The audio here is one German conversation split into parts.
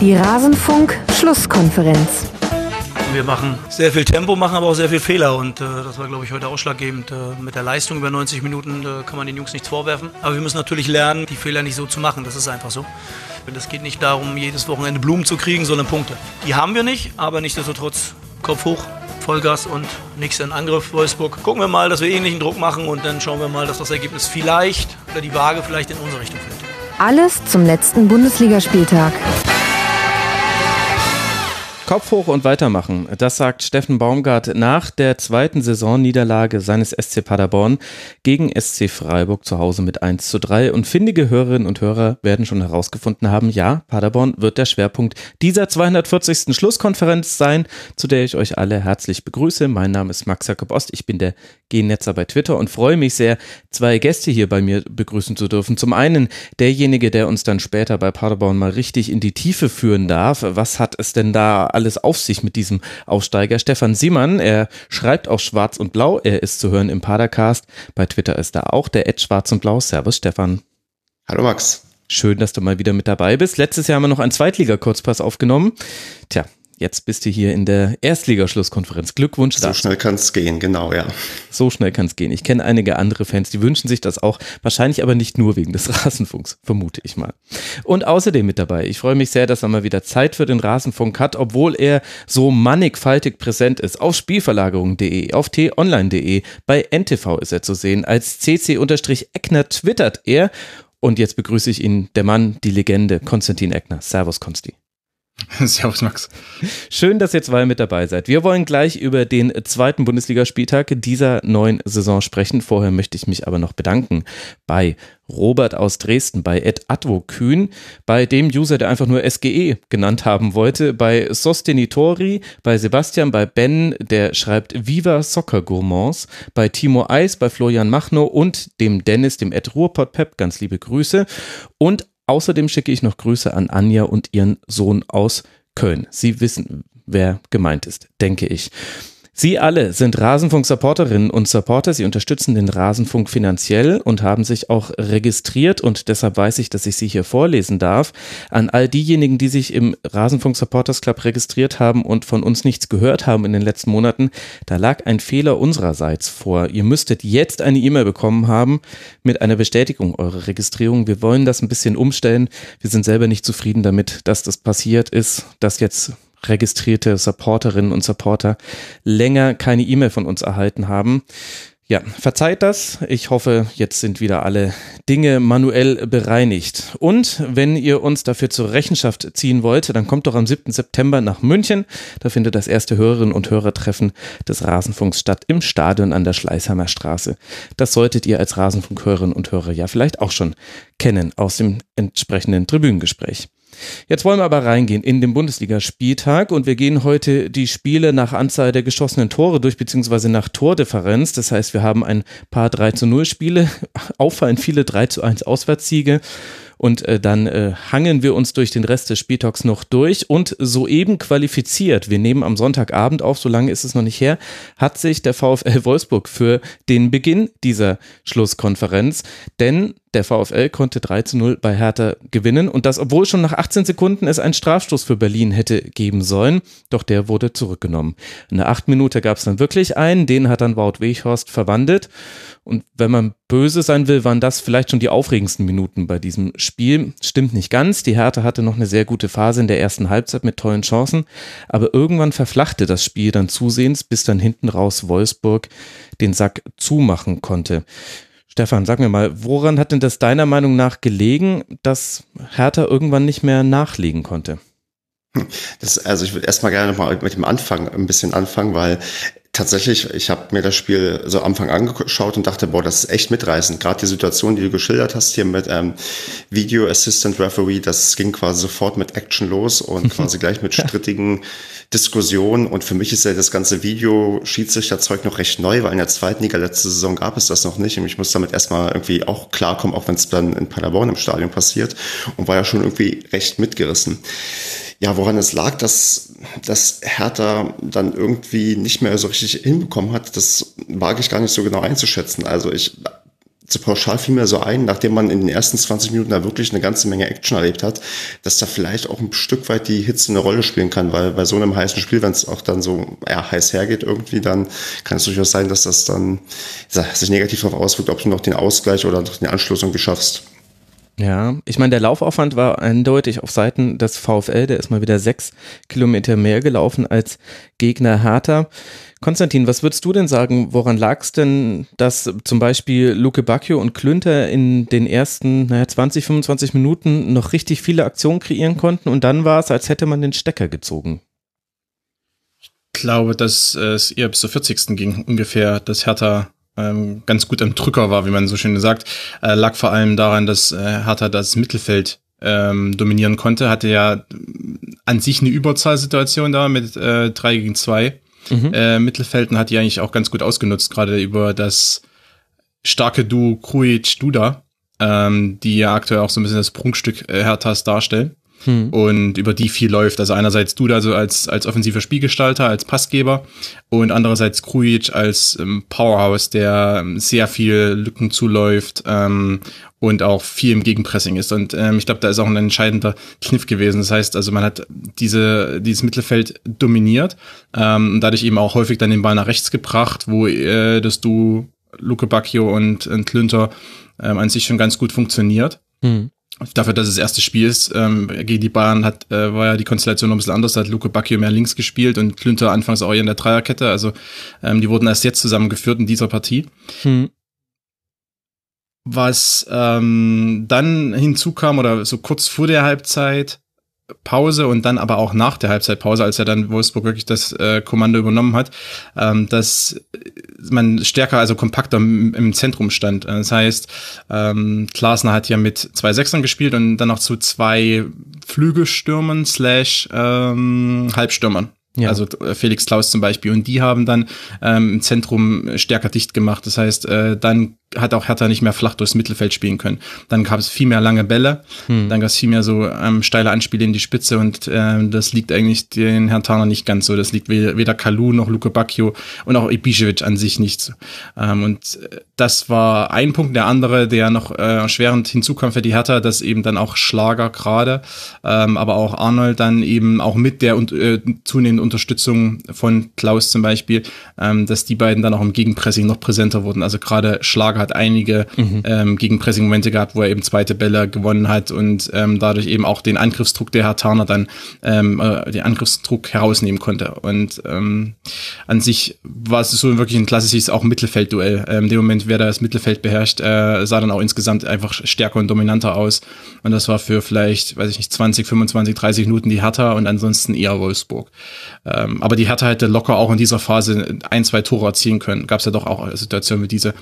Die Rasenfunk-Schlusskonferenz. Wir machen sehr viel Tempo, machen aber auch sehr viel Fehler und äh, das war, glaube ich, heute ausschlaggebend. Äh, mit der Leistung über 90 Minuten äh, kann man den Jungs nichts vorwerfen. Aber wir müssen natürlich lernen, die Fehler nicht so zu machen. Das ist einfach so. Es geht nicht darum, jedes Wochenende Blumen zu kriegen, sondern Punkte. Die haben wir nicht, aber nichtsdestotrotz Kopf hoch, Vollgas und nichts in Angriff Wolfsburg. Gucken wir mal, dass wir ähnlichen Druck machen und dann schauen wir mal, dass das Ergebnis vielleicht oder die Waage vielleicht in unsere Richtung fällt. Alles zum letzten Bundesligaspieltag. Kopf hoch und weitermachen. Das sagt Steffen Baumgart nach der zweiten Saisonniederlage seines SC Paderborn gegen SC Freiburg zu Hause mit 1 zu 3. Und findige Hörerinnen und Hörer werden schon herausgefunden haben, ja, Paderborn wird der Schwerpunkt dieser 240. Schlusskonferenz sein, zu der ich euch alle herzlich begrüße. Mein Name ist Max Jakob Ost, ich bin der G-Netzer bei Twitter und freue mich sehr, zwei Gäste hier bei mir begrüßen zu dürfen. Zum einen derjenige, der uns dann später bei Paderborn mal richtig in die Tiefe führen darf. Was hat es denn da alles auf sich mit diesem Aufsteiger. Stefan Siemann, er schreibt auch Schwarz und Blau. Er ist zu hören im Padercast. Bei Twitter ist er auch der Ed Schwarz und Blau. Servus, Stefan. Hallo, Max. Schön, dass du mal wieder mit dabei bist. Letztes Jahr haben wir noch einen Zweitliga-Kurzpass aufgenommen. Tja, Jetzt bist du hier in der Erstligaschlusskonferenz. Glückwunsch So schnell kann es gehen, genau, ja. So schnell kann es gehen. Ich kenne einige andere Fans, die wünschen sich das auch. Wahrscheinlich aber nicht nur wegen des Rasenfunks, vermute ich mal. Und außerdem mit dabei. Ich freue mich sehr, dass er mal wieder Zeit für den Rasenfunk hat, obwohl er so mannigfaltig präsent ist. Auf Spielverlagerung.de, auf t-online.de, bei NTV ist er zu sehen. Als cc-eckner twittert er. Und jetzt begrüße ich ihn, der Mann, die Legende, Konstantin Eckner. Servus, Konsti. Servus, Max. Schön, dass ihr zwei mit dabei seid. Wir wollen gleich über den zweiten Bundesligaspieltag dieser neuen Saison sprechen. Vorher möchte ich mich aber noch bedanken bei Robert aus Dresden, bei Ed Advo Kühn, bei dem User, der einfach nur SGE genannt haben wollte, bei Sostenitori, bei Sebastian, bei Ben, der schreibt Viva Soccer Gourmands, bei Timo Eis, bei Florian Machno und dem Dennis, dem Ed Ruhrpott Pep, ganz liebe Grüße. Und Außerdem schicke ich noch Grüße an Anja und ihren Sohn aus Köln. Sie wissen, wer gemeint ist, denke ich. Sie alle sind Rasenfunk-Supporterinnen und Supporter. Sie unterstützen den Rasenfunk finanziell und haben sich auch registriert und deshalb weiß ich, dass ich sie hier vorlesen darf. An all diejenigen, die sich im Rasenfunk Supporters Club registriert haben und von uns nichts gehört haben in den letzten Monaten, da lag ein Fehler unsererseits vor. Ihr müsstet jetzt eine E-Mail bekommen haben mit einer Bestätigung eurer Registrierung. Wir wollen das ein bisschen umstellen. Wir sind selber nicht zufrieden damit, dass das passiert ist, dass jetzt registrierte Supporterinnen und Supporter länger keine E-Mail von uns erhalten haben. Ja, verzeiht das. Ich hoffe, jetzt sind wieder alle Dinge manuell bereinigt. Und wenn ihr uns dafür zur Rechenschaft ziehen wollt, dann kommt doch am 7. September nach München. Da findet das erste Hörerinnen und Hörertreffen des Rasenfunks statt im Stadion an der Schleißheimer Straße. Das solltet ihr als Rasenfunkhörerinnen und Hörer ja vielleicht auch schon kennen aus dem entsprechenden Tribünengespräch. Jetzt wollen wir aber reingehen in den Bundesligaspieltag und wir gehen heute die Spiele nach Anzahl der geschossenen Tore durch, beziehungsweise nach Tordifferenz. Das heißt, wir haben ein paar 3 zu 0 Spiele, auffallend viele 3 zu 1 Auswärtssiege und äh, dann äh, hangeln wir uns durch den Rest des Spieltags noch durch. Und soeben qualifiziert, wir nehmen am Sonntagabend auf, so lange ist es noch nicht her, hat sich der VfL Wolfsburg für den Beginn dieser Schlusskonferenz, denn der VfL konnte 3 zu 0 bei Hertha gewinnen. Und das, obwohl schon nach 18 Sekunden es einen Strafstoß für Berlin hätte geben sollen, doch der wurde zurückgenommen. In der 8 Minute gab es dann wirklich einen, den hat dann Wout Weghorst verwandelt und wenn man böse sein will, waren das vielleicht schon die aufregendsten Minuten bei diesem Spiel. Stimmt nicht ganz. Die Hertha hatte noch eine sehr gute Phase in der ersten Halbzeit mit tollen Chancen. Aber irgendwann verflachte das Spiel dann zusehends, bis dann hinten raus Wolfsburg den Sack zumachen konnte. Stefan, sag mir mal, woran hat denn das deiner Meinung nach gelegen, dass Hertha irgendwann nicht mehr nachlegen konnte? Das, also ich würde erstmal gerne nochmal mit dem Anfang ein bisschen anfangen, weil tatsächlich, ich habe mir das Spiel so am Anfang angeschaut und dachte, boah, das ist echt mitreißend. Gerade die Situation, die du geschildert hast hier mit ähm, Video Assistant Referee, das ging quasi sofort mit Action los und quasi gleich mit strittigen Diskussionen. Und für mich ist ja das ganze Video-Schiedsrichterzeug noch recht neu, weil in der zweiten Liga letzte Saison gab es das noch nicht. Und ich muss damit erstmal irgendwie auch klarkommen, auch wenn es dann in Paderborn im Stadion passiert. Und war ja schon irgendwie recht mitgerissen. Ja, woran es lag, dass, dass Hertha dann irgendwie nicht mehr so richtig hinbekommen hat, das wage ich gar nicht so genau einzuschätzen. Also ich, zu pauschal fiel mir so ein, nachdem man in den ersten 20 Minuten da wirklich eine ganze Menge Action erlebt hat, dass da vielleicht auch ein Stück weit die Hitze eine Rolle spielen kann, weil bei so einem heißen Spiel, wenn es auch dann so ja, heiß hergeht irgendwie, dann kann es durchaus sein, dass das dann sich negativ darauf auswirkt, ob du noch den Ausgleich oder noch den Anschluss irgendwie schaffst. Ja, ich meine, der Laufaufwand war eindeutig auf Seiten des VfL, der ist mal wieder sechs Kilometer mehr gelaufen als Gegner Hertha. Konstantin, was würdest du denn sagen, woran lag es denn, dass zum Beispiel Luke Bacchio und Klünter in den ersten naja, 20, 25 Minuten noch richtig viele Aktionen kreieren konnten und dann war es, als hätte man den Stecker gezogen? Ich glaube, dass es eher bis zur 40. ging ungefähr, dass Hertha ähm, ganz gut am Drücker war, wie man so schön sagt, äh, lag vor allem daran, dass äh, Hertha das Mittelfeld ähm, dominieren konnte, hatte ja an sich eine Überzahlsituation da mit äh, 3 gegen 2 mhm. äh, Mittelfelden, hat die eigentlich auch ganz gut ausgenutzt, gerade über das starke Duo Krujic-Duda, ähm, die ja aktuell auch so ein bisschen das Prunkstück äh, Herthas darstellen hm. und über die viel läuft. Also einerseits du da so als, als offensiver Spielgestalter, als Passgeber und andererseits Krujic als ähm, Powerhouse, der ähm, sehr viel Lücken zuläuft ähm, und auch viel im Gegenpressing ist. Und ähm, ich glaube, da ist auch ein entscheidender Kniff gewesen. Das heißt, also man hat diese, dieses Mittelfeld dominiert ähm, und dadurch eben auch häufig dann den Ball nach rechts gebracht, wo äh, das du Luke Bacchio und, und Klünter ähm, an sich schon ganz gut funktioniert. Hm dafür, dass es das erste Spiel ist, ähm, gegen die Bayern hat, äh, war ja die Konstellation noch ein bisschen anders. Da hat Luke Bacchio mehr links gespielt und Klünter anfangs auch in der Dreierkette. Also ähm, die wurden erst jetzt zusammengeführt in dieser Partie. Hm. Was ähm, dann hinzukam oder so kurz vor der Halbzeit, Pause und dann aber auch nach der Halbzeitpause, als er dann Wolfsburg wirklich das äh, Kommando übernommen hat, ähm, dass man stärker, also kompakter im, im Zentrum stand. Das heißt, ähm, Klasner hat ja mit zwei Sechsern gespielt und dann noch zu zwei Flügelstürmern slash ähm, Halbstürmern. Ja. Also äh, Felix Klaus zum Beispiel. Und die haben dann ähm, im Zentrum stärker dicht gemacht. Das heißt, äh, dann hat auch Hertha nicht mehr flach durchs Mittelfeld spielen können. Dann gab es viel mehr lange Bälle, hm. dann gab es viel mehr so ähm, steile Anspiele in die Spitze und äh, das liegt eigentlich den Herrn Tarner nicht ganz so. Das liegt weder, weder Kalu noch Luke Bacchio und auch Ibišević an sich nicht so. Ähm, und äh, das war ein Punkt. Der andere, der noch äh, erschwerend hinzukam für die Hertha, dass eben dann auch Schlager gerade, ähm, aber auch Arnold dann eben auch mit der und, äh, zunehmenden Unterstützung von Klaus zum Beispiel, ähm, dass die beiden dann auch im Gegenpressing noch präsenter wurden. Also gerade Schlager hat einige mhm. ähm, Gegenpressing-Momente gehabt, wo er eben zweite Bälle gewonnen hat und ähm, dadurch eben auch den Angriffsdruck der Hartaner dann ähm, äh, den Angriffsdruck herausnehmen konnte. Und ähm, an sich war es so wirklich ein klassisches auch Mittelfeldduell. Ähm, in dem Moment, wer da das Mittelfeld beherrscht, äh, sah dann auch insgesamt einfach stärker und dominanter aus. Und das war für vielleicht, weiß ich nicht, 20, 25, 30 Minuten die Hertha und ansonsten eher Wolfsburg. Ähm, aber die Hertha hätte locker auch in dieser Phase ein, zwei Tore erzielen können. Gab es ja doch auch Situationen wie diese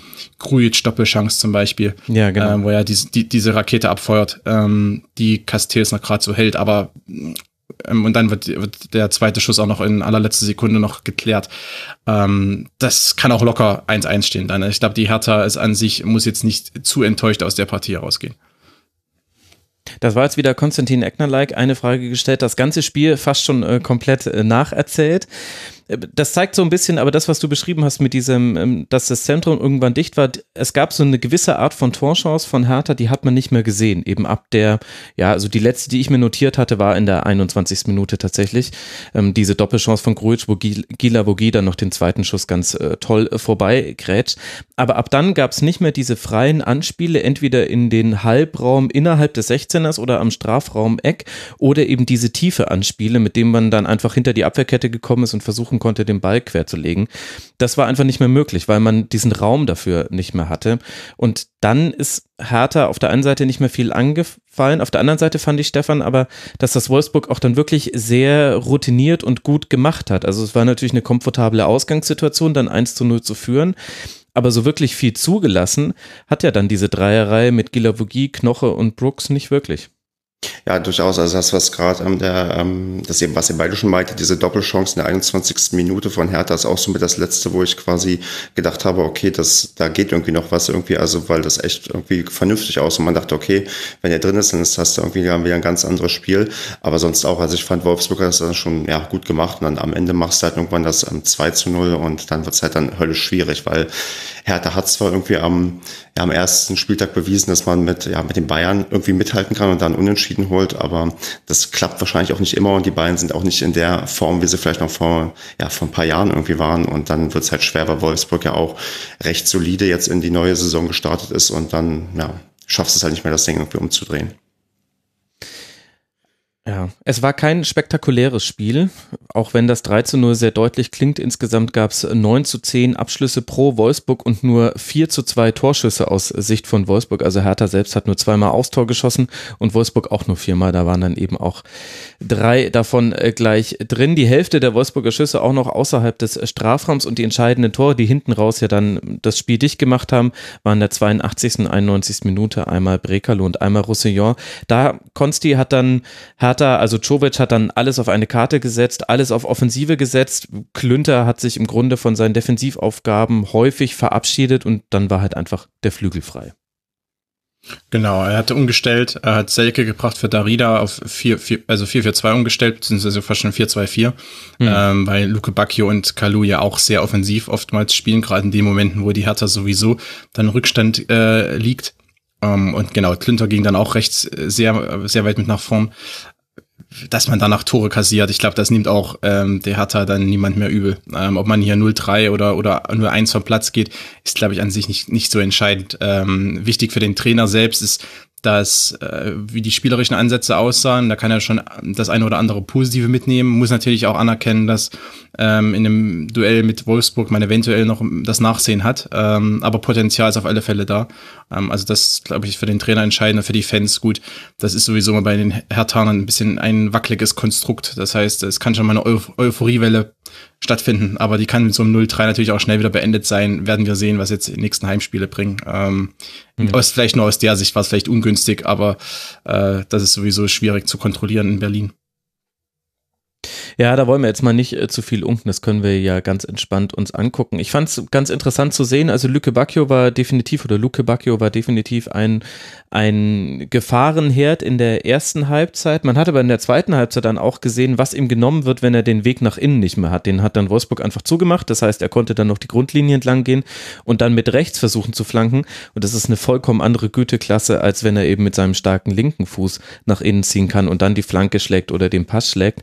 Grujic-Doppelchance zum Beispiel. Ja, genau. Ähm, wo er die, die, diese Rakete abfeuert, ähm, die Castells noch gerade so hält. Aber ähm, und dann wird, wird, der zweite Schuss auch noch in allerletzter Sekunde noch geklärt. Ähm, das kann auch locker 1-1 stehen dann. Ich glaube, die Hertha ist an sich, muss jetzt nicht zu enttäuscht aus der Partie herausgehen. Das war jetzt wieder Konstantin Eckner-like, eine Frage gestellt, das ganze Spiel fast schon äh, komplett äh, nacherzählt das zeigt so ein bisschen, aber das, was du beschrieben hast mit diesem, ähm, dass das Zentrum irgendwann dicht war, es gab so eine gewisse Art von Torchance von Hertha, die hat man nicht mehr gesehen. Eben ab der, ja, also die letzte, die ich mir notiert hatte, war in der 21. Minute tatsächlich. Ähm, diese Doppelchance von Grujic, wo Gila Vogi dann noch den zweiten Schuss ganz äh, toll äh, vorbeigrätscht. Aber ab dann gab es nicht mehr diese freien Anspiele, entweder in den Halbraum innerhalb des 16ers oder am Strafraum Eck oder eben diese tiefe Anspiele, mit denen man dann einfach hinter die Abwehrkette gekommen ist und versuchen versuchen konnte, den Ball quer zu legen. Das war einfach nicht mehr möglich, weil man diesen Raum dafür nicht mehr hatte. Und dann ist Hertha auf der einen Seite nicht mehr viel angefallen. Auf der anderen Seite fand ich Stefan aber, dass das Wolfsburg auch dann wirklich sehr routiniert und gut gemacht hat. Also es war natürlich eine komfortable Ausgangssituation, dann 1 zu 0 zu führen. Aber so wirklich viel zugelassen hat ja dann diese Dreierreihe mit Gilavogi, Knoche und Brooks nicht wirklich. Ja, durchaus. Also das, was gerade ähm, der, ähm, das eben, was ihr beide schon meinte, diese Doppelchance in der 21. Minute von Hertha ist auch so mit das letzte, wo ich quasi gedacht habe, okay, das, da geht irgendwie noch was irgendwie, also weil das echt irgendwie vernünftig aus und man dachte, okay, wenn er drin ist, dann ist das irgendwie wieder ein ganz anderes Spiel. Aber sonst auch, also ich fand Wolfsburg hat das dann schon ja, gut gemacht und dann am Ende machst du halt irgendwann das ähm, 2 zu 0 und dann wird's halt dann höllisch schwierig, weil Hertha hat zwar irgendwie am, ja, am ersten Spieltag bewiesen, dass man mit, ja, mit den Bayern irgendwie mithalten kann und dann unentschieden holt, aber das klappt wahrscheinlich auch nicht immer und die Bayern sind auch nicht in der Form, wie sie vielleicht noch vor, ja, vor ein paar Jahren irgendwie waren und dann wird's halt schwer, weil Wolfsburg ja auch recht solide jetzt in die neue Saison gestartet ist und dann, ja, schaffst es halt nicht mehr, das Ding irgendwie umzudrehen. Ja, es war kein spektakuläres Spiel, auch wenn das 3 zu 0 sehr deutlich klingt. Insgesamt gab es 9 zu 10 Abschlüsse pro Wolfsburg und nur 4 zu 2 Torschüsse aus Sicht von Wolfsburg. Also Hertha selbst hat nur zweimal aufs Tor geschossen und Wolfsburg auch nur viermal. Da waren dann eben auch drei davon äh, gleich drin. Die Hälfte der Wolfsburger Schüsse auch noch außerhalb des Strafraums und die entscheidenden Tore, die hinten raus ja dann das Spiel dicht gemacht haben, waren der 82. und 91. Minute einmal Brekalo und einmal Roussillon. Da Konsti hat dann Hertha Hertha, also Czovic hat dann alles auf eine Karte gesetzt, alles auf Offensive gesetzt. Klünter hat sich im Grunde von seinen Defensivaufgaben häufig verabschiedet und dann war halt einfach der Flügel frei. Genau, er hatte umgestellt, er hat Selke gebracht für Darida auf 4, 4 also 4-4-2 umgestellt, beziehungsweise fast schon 4-2-4, mhm. ähm, weil Luke Bacchio und Kalu ja auch sehr offensiv oftmals spielen, gerade in den Momenten, wo die Hertha sowieso dann Rückstand äh, liegt. Ähm, und genau, Klünter ging dann auch rechts äh, sehr, sehr weit mit nach vorn dass man danach Tore kassiert. Ich glaube, das nimmt auch ähm, der Hertha dann niemand mehr übel. Ähm, ob man hier 0-3 oder, oder nur eins vom Platz geht, ist, glaube ich, an sich nicht, nicht so entscheidend. Ähm, wichtig für den Trainer selbst ist, dass äh, wie die spielerischen Ansätze aussahen, da kann er schon das eine oder andere Positive mitnehmen, muss natürlich auch anerkennen, dass ähm, in dem Duell mit Wolfsburg man eventuell noch das Nachsehen hat, ähm, aber Potenzial ist auf alle Fälle da. Ähm, also das, glaube ich, für den Trainer entscheidend für die Fans gut. Das ist sowieso mal bei den Hertanern ein bisschen ein wackeliges Konstrukt. Das heißt, es kann schon mal eine Eu Euphoriewelle stattfinden, aber die kann mit so einem 0-3 natürlich auch schnell wieder beendet sein. Werden wir sehen, was jetzt die nächsten Heimspiele bringen. Ähm, mhm. aus, vielleicht nur aus der Sicht war es vielleicht ungünstig, aber äh, das ist sowieso schwierig zu kontrollieren in Berlin. Ja, da wollen wir jetzt mal nicht äh, zu viel unken, das können wir ja ganz entspannt uns angucken. Ich fand es ganz interessant zu sehen, also Luke Bacchio war definitiv, oder Luke Bacchio war definitiv ein, ein Gefahrenherd in der ersten Halbzeit. Man hat aber in der zweiten Halbzeit dann auch gesehen, was ihm genommen wird, wenn er den Weg nach innen nicht mehr hat. Den hat dann Wolfsburg einfach zugemacht, das heißt, er konnte dann noch die Grundlinie entlang gehen und dann mit rechts versuchen zu flanken und das ist eine vollkommen andere Güteklasse, als wenn er eben mit seinem starken linken Fuß nach innen ziehen kann und dann die Flanke schlägt oder den Pass schlägt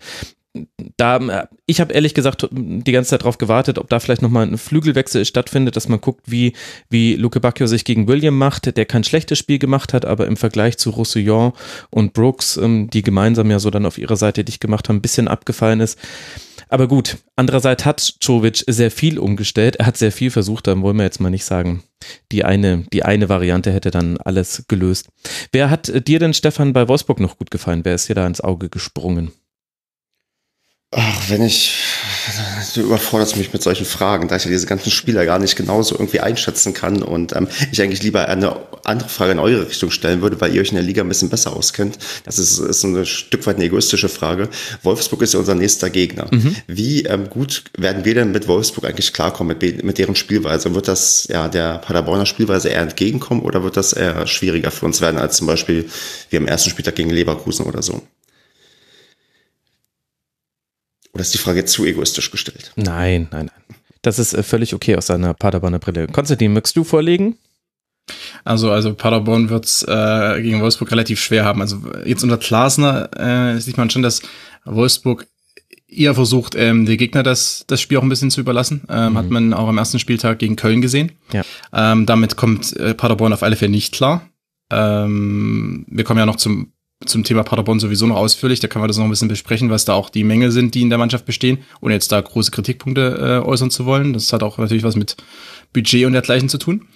da, äh, ich habe ehrlich gesagt die ganze Zeit darauf gewartet, ob da vielleicht nochmal ein Flügelwechsel stattfindet, dass man guckt, wie, wie Luke Bacchio sich gegen William macht, der kein schlechtes Spiel gemacht hat, aber im Vergleich zu Roussillon und Brooks, ähm, die gemeinsam ja so dann auf ihrer Seite dicht gemacht haben, ein bisschen abgefallen ist. Aber gut, andererseits hat Czovic sehr viel umgestellt, er hat sehr viel versucht, dann wollen wir jetzt mal nicht sagen, die eine, die eine Variante hätte dann alles gelöst. Wer hat dir denn, Stefan, bei Wolfsburg noch gut gefallen? Wer ist dir da ins Auge gesprungen? Ach, wenn ich, du überforderst mich mit solchen Fragen, da ich ja diese ganzen Spieler gar nicht genauso irgendwie einschätzen kann und ähm, ich eigentlich lieber eine andere Frage in eure Richtung stellen würde, weil ihr euch in der Liga ein bisschen besser auskennt. Das ist, ist ein Stück weit eine egoistische Frage. Wolfsburg ist ja unser nächster Gegner. Mhm. Wie ähm, gut werden wir denn mit Wolfsburg eigentlich klarkommen, mit, mit deren Spielweise? Wird das ja der Paderborner Spielweise eher entgegenkommen oder wird das eher schwieriger für uns werden als zum Beispiel wie am ersten Spieltag gegen Leverkusen oder so? Oder ist die Frage zu egoistisch gestellt? Nein, nein, nein. Das ist äh, völlig okay aus seiner Paderborner Brille. Konstantin, möchtest du vorlegen? Also, also Paderborn wird's äh, gegen Wolfsburg relativ schwer haben. Also jetzt unter Klasner äh, sieht man schon, dass Wolfsburg eher versucht, ähm, die Gegner das, das Spiel auch ein bisschen zu überlassen. Ähm, mhm. Hat man auch am ersten Spieltag gegen Köln gesehen. Ja. Ähm, damit kommt äh, Paderborn auf alle Fälle nicht klar. Ähm, wir kommen ja noch zum zum Thema Paderborn sowieso noch ausführlich. Da kann man das noch ein bisschen besprechen, was da auch die Mängel sind, die in der Mannschaft bestehen, ohne jetzt da große Kritikpunkte äh, äußern zu wollen. Das hat auch natürlich was mit Budget und dergleichen zu tun.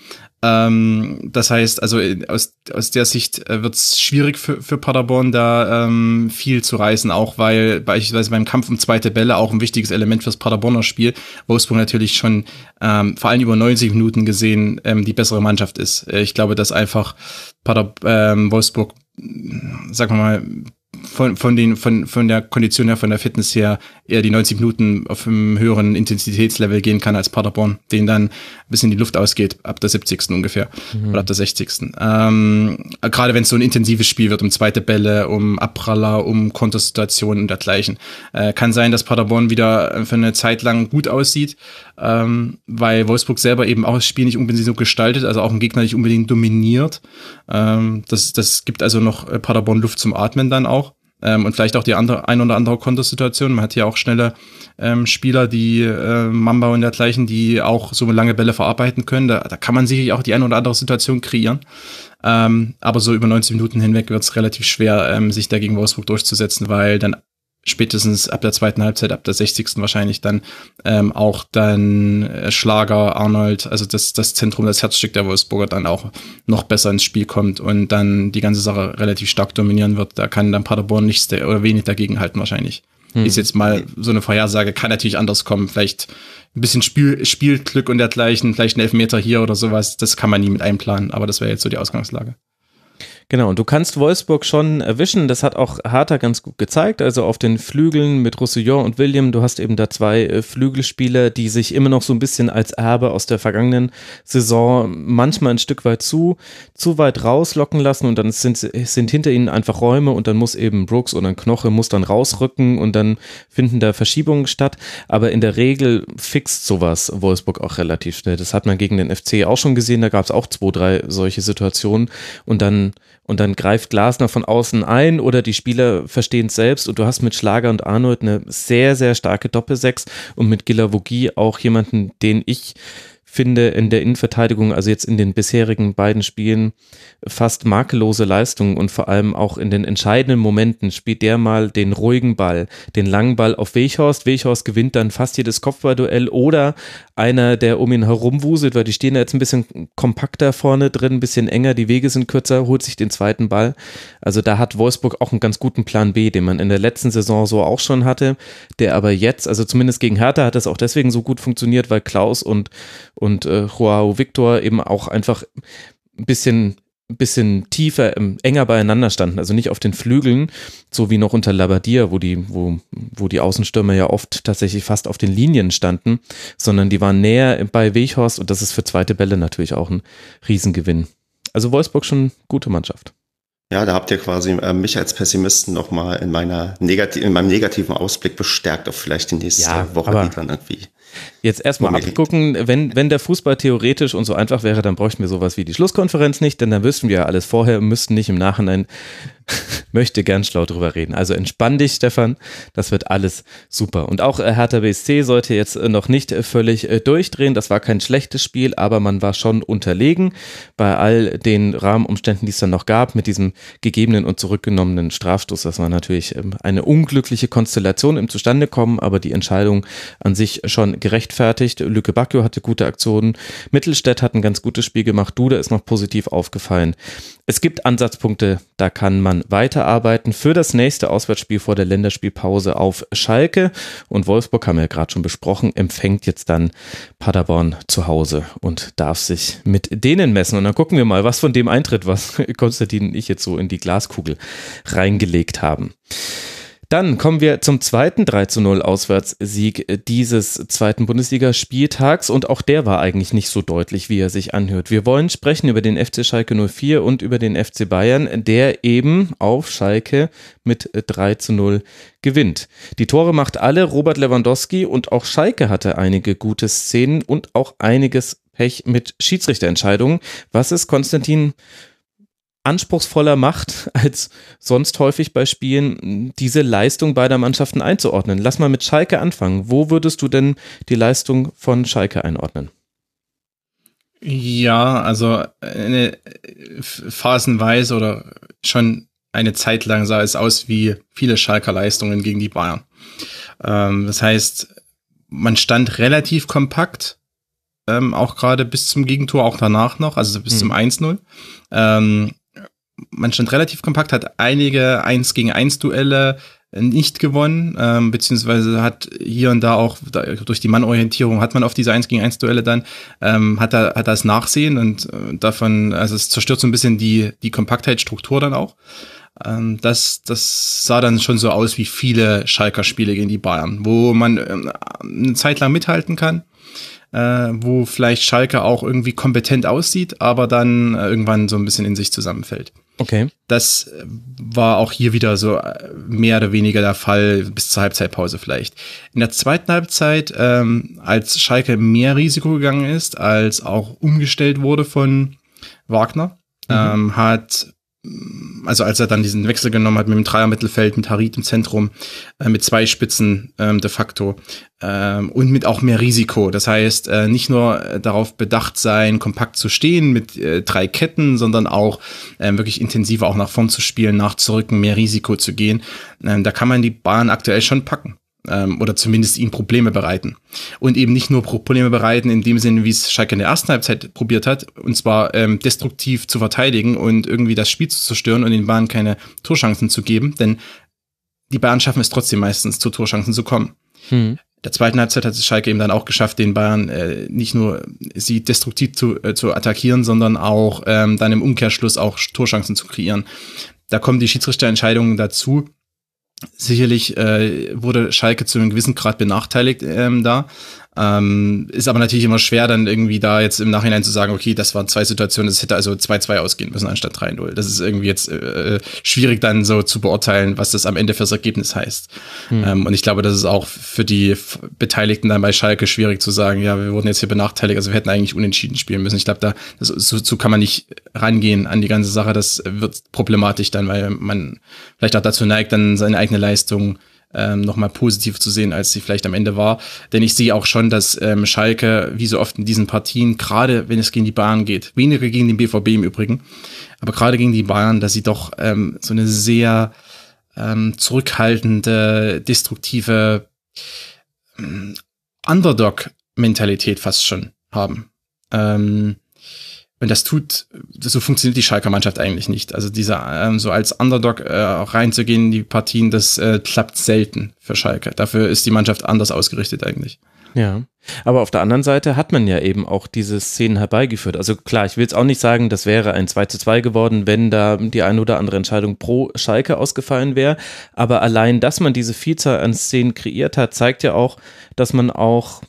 Ähm, das heißt, also äh, aus, aus der Sicht äh, wird es schwierig für, für Paderborn, da ähm, viel zu reißen, auch weil beispielsweise beim Kampf um zweite Bälle auch ein wichtiges Element fürs Paderborner Spiel, Wolfsburg natürlich schon ähm, vor allem über 90 Minuten gesehen ähm, die bessere Mannschaft ist. Äh, ich glaube, dass einfach Pader, ähm, Wolfsburg sagen wir mal, von, von, den, von, von der Kondition her, von der Fitness her eher die 90 Minuten auf einem höheren Intensitätslevel gehen kann als Paderborn, den dann ein bisschen die Luft ausgeht, ab der 70. ungefähr mhm. oder ab der 60. Ähm, gerade wenn es so ein intensives Spiel wird, um zweite Bälle, um Abpraller, um Kontersituationen und dergleichen. Äh, kann sein, dass Paderborn wieder für eine Zeit lang gut aussieht, ähm, weil Wolfsburg selber eben auch das Spiel nicht unbedingt so gestaltet, also auch ein Gegner nicht unbedingt dominiert. Ähm, das, das gibt also noch äh, Paderborn Luft zum Atmen dann auch. Ähm, und vielleicht auch die andere, ein oder andere Kontersituation. Man hat ja auch schnelle ähm, Spieler, die äh, Mamba und dergleichen, die auch so lange Bälle verarbeiten können. Da, da kann man sicherlich auch die eine oder andere Situation kreieren. Ähm, aber so über 90 Minuten hinweg wird es relativ schwer, ähm, sich dagegen Wolfsburg durchzusetzen, weil dann spätestens ab der zweiten Halbzeit, ab der 60. wahrscheinlich dann ähm, auch dann äh, Schlager, Arnold, also das, das Zentrum, das Herzstück der Wolfsburger dann auch noch besser ins Spiel kommt und dann die ganze Sache relativ stark dominieren wird. Da kann dann Paderborn nichts oder wenig dagegen halten wahrscheinlich. Hm. Ist jetzt mal so eine Vorhersage, kann natürlich anders kommen. Vielleicht ein bisschen Spiel, Spielglück und dergleichen, vielleicht ein Elfmeter hier oder sowas. Das kann man nie mit einplanen, aber das wäre jetzt so die Ausgangslage. Genau, und du kannst Wolfsburg schon erwischen. Das hat auch Harter ganz gut gezeigt. Also auf den Flügeln mit Roussillon und William. Du hast eben da zwei äh, Flügelspieler, die sich immer noch so ein bisschen als Erbe aus der vergangenen Saison manchmal ein Stück weit zu, zu weit rauslocken lassen und dann sind, sind hinter ihnen einfach Räume und dann muss eben Brooks oder ein Knoche muss dann rausrücken und dann finden da Verschiebungen statt. Aber in der Regel fixt sowas Wolfsburg auch relativ schnell. Das hat man gegen den FC auch schon gesehen. Da gab es auch zwei, drei solche Situationen und dann und dann greift Glasner von außen ein oder die Spieler verstehen es selbst. Und du hast mit Schlager und Arnold eine sehr, sehr starke Doppelsechs und mit Gilavogi auch jemanden, den ich finde in der Innenverteidigung, also jetzt in den bisherigen beiden Spielen, fast makellose Leistungen und vor allem auch in den entscheidenden Momenten spielt der mal den ruhigen Ball, den langen Ball auf Weghorst. Weghorst gewinnt dann fast jedes Kopfballduell oder einer, der um ihn herumwuselt, weil die stehen da jetzt ein bisschen kompakter vorne drin, ein bisschen enger, die Wege sind kürzer, holt sich den zweiten Ball. Also da hat Wolfsburg auch einen ganz guten Plan B, den man in der letzten Saison so auch schon hatte, der aber jetzt, also zumindest gegen Hertha hat das auch deswegen so gut funktioniert, weil Klaus und, und äh, Joao Victor eben auch einfach ein bisschen ein bisschen tiefer, ähm, enger beieinander standen, also nicht auf den Flügeln, so wie noch unter Labadia, wo die, wo, wo die Außenstürmer ja oft tatsächlich fast auf den Linien standen, sondern die waren näher bei Weghorst und das ist für zweite Bälle natürlich auch ein Riesengewinn. Also Wolfsburg schon gute Mannschaft. Ja, da habt ihr quasi äh, mich als Pessimisten nochmal in meiner negati in meinem negativen Ausblick bestärkt auf vielleicht die nächste ja, Woche, die dann irgendwie Jetzt erstmal abgucken, wenn, wenn der Fußball theoretisch und so einfach wäre, dann bräuchten wir sowas wie die Schlusskonferenz nicht, denn dann wüssten wir ja alles vorher und müssten nicht im Nachhinein möchte gern schlau drüber reden. Also entspann dich, Stefan. Das wird alles super. Und auch äh, Hertha BSC sollte jetzt äh, noch nicht äh, völlig durchdrehen. Das war kein schlechtes Spiel, aber man war schon unterlegen bei all den Rahmenumständen, die es dann noch gab, mit diesem gegebenen und zurückgenommenen Strafstoß. Das war natürlich ähm, eine unglückliche Konstellation im Zustandekommen, aber die Entscheidung an sich schon gerechtfertigt. Lücke Bacchio hatte gute Aktionen. Mittelstädt hat ein ganz gutes Spiel gemacht. Duda ist noch positiv aufgefallen. Es gibt Ansatzpunkte, da kann man weiterarbeiten für das nächste Auswärtsspiel vor der Länderspielpause auf Schalke. Und Wolfsburg haben wir ja gerade schon besprochen, empfängt jetzt dann Paderborn zu Hause und darf sich mit denen messen. Und dann gucken wir mal, was von dem eintritt, was Konstantin und ich jetzt so in die Glaskugel reingelegt haben. Dann kommen wir zum zweiten 3 zu 0 Auswärtssieg dieses zweiten Bundesligaspieltags und auch der war eigentlich nicht so deutlich, wie er sich anhört. Wir wollen sprechen über den FC Schalke 04 und über den FC Bayern, der eben auf Schalke mit 3 zu 0 gewinnt. Die Tore macht alle Robert Lewandowski und auch Schalke hatte einige gute Szenen und auch einiges Pech mit Schiedsrichterentscheidungen. Was ist Konstantin anspruchsvoller macht als sonst häufig bei Spielen, diese Leistung beider Mannschaften einzuordnen. Lass mal mit Schalke anfangen. Wo würdest du denn die Leistung von Schalke einordnen? Ja, also eine phasenweise oder schon eine Zeit lang sah es aus wie viele Schalker Leistungen gegen die Bayern. Ähm, das heißt, man stand relativ kompakt, ähm, auch gerade bis zum Gegentor, auch danach noch, also bis hm. zum 1-0. Ähm, man stand relativ kompakt, hat einige 1 gegen 1 Duelle nicht gewonnen, ähm, beziehungsweise hat hier und da auch da, durch die Mannorientierung hat man auf diese 1 gegen 1 Duelle dann, ähm, hat er hat das Nachsehen und äh, davon, also es zerstört so ein bisschen die, die Kompaktheitsstruktur dann auch. Ähm, das, das sah dann schon so aus wie viele Schalker Spiele gegen die Bayern, wo man ähm, eine Zeit lang mithalten kann, äh, wo vielleicht Schalke auch irgendwie kompetent aussieht, aber dann äh, irgendwann so ein bisschen in sich zusammenfällt. Okay. Das äh, war auch hier wieder so äh, mehr oder weniger der Fall bis zur Halbzeitpause vielleicht. In der zweiten Halbzeit, ähm, als Schalke mehr Risiko gegangen ist, als auch umgestellt wurde von Wagner, mhm. ähm, hat also als er dann diesen Wechsel genommen hat mit dem Dreier-Mittelfeld, mit Harit im Zentrum, äh, mit zwei Spitzen ähm, de facto ähm, und mit auch mehr Risiko. Das heißt, äh, nicht nur äh, darauf bedacht sein, kompakt zu stehen mit äh, drei Ketten, sondern auch äh, wirklich intensiver auch nach vorn zu spielen, nachzurücken, mehr Risiko zu gehen. Ähm, da kann man die Bahn aktuell schon packen ähm, oder zumindest ihnen Probleme bereiten. Und eben nicht nur Probleme bereiten in dem Sinne, wie es Schalke in der ersten Halbzeit probiert hat, und zwar ähm, destruktiv zu verteidigen und irgendwie das Spiel zu zerstören und den Bayern keine Torchancen zu geben, denn die Bayern schaffen es trotzdem meistens, zu Torchancen zu kommen. Hm. Der zweiten Halbzeit hat es Schalke eben dann auch geschafft, den Bayern äh, nicht nur sie destruktiv zu, äh, zu attackieren, sondern auch ähm, dann im Umkehrschluss auch Torchancen zu kreieren. Da kommen die Schiedsrichterentscheidungen dazu, Sicherlich äh, wurde Schalke zu einem gewissen Grad benachteiligt ähm, da. Ähm, ist aber natürlich immer schwer, dann irgendwie da jetzt im Nachhinein zu sagen, okay, das waren zwei Situationen, es hätte also 2-2 ausgehen müssen anstatt 3-0. Das ist irgendwie jetzt äh, schwierig dann so zu beurteilen, was das am Ende fürs Ergebnis heißt. Hm. Ähm, und ich glaube, das ist auch für die Beteiligten dann bei Schalke schwierig zu sagen, ja, wir wurden jetzt hier benachteiligt, also wir hätten eigentlich unentschieden spielen müssen. Ich glaube, da das, so, so kann man nicht rangehen an die ganze Sache. Das wird problematisch dann, weil man vielleicht auch dazu neigt, dann seine eigene Leistung ähm, nochmal positiv zu sehen, als sie vielleicht am Ende war. Denn ich sehe auch schon, dass ähm, Schalke, wie so oft in diesen Partien, gerade wenn es gegen die Bayern geht, weniger gegen den BVB im Übrigen, aber gerade gegen die Bayern, dass sie doch ähm, so eine sehr ähm, zurückhaltende, destruktive ähm, Underdog-Mentalität fast schon haben. Ähm, und das tut, so funktioniert die Schalker Mannschaft eigentlich nicht. Also dieser, ähm, so als Underdog äh, reinzugehen in die Partien, das äh, klappt selten für Schalke. Dafür ist die Mannschaft anders ausgerichtet eigentlich. Ja, aber auf der anderen Seite hat man ja eben auch diese Szenen herbeigeführt. Also klar, ich will jetzt auch nicht sagen, das wäre ein 2 zu 2 geworden, wenn da die eine oder andere Entscheidung pro Schalke ausgefallen wäre. Aber allein, dass man diese Vielzahl an Szenen kreiert hat, zeigt ja auch, dass man auch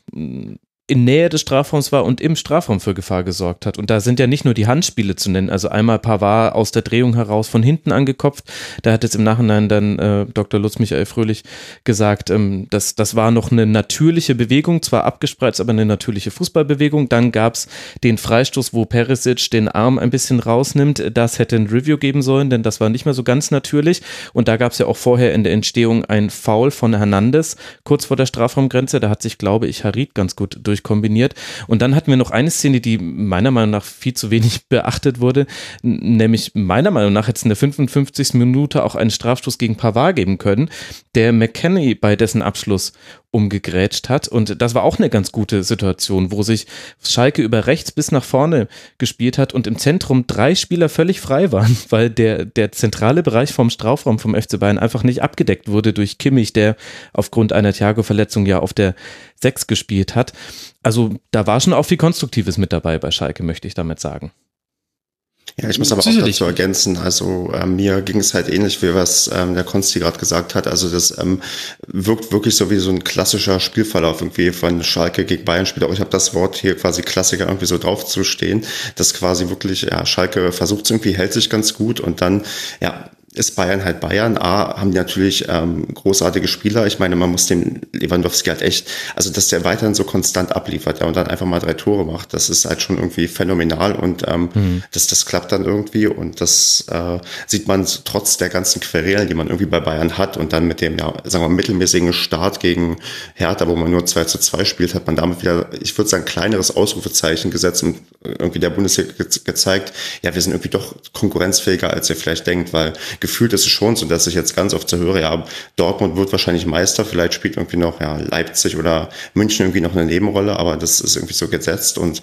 in Nähe des Strafraums war und im Strafraum für Gefahr gesorgt hat. Und da sind ja nicht nur die Handspiele zu nennen. Also einmal Pavard aus der Drehung heraus von hinten angekopft. Da hat jetzt im Nachhinein dann äh, Dr. Lutz Michael Fröhlich gesagt, ähm, dass das war noch eine natürliche Bewegung, zwar abgespreizt, aber eine natürliche Fußballbewegung. Dann gab's den Freistoß, wo Perisic den Arm ein bisschen rausnimmt. Das hätte ein Review geben sollen, denn das war nicht mehr so ganz natürlich. Und da gab's ja auch vorher in der Entstehung ein Foul von Hernandez kurz vor der Strafraumgrenze. Da hat sich, glaube ich, Harit ganz gut durch kombiniert. Und dann hatten wir noch eine Szene, die meiner Meinung nach viel zu wenig beachtet wurde, nämlich meiner Meinung nach es in der 55. Minute auch einen Strafstoß gegen Pavard geben können, der McKenny bei dessen Abschluss umgegrätscht hat. Und das war auch eine ganz gute Situation, wo sich Schalke über rechts bis nach vorne gespielt hat und im Zentrum drei Spieler völlig frei waren, weil der, der zentrale Bereich vom Strafraum vom FC Bayern einfach nicht abgedeckt wurde durch Kimmich, der aufgrund einer Thiago-Verletzung ja auf der Sechs gespielt hat. Also da war schon auch viel Konstruktives mit dabei bei Schalke, möchte ich damit sagen. Ja, ich muss aber Sicherlich. auch dazu ergänzen, also ähm, mir ging es halt ähnlich wie was ähm, der Konsti gerade gesagt hat. Also das ähm, wirkt wirklich so wie so ein klassischer Spielverlauf irgendwie von Schalke gegen Bayern spielt. Aber ich habe das Wort hier quasi Klassiker irgendwie so drauf zu stehen, dass quasi wirklich, ja, Schalke versucht irgendwie, hält sich ganz gut und dann, ja, ist Bayern halt Bayern. A, haben die natürlich ähm, großartige Spieler. Ich meine, man muss dem Lewandowski halt echt, also dass der weiterhin so konstant abliefert ja, und dann einfach mal drei Tore macht, das ist halt schon irgendwie phänomenal und ähm, mhm. das, das klappt dann irgendwie und das äh, sieht man trotz der ganzen Querelen, die man irgendwie bei Bayern hat und dann mit dem, ja, sagen wir, mittelmäßigen Start gegen Hertha, wo man nur 2 zu 2 spielt, hat man damit wieder, ich würde sagen, kleineres Ausrufezeichen gesetzt und irgendwie der Bundesliga ge gezeigt, ja, wir sind irgendwie doch konkurrenzfähiger, als ihr vielleicht denkt, weil gefühlt ist es schon so, dass ich jetzt ganz oft so höre, ja, Dortmund wird wahrscheinlich Meister, vielleicht spielt irgendwie noch ja, Leipzig oder München irgendwie noch eine Nebenrolle, aber das ist irgendwie so gesetzt und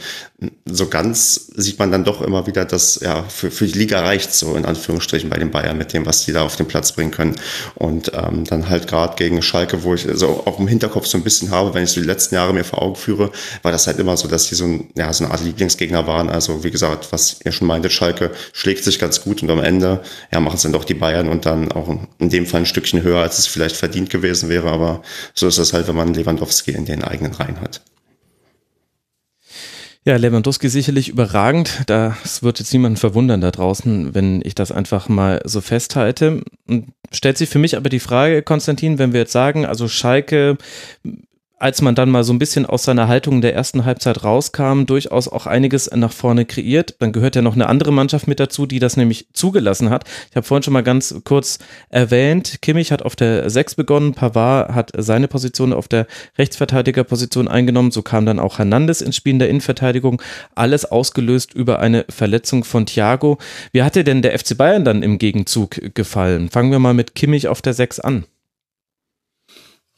so ganz sieht man dann doch immer wieder, dass ja für, für die Liga reicht so in Anführungsstrichen bei den Bayern mit dem, was die da auf den Platz bringen können und ähm, dann halt gerade gegen Schalke, wo ich so auch im Hinterkopf so ein bisschen habe, wenn ich so die letzten Jahre mir vor Augen führe, war das halt immer so, dass die so, ein, ja, so eine Art Lieblingsgegner waren. Also wie gesagt, was ihr schon meintet, Schalke schlägt sich ganz gut und am Ende ja, machen es dann doch auch die Bayern und dann auch in dem Fall ein Stückchen höher, als es vielleicht verdient gewesen wäre. Aber so ist das halt, wenn man Lewandowski in den eigenen Reihen hat. Ja, Lewandowski sicherlich überragend. Das wird jetzt niemanden verwundern da draußen, wenn ich das einfach mal so festhalte. Stellt sich für mich aber die Frage, Konstantin, wenn wir jetzt sagen, also Schalke als man dann mal so ein bisschen aus seiner Haltung in der ersten Halbzeit rauskam, durchaus auch einiges nach vorne kreiert. Dann gehört ja noch eine andere Mannschaft mit dazu, die das nämlich zugelassen hat. Ich habe vorhin schon mal ganz kurz erwähnt, Kimmich hat auf der 6 begonnen, Pavard hat seine Position auf der Rechtsverteidigerposition eingenommen, so kam dann auch Hernandez ins Spiel in der Innenverteidigung, alles ausgelöst über eine Verletzung von Thiago. Wie hat dir denn der FC Bayern dann im Gegenzug gefallen? Fangen wir mal mit Kimmich auf der 6 an.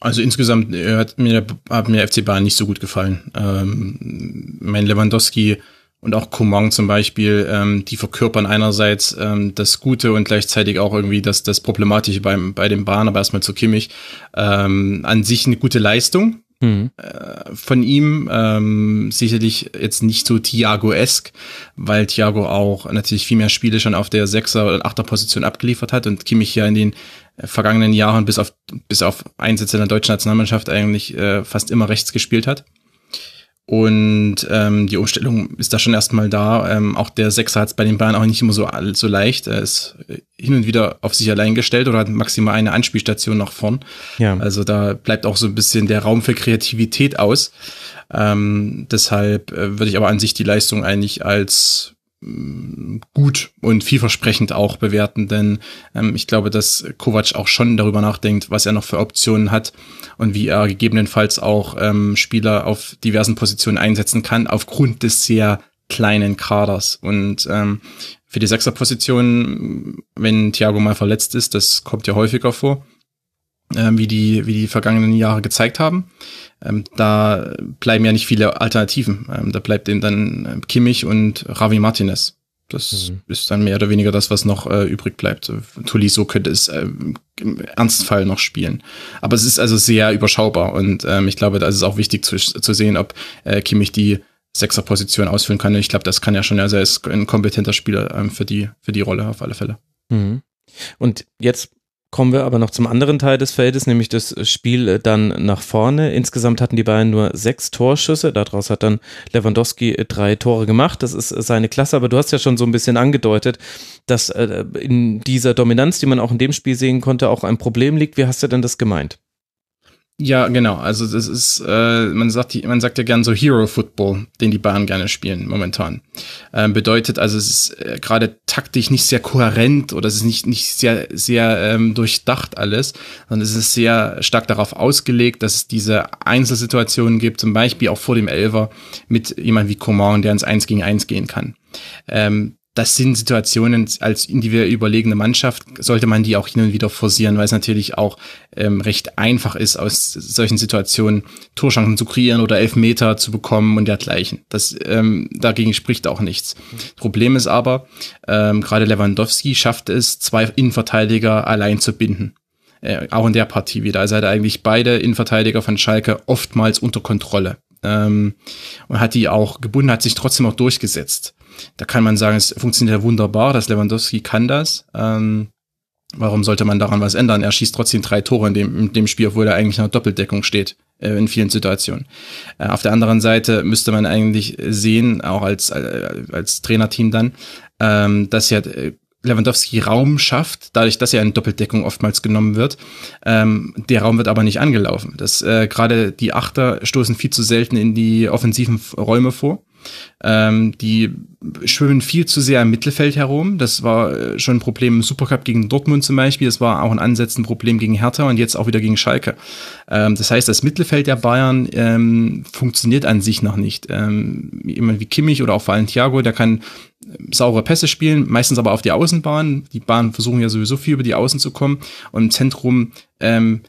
Also insgesamt äh, hat mir, hat mir FC Bayern nicht so gut gefallen. Ähm, mein Lewandowski und auch Coman zum Beispiel, ähm, die verkörpern einerseits ähm, das Gute und gleichzeitig auch irgendwie das, das Problematische beim, bei dem Bahn, aber erstmal zu Kimmich. Ähm, an sich eine gute Leistung, Mhm. Äh, von ihm. Ähm, sicherlich jetzt nicht so Thiago-esk, weil Thiago auch natürlich viel mehr Spiele schon auf der Sechser- oder Achter-Position abgeliefert hat und Kimmich ja in den äh, vergangenen Jahren bis auf, bis auf Einsätze in der deutschen Nationalmannschaft eigentlich äh, fast immer rechts gespielt hat. Und ähm, die Umstellung ist da schon erstmal da. Ähm, auch der Sechser hat es bei den Bayern auch nicht immer so, so leicht. Er ist hin und wieder auf sich allein gestellt oder hat maximal eine Anspielstation nach vorn. Ja. Also da bleibt auch so ein bisschen der Raum für Kreativität aus. Ähm, deshalb äh, würde ich aber an sich die Leistung eigentlich als gut und vielversprechend auch bewerten, denn ähm, ich glaube, dass Kovac auch schon darüber nachdenkt, was er noch für Optionen hat und wie er gegebenenfalls auch ähm, Spieler auf diversen Positionen einsetzen kann, aufgrund des sehr kleinen Kaders. Und ähm, für die Sechserposition, wenn Thiago mal verletzt ist, das kommt ja häufiger vor, äh, wie, die, wie die vergangenen Jahre gezeigt haben, ähm, da bleiben ja nicht viele Alternativen. Ähm, da bleibt eben dann äh, Kimmich und Ravi Martinez. Das mhm. ist dann mehr oder weniger das, was noch äh, übrig bleibt. Tuliso könnte es äh, im Ernstfall noch spielen. Aber es ist also sehr überschaubar und ähm, ich glaube, da ist es auch wichtig zu, zu sehen, ob äh, Kimmich die Sechserposition ausfüllen kann. Ich glaube, das kann ja schon, also er ist ein kompetenter Spieler ähm, für, die, für die Rolle auf alle Fälle. Mhm. Und jetzt Kommen wir aber noch zum anderen Teil des Feldes, nämlich das Spiel äh, dann nach vorne. Insgesamt hatten die Bayern nur sechs Torschüsse. Daraus hat dann Lewandowski äh, drei Tore gemacht. Das ist äh, seine Klasse. Aber du hast ja schon so ein bisschen angedeutet, dass in dieser Dominanz, die man auch in dem Spiel sehen konnte, auch ein Problem liegt. Wie hast du denn das gemeint? Ja, genau. Also das ist, äh, man sagt, man sagt ja gern so Hero Football, den die Bayern gerne spielen momentan. Ähm, bedeutet also, es ist äh, gerade taktisch nicht sehr kohärent oder es ist nicht nicht sehr sehr ähm, durchdacht alles, sondern es ist sehr stark darauf ausgelegt, dass es diese Einzelsituationen gibt, zum Beispiel auch vor dem Elver mit jemand wie Coman, der ins Eins gegen Eins gehen kann. Ähm, das sind Situationen als individuell überlegene Mannschaft, sollte man die auch hin und wieder forcieren, weil es natürlich auch ähm, recht einfach ist, aus solchen Situationen Torschancen zu kreieren oder Elfmeter zu bekommen und dergleichen. Das, ähm, dagegen spricht auch nichts. Problem ist aber, ähm, gerade Lewandowski schafft es, zwei Innenverteidiger allein zu binden. Äh, auch in der Partie wieder. Also hat er eigentlich beide Innenverteidiger von Schalke oftmals unter Kontrolle. Ähm, und hat die auch gebunden, hat sich trotzdem auch durchgesetzt. Da kann man sagen, es funktioniert ja wunderbar, dass Lewandowski kann das. Ähm, warum sollte man daran was ändern? Er schießt trotzdem drei Tore in dem, in dem Spiel, obwohl er eigentlich in einer Doppeldeckung steht äh, in vielen Situationen. Äh, auf der anderen Seite müsste man eigentlich sehen, auch als, äh, als Trainerteam dann, ähm, dass ja äh, Lewandowski Raum schafft, dadurch, dass er in Doppeldeckung oftmals genommen wird. Ähm, der Raum wird aber nicht angelaufen. Das äh, gerade die Achter stoßen viel zu selten in die offensiven Räume vor. Ähm, die schwimmen viel zu sehr im Mittelfeld herum. Das war äh, schon ein Problem im Supercup gegen Dortmund zum Beispiel. Das war auch ein Ansatz ein Problem gegen Hertha und jetzt auch wieder gegen Schalke. Ähm, das heißt, das Mittelfeld der Bayern ähm, funktioniert an sich noch nicht. Ähm, jemand wie Kimmich oder auch vor allem Thiago, der kann ähm, saure Pässe spielen, meistens aber auf die Außenbahn. Die Bahnen versuchen ja sowieso viel über die Außen zu kommen und im Zentrum ähm,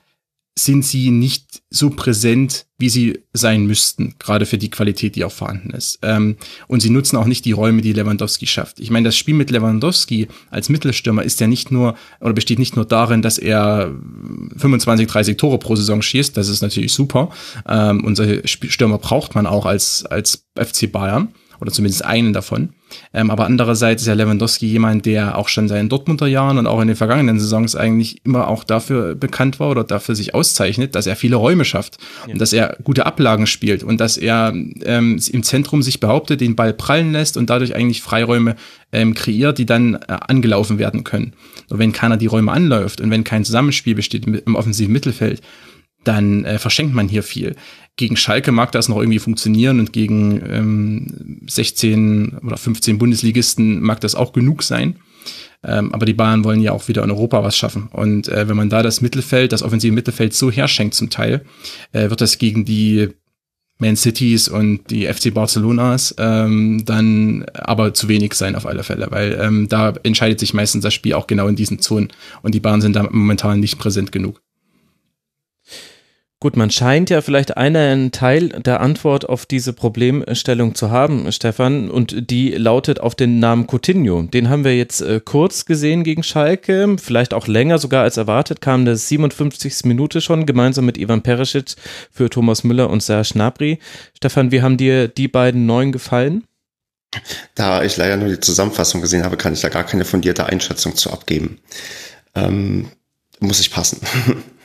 sind sie nicht so präsent, wie sie sein müssten, gerade für die Qualität, die auch vorhanden ist. Ähm, und sie nutzen auch nicht die Räume, die Lewandowski schafft. Ich meine, das Spiel mit Lewandowski als Mittelstürmer ist ja nicht nur oder besteht nicht nur darin, dass er 25, 30 Tore pro Saison schießt. Das ist natürlich super. Ähm, solche Stürmer braucht man auch als, als FC Bayern. Oder zumindest einen davon. Ähm, aber andererseits ist ja Lewandowski jemand, der auch schon seinen Dortmunder Jahren und auch in den vergangenen Saisons eigentlich immer auch dafür bekannt war oder dafür sich auszeichnet, dass er viele Räume schafft ja. und dass er gute Ablagen spielt und dass er ähm, im Zentrum sich behauptet, den Ball prallen lässt und dadurch eigentlich Freiräume ähm, kreiert, die dann äh, angelaufen werden können. Nur wenn keiner die Räume anläuft und wenn kein Zusammenspiel besteht im offensiven Mittelfeld, dann äh, verschenkt man hier viel. Gegen Schalke mag das noch irgendwie funktionieren und gegen ähm, 16 oder 15 Bundesligisten mag das auch genug sein. Ähm, aber die Bayern wollen ja auch wieder in Europa was schaffen. Und äh, wenn man da das Mittelfeld, das offensive Mittelfeld so herschenkt zum Teil, äh, wird das gegen die Man Cities und die FC Barcelonas ähm, dann aber zu wenig sein auf alle Fälle, weil ähm, da entscheidet sich meistens das Spiel auch genau in diesen Zonen und die Bayern sind da momentan nicht präsent genug. Gut, man scheint ja vielleicht einen Teil der Antwort auf diese Problemstellung zu haben, Stefan, und die lautet auf den Namen Coutinho. Den haben wir jetzt äh, kurz gesehen gegen Schalke, vielleicht auch länger sogar als erwartet, kam der 57. Minute schon, gemeinsam mit Ivan Perisic für Thomas Müller und Serge Gnabry. Stefan, wie haben dir die beiden Neuen gefallen? Da ich leider nur die Zusammenfassung gesehen habe, kann ich da gar keine fundierte Einschätzung zu abgeben. Ähm, muss ich passen.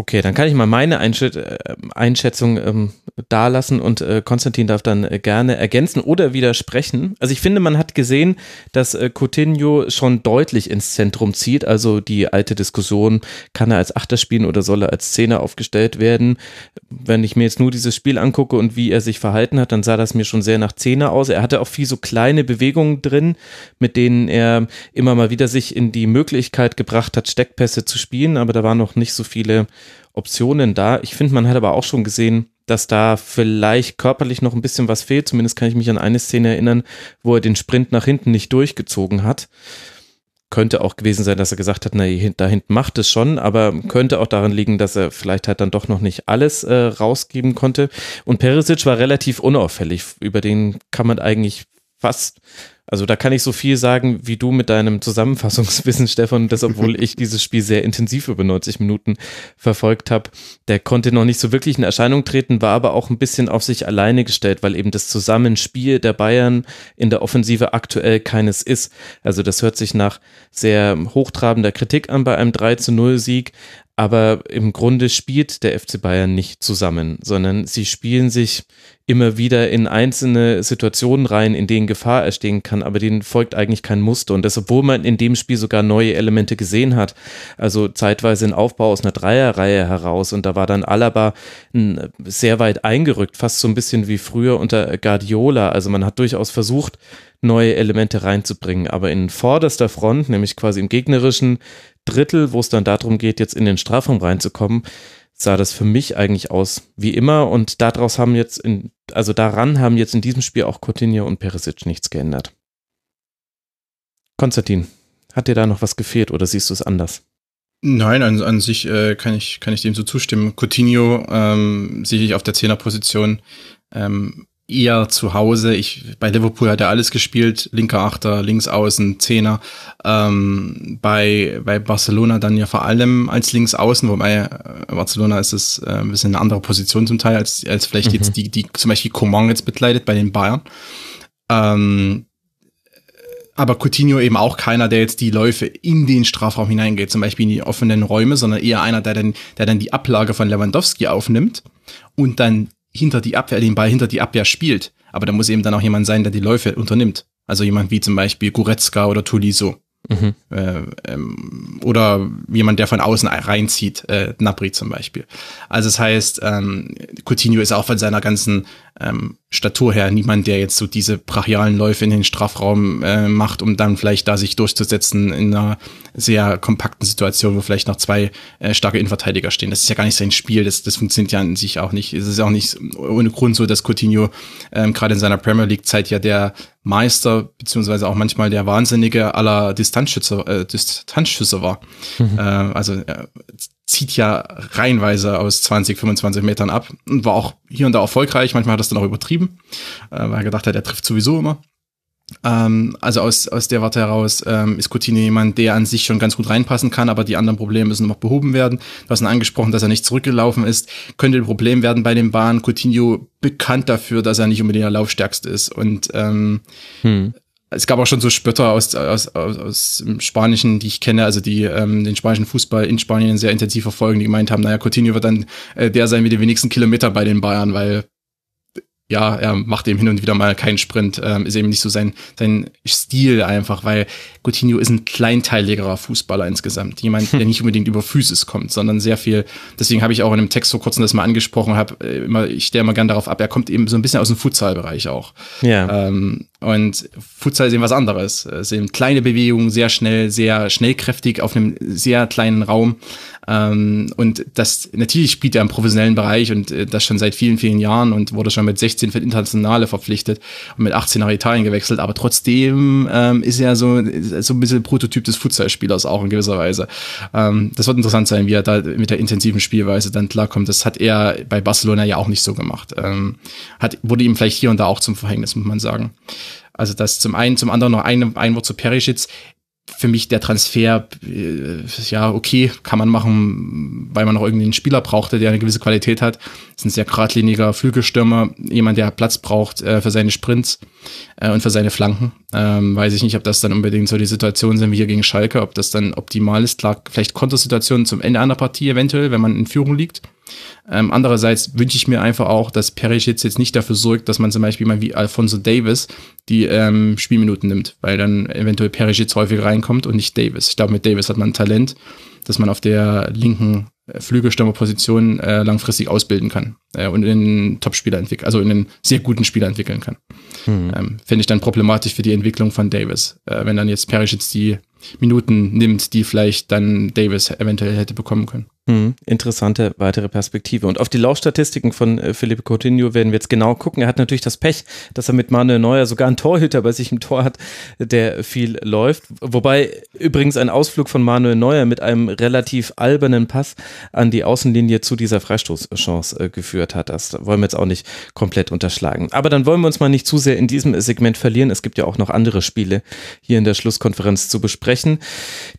Okay, dann kann ich mal meine äh, Einschätzung ähm, dalassen und äh, Konstantin darf dann äh, gerne ergänzen oder widersprechen. Also ich finde, man hat gesehen, dass äh, Coutinho schon deutlich ins Zentrum zieht. Also die alte Diskussion, kann er als Achter spielen oder soll er als Zehner aufgestellt werden? Wenn ich mir jetzt nur dieses Spiel angucke und wie er sich verhalten hat, dann sah das mir schon sehr nach Zehner aus. Er hatte auch viel so kleine Bewegungen drin, mit denen er immer mal wieder sich in die Möglichkeit gebracht hat, Steckpässe zu spielen, aber da waren noch nicht so viele Optionen da. Ich finde, man hat aber auch schon gesehen, dass da vielleicht körperlich noch ein bisschen was fehlt. Zumindest kann ich mich an eine Szene erinnern, wo er den Sprint nach hinten nicht durchgezogen hat. Könnte auch gewesen sein, dass er gesagt hat, na, da hinten macht es schon, aber könnte auch daran liegen, dass er vielleicht halt dann doch noch nicht alles äh, rausgeben konnte. Und Perisic war relativ unauffällig. Über den kann man eigentlich fast also da kann ich so viel sagen wie du mit deinem Zusammenfassungswissen, Stefan, das obwohl ich dieses Spiel sehr intensiv über 90 Minuten verfolgt habe. Der konnte noch nicht so wirklich in Erscheinung treten, war aber auch ein bisschen auf sich alleine gestellt, weil eben das Zusammenspiel der Bayern in der Offensive aktuell keines ist. Also das hört sich nach sehr hochtrabender Kritik an bei einem 3 zu 0 Sieg, aber im Grunde spielt der FC Bayern nicht zusammen, sondern sie spielen sich immer wieder in einzelne Situationen rein, in denen Gefahr erstehen kann, aber denen folgt eigentlich kein Muster. Und das, obwohl man in dem Spiel sogar neue Elemente gesehen hat, also zeitweise ein Aufbau aus einer Dreierreihe heraus und da war dann Alaba sehr weit eingerückt, fast so ein bisschen wie früher unter Guardiola. Also man hat durchaus versucht, neue Elemente reinzubringen, aber in vorderster Front, nämlich quasi im gegnerischen Drittel, wo es dann darum geht, jetzt in den Strafraum reinzukommen, sah das für mich eigentlich aus wie immer und daraus haben jetzt in, also daran haben jetzt in diesem Spiel auch Coutinho und Perisic nichts geändert. Konstantin, hat dir da noch was gefehlt oder siehst du es anders? Nein, an, an sich äh, kann ich kann ich dem so zustimmen. Coutinho ähm, sehe ich auf der Zehnerposition ähm, eher zu Hause. Ich, bei Liverpool hat er alles gespielt, linker Achter, links außen, Zehner. Ähm, bei, bei Barcelona dann ja vor allem als links außen, wobei äh, Barcelona ist es äh, ein bisschen eine andere Position zum Teil, als, als vielleicht mhm. jetzt die, die zum Beispiel Coman jetzt bekleidet bei den Bayern. Ähm, aber Coutinho eben auch keiner, der jetzt die Läufe in den Strafraum hineingeht, zum Beispiel in die offenen Räume, sondern eher einer, der dann, der dann die Ablage von Lewandowski aufnimmt und dann hinter die Abwehr, den Ball hinter die Abwehr spielt. Aber da muss eben dann auch jemand sein, der die Läufe unternimmt. Also jemand wie zum Beispiel Goretzka oder Tuliso. Mhm. Äh, ähm, oder jemand, der von außen reinzieht, äh, Napri zum Beispiel. Also das heißt, ähm, Coutinho ist auch von seiner ganzen ähm, Statur her niemand, der jetzt so diese brachialen Läufe in den Strafraum äh, macht, um dann vielleicht da sich durchzusetzen in einer sehr kompakten Situation, wo vielleicht noch zwei äh, starke Innenverteidiger stehen. Das ist ja gar nicht sein Spiel, das, das funktioniert ja an sich auch nicht. Es ist auch nicht ohne Grund so, dass Coutinho ähm, gerade in seiner Premier League-Zeit ja der Meister, beziehungsweise auch manchmal der Wahnsinnige aller Distanzschütze, äh, Distanzschüsse war. Mhm. Äh, also er zieht ja reihenweise aus 20, 25 Metern ab und war auch hier und da erfolgreich. Manchmal hat er es dann auch übertrieben, äh, weil er gedacht hat, er trifft sowieso immer. Ähm, also aus, aus der Warte heraus ähm, ist Coutinho jemand, der an sich schon ganz gut reinpassen kann, aber die anderen Probleme müssen noch behoben werden. Du hast ihn angesprochen, dass er nicht zurückgelaufen ist. Könnte ein Problem werden bei den Bahnen. Coutinho bekannt dafür, dass er nicht unbedingt der Laufstärkste ist. Und ähm, hm es gab auch schon so Spötter aus, aus, aus, aus dem Spanischen, die ich kenne, also die ähm, den spanischen Fußball in Spanien sehr intensiv verfolgen, die gemeint haben, naja, Coutinho wird dann äh, der sein mit den wenigsten Kilometern bei den Bayern, weil ja, er macht eben hin und wieder mal keinen Sprint, ähm, ist eben nicht so sein, sein Stil einfach, weil Coutinho ist ein kleinteiligerer Fußballer insgesamt. Jemand, der nicht unbedingt über Physis kommt, sondern sehr viel, deswegen habe ich auch in einem Text vor kurzem das mal angesprochen, habe äh, immer, ich stelle mal gern darauf ab, er kommt eben so ein bisschen aus dem Futsal-Bereich auch. Ja. Ähm, und Futsal ist eben was anderes. Es sind kleine Bewegungen, sehr schnell, sehr schnellkräftig auf einem sehr kleinen Raum. Ähm, und das natürlich spielt er im professionellen Bereich und äh, das schon seit vielen, vielen Jahren und wurde schon mit 16 für Internationale verpflichtet und mit 18 nach Italien gewechselt. Aber trotzdem ähm, ist er so, so ein bisschen Prototyp des Futsalspielers auch in gewisser Weise. Ähm, das wird interessant sein, wie er da mit der intensiven Spielweise dann klarkommt. Das hat er bei Barcelona ja auch nicht so gemacht. Ähm, hat, wurde ihm vielleicht hier und da auch zum Verhängnis, muss man sagen. Also das zum einen, zum anderen noch ein, ein Wort zu Perisic für mich der Transfer, äh, ja, okay, kann man machen, weil man noch irgendwie einen Spieler brauchte, der eine gewisse Qualität hat. Das ist ein sehr geradliniger Flügelstürmer, jemand, der Platz braucht äh, für seine Sprints äh, und für seine Flanken. Ähm, weiß ich nicht, ob das dann unbedingt so die Situation sind wie hier gegen Schalke, ob das dann optimal ist. Klar, vielleicht Kontersituationen zum Ende einer Partie eventuell, wenn man in Führung liegt. Ähm, andererseits wünsche ich mir einfach auch, dass Perisic jetzt nicht dafür sorgt, dass man zum Beispiel mal wie Alfonso Davis die ähm, Spielminuten nimmt, weil dann eventuell Perisic häufig reinkommt und nicht Davis. Ich glaube, mit Davis hat man ein Talent, dass man auf der linken äh, Flügelstürmerposition äh, langfristig ausbilden kann äh, und in einen Top-Spieler entwickeln, also in einen sehr guten Spieler entwickeln kann. Mhm. Ähm, Fände ich dann problematisch für die Entwicklung von Davis, äh, wenn dann jetzt Perisic die Minuten nimmt, die vielleicht dann Davis eventuell hätte bekommen können. Hm, interessante weitere Perspektive. Und auf die Laufstatistiken von äh, Philippe Coutinho werden wir jetzt genau gucken. Er hat natürlich das Pech, dass er mit Manuel Neuer sogar einen Torhüter bei sich im Tor hat, der viel läuft. Wobei übrigens ein Ausflug von Manuel Neuer mit einem relativ albernen Pass an die Außenlinie zu dieser Freistoßchance äh, geführt hat. Das wollen wir jetzt auch nicht komplett unterschlagen. Aber dann wollen wir uns mal nicht zu sehr in diesem Segment verlieren. Es gibt ja auch noch andere Spiele hier in der Schlusskonferenz zu besprechen.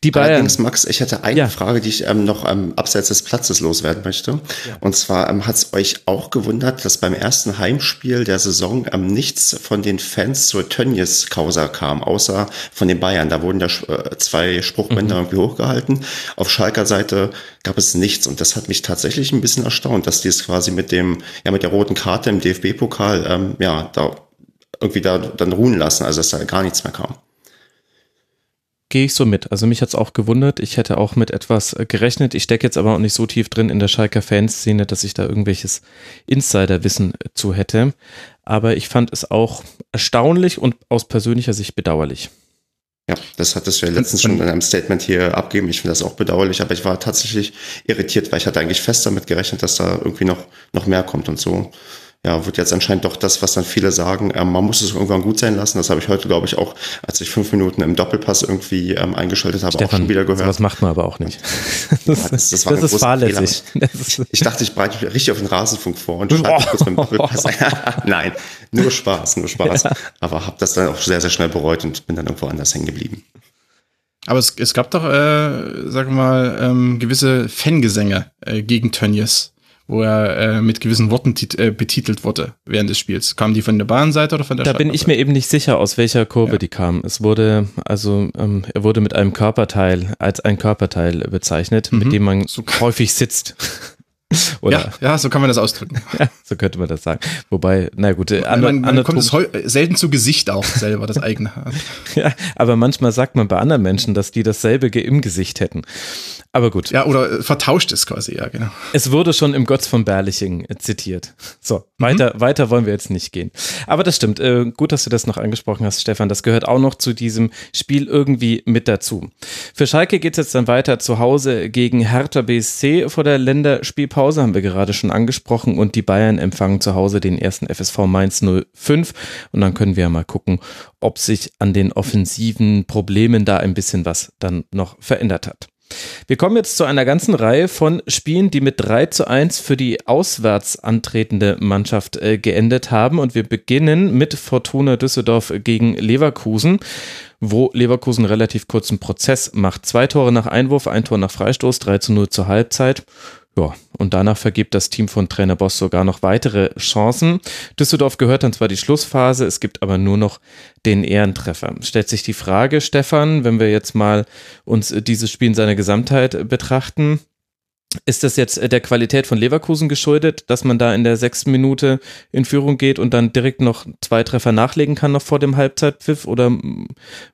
Die Bayern. Allerdings, Max, ich hätte eine ja. Frage, die ich ähm, noch ähm, abseits abseits des Platzes loswerden möchte. Ja. Und zwar ähm, hat es euch auch gewundert, dass beim ersten Heimspiel der Saison ähm, nichts von den Fans zur Tönnies-Causa kam, außer von den Bayern. Da wurden ja äh, zwei Spruchbänder mhm. irgendwie hochgehalten. Auf Schalker Seite gab es nichts. Und das hat mich tatsächlich ein bisschen erstaunt, dass die es quasi mit dem, ja, mit der roten Karte im DFB-Pokal, ähm, ja, da irgendwie da dann ruhen lassen, also dass da gar nichts mehr kam gehe ich so mit. Also mich hat es auch gewundert. Ich hätte auch mit etwas äh, gerechnet. Ich stecke jetzt aber auch nicht so tief drin in der Schalker Fanszene, dass ich da irgendwelches Insiderwissen äh, zu hätte. Aber ich fand es auch erstaunlich und aus persönlicher Sicht bedauerlich. Ja, das hattest du ja letztens schon in einem Statement hier abgeben. Ich finde das auch bedauerlich, aber ich war tatsächlich irritiert, weil ich hatte eigentlich fest damit gerechnet, dass da irgendwie noch, noch mehr kommt und so ja, wird jetzt anscheinend doch das, was dann viele sagen, ähm, man muss es irgendwann gut sein lassen. Das habe ich heute, glaube ich, auch, als ich fünf Minuten im Doppelpass irgendwie ähm, eingeschaltet habe, Stefan, auch schon wieder gehört. Das macht man aber auch nicht. Das, ja, das, das, das ist fahrlässig. Ich, ich, dachte, ich bereite mich richtig auf den Rasenfunk vor und schreibe kurz mit dem Doppelpass. Nein, nur Spaß, nur Spaß. Ja. Aber habe das dann auch sehr, sehr schnell bereut und bin dann irgendwo anders hängen geblieben. Aber es, es gab doch, äh, sagen wir mal, ähm, gewisse Fangesänge äh, gegen Tönnies wo er äh, mit gewissen Worten äh, betitelt wurde während des Spiels. Kamen die von der Bahnseite oder von der Da bin ich mir eben nicht sicher, aus welcher Kurve ja. die kamen. Es wurde, also ähm, er wurde mit einem Körperteil, als ein Körperteil bezeichnet, mhm. mit dem man so häufig sitzt. Ja, ja, so kann man das ausdrücken. Ja, so könnte man das sagen. Wobei, na gut, man, man, man kommt es selten zu Gesicht auch selber, das eigene. ja, aber manchmal sagt man bei anderen Menschen, dass die dasselbe im Gesicht hätten. Aber gut. Ja, oder vertauscht ist quasi, ja, genau. Es wurde schon im Götz von Berliching zitiert. So, weiter, mhm. weiter wollen wir jetzt nicht gehen. Aber das stimmt. Äh, gut, dass du das noch angesprochen hast, Stefan. Das gehört auch noch zu diesem Spiel irgendwie mit dazu. Für Schalke geht es jetzt dann weiter zu Hause gegen Hertha BSC vor der Länderspielpause, haben wir gerade schon angesprochen. Und die Bayern empfangen zu Hause den ersten FSV Mainz 05. Und dann können wir mal gucken, ob sich an den offensiven Problemen da ein bisschen was dann noch verändert hat. Wir kommen jetzt zu einer ganzen Reihe von Spielen, die mit 3 zu 1 für die auswärts antretende Mannschaft äh, geendet haben. Und wir beginnen mit Fortuna Düsseldorf gegen Leverkusen, wo Leverkusen relativ kurzen Prozess macht. Zwei Tore nach Einwurf, ein Tor nach Freistoß, 3 zu 0 zur Halbzeit. Ja, und danach vergibt das Team von Trainer Boss sogar noch weitere Chancen. Düsseldorf gehört dann zwar die Schlussphase, es gibt aber nur noch den Ehrentreffer. Stellt sich die Frage, Stefan, wenn wir jetzt mal uns dieses Spiel in seiner Gesamtheit betrachten, ist das jetzt der Qualität von Leverkusen geschuldet, dass man da in der sechsten Minute in Führung geht und dann direkt noch zwei Treffer nachlegen kann noch vor dem Halbzeitpfiff? Oder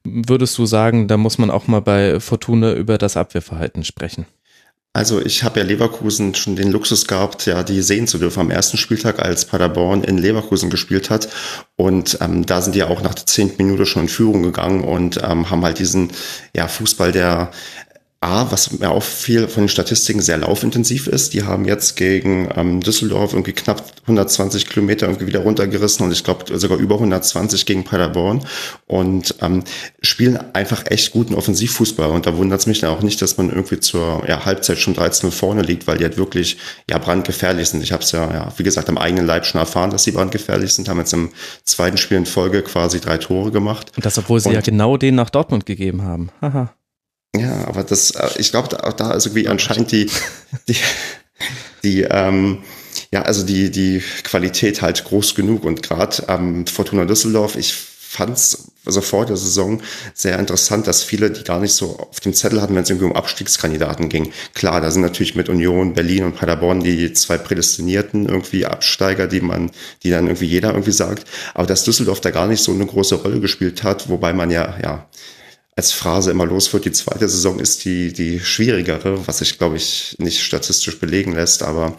würdest du sagen, da muss man auch mal bei Fortuna über das Abwehrverhalten sprechen? Also ich habe ja Leverkusen schon den Luxus gehabt, ja, die sehen zu dürfen am ersten Spieltag, als Paderborn in Leverkusen gespielt hat. Und ähm, da sind die auch nach der zehnten Minute schon in Führung gegangen und ähm, haben halt diesen ja, Fußball, der A, was mir auffiel von den Statistiken, sehr laufintensiv ist. Die haben jetzt gegen ähm, Düsseldorf irgendwie knapp 120 Kilometer irgendwie wieder runtergerissen und ich glaube sogar über 120 gegen Paderborn und ähm, spielen einfach echt guten Offensivfußball. Und da wundert es mich dann auch nicht, dass man irgendwie zur ja, Halbzeit schon 13 vorne liegt, weil die halt wirklich ja brandgefährlich sind. Ich habe es ja, ja, wie gesagt, am eigenen Leib schon erfahren, dass sie brandgefährlich sind, haben jetzt im zweiten Spiel in Folge quasi drei Tore gemacht. Und das, obwohl sie und, ja genau den nach Dortmund gegeben haben. Haha. Ja, aber das, äh, ich glaube, auch da ist irgendwie anscheinend die, die, die, ähm, ja, also die, die Qualität halt groß genug und gerade ähm, Fortuna Düsseldorf, ich fand es also vor der Saison sehr interessant, dass viele, die gar nicht so auf dem Zettel hatten, wenn es irgendwie um Abstiegskandidaten ging. Klar, da sind natürlich mit Union, Berlin und Paderborn die zwei prädestinierten irgendwie Absteiger, die man, die dann irgendwie jeder irgendwie sagt. Aber dass Düsseldorf da gar nicht so eine große Rolle gespielt hat, wobei man ja, ja, als Phrase immer los wird. Die zweite Saison ist die, die schwierigere, was sich, glaube ich, nicht statistisch belegen lässt, aber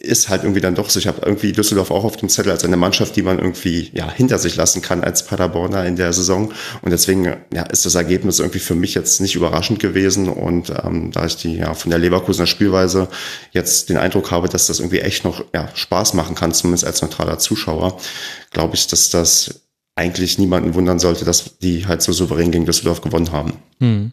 ist halt irgendwie dann doch so. Ich habe irgendwie Düsseldorf auch auf dem Zettel als eine Mannschaft, die man irgendwie ja hinter sich lassen kann als Paderborner in der Saison. Und deswegen ja, ist das Ergebnis irgendwie für mich jetzt nicht überraschend gewesen. Und ähm, da ich die ja von der Leverkusener Spielweise jetzt den Eindruck habe, dass das irgendwie echt noch ja, Spaß machen kann, zumindest als neutraler Zuschauer, glaube ich, dass das eigentlich niemanden wundern sollte, dass die halt so souverän gegen Düsseldorf gewonnen haben. Hm.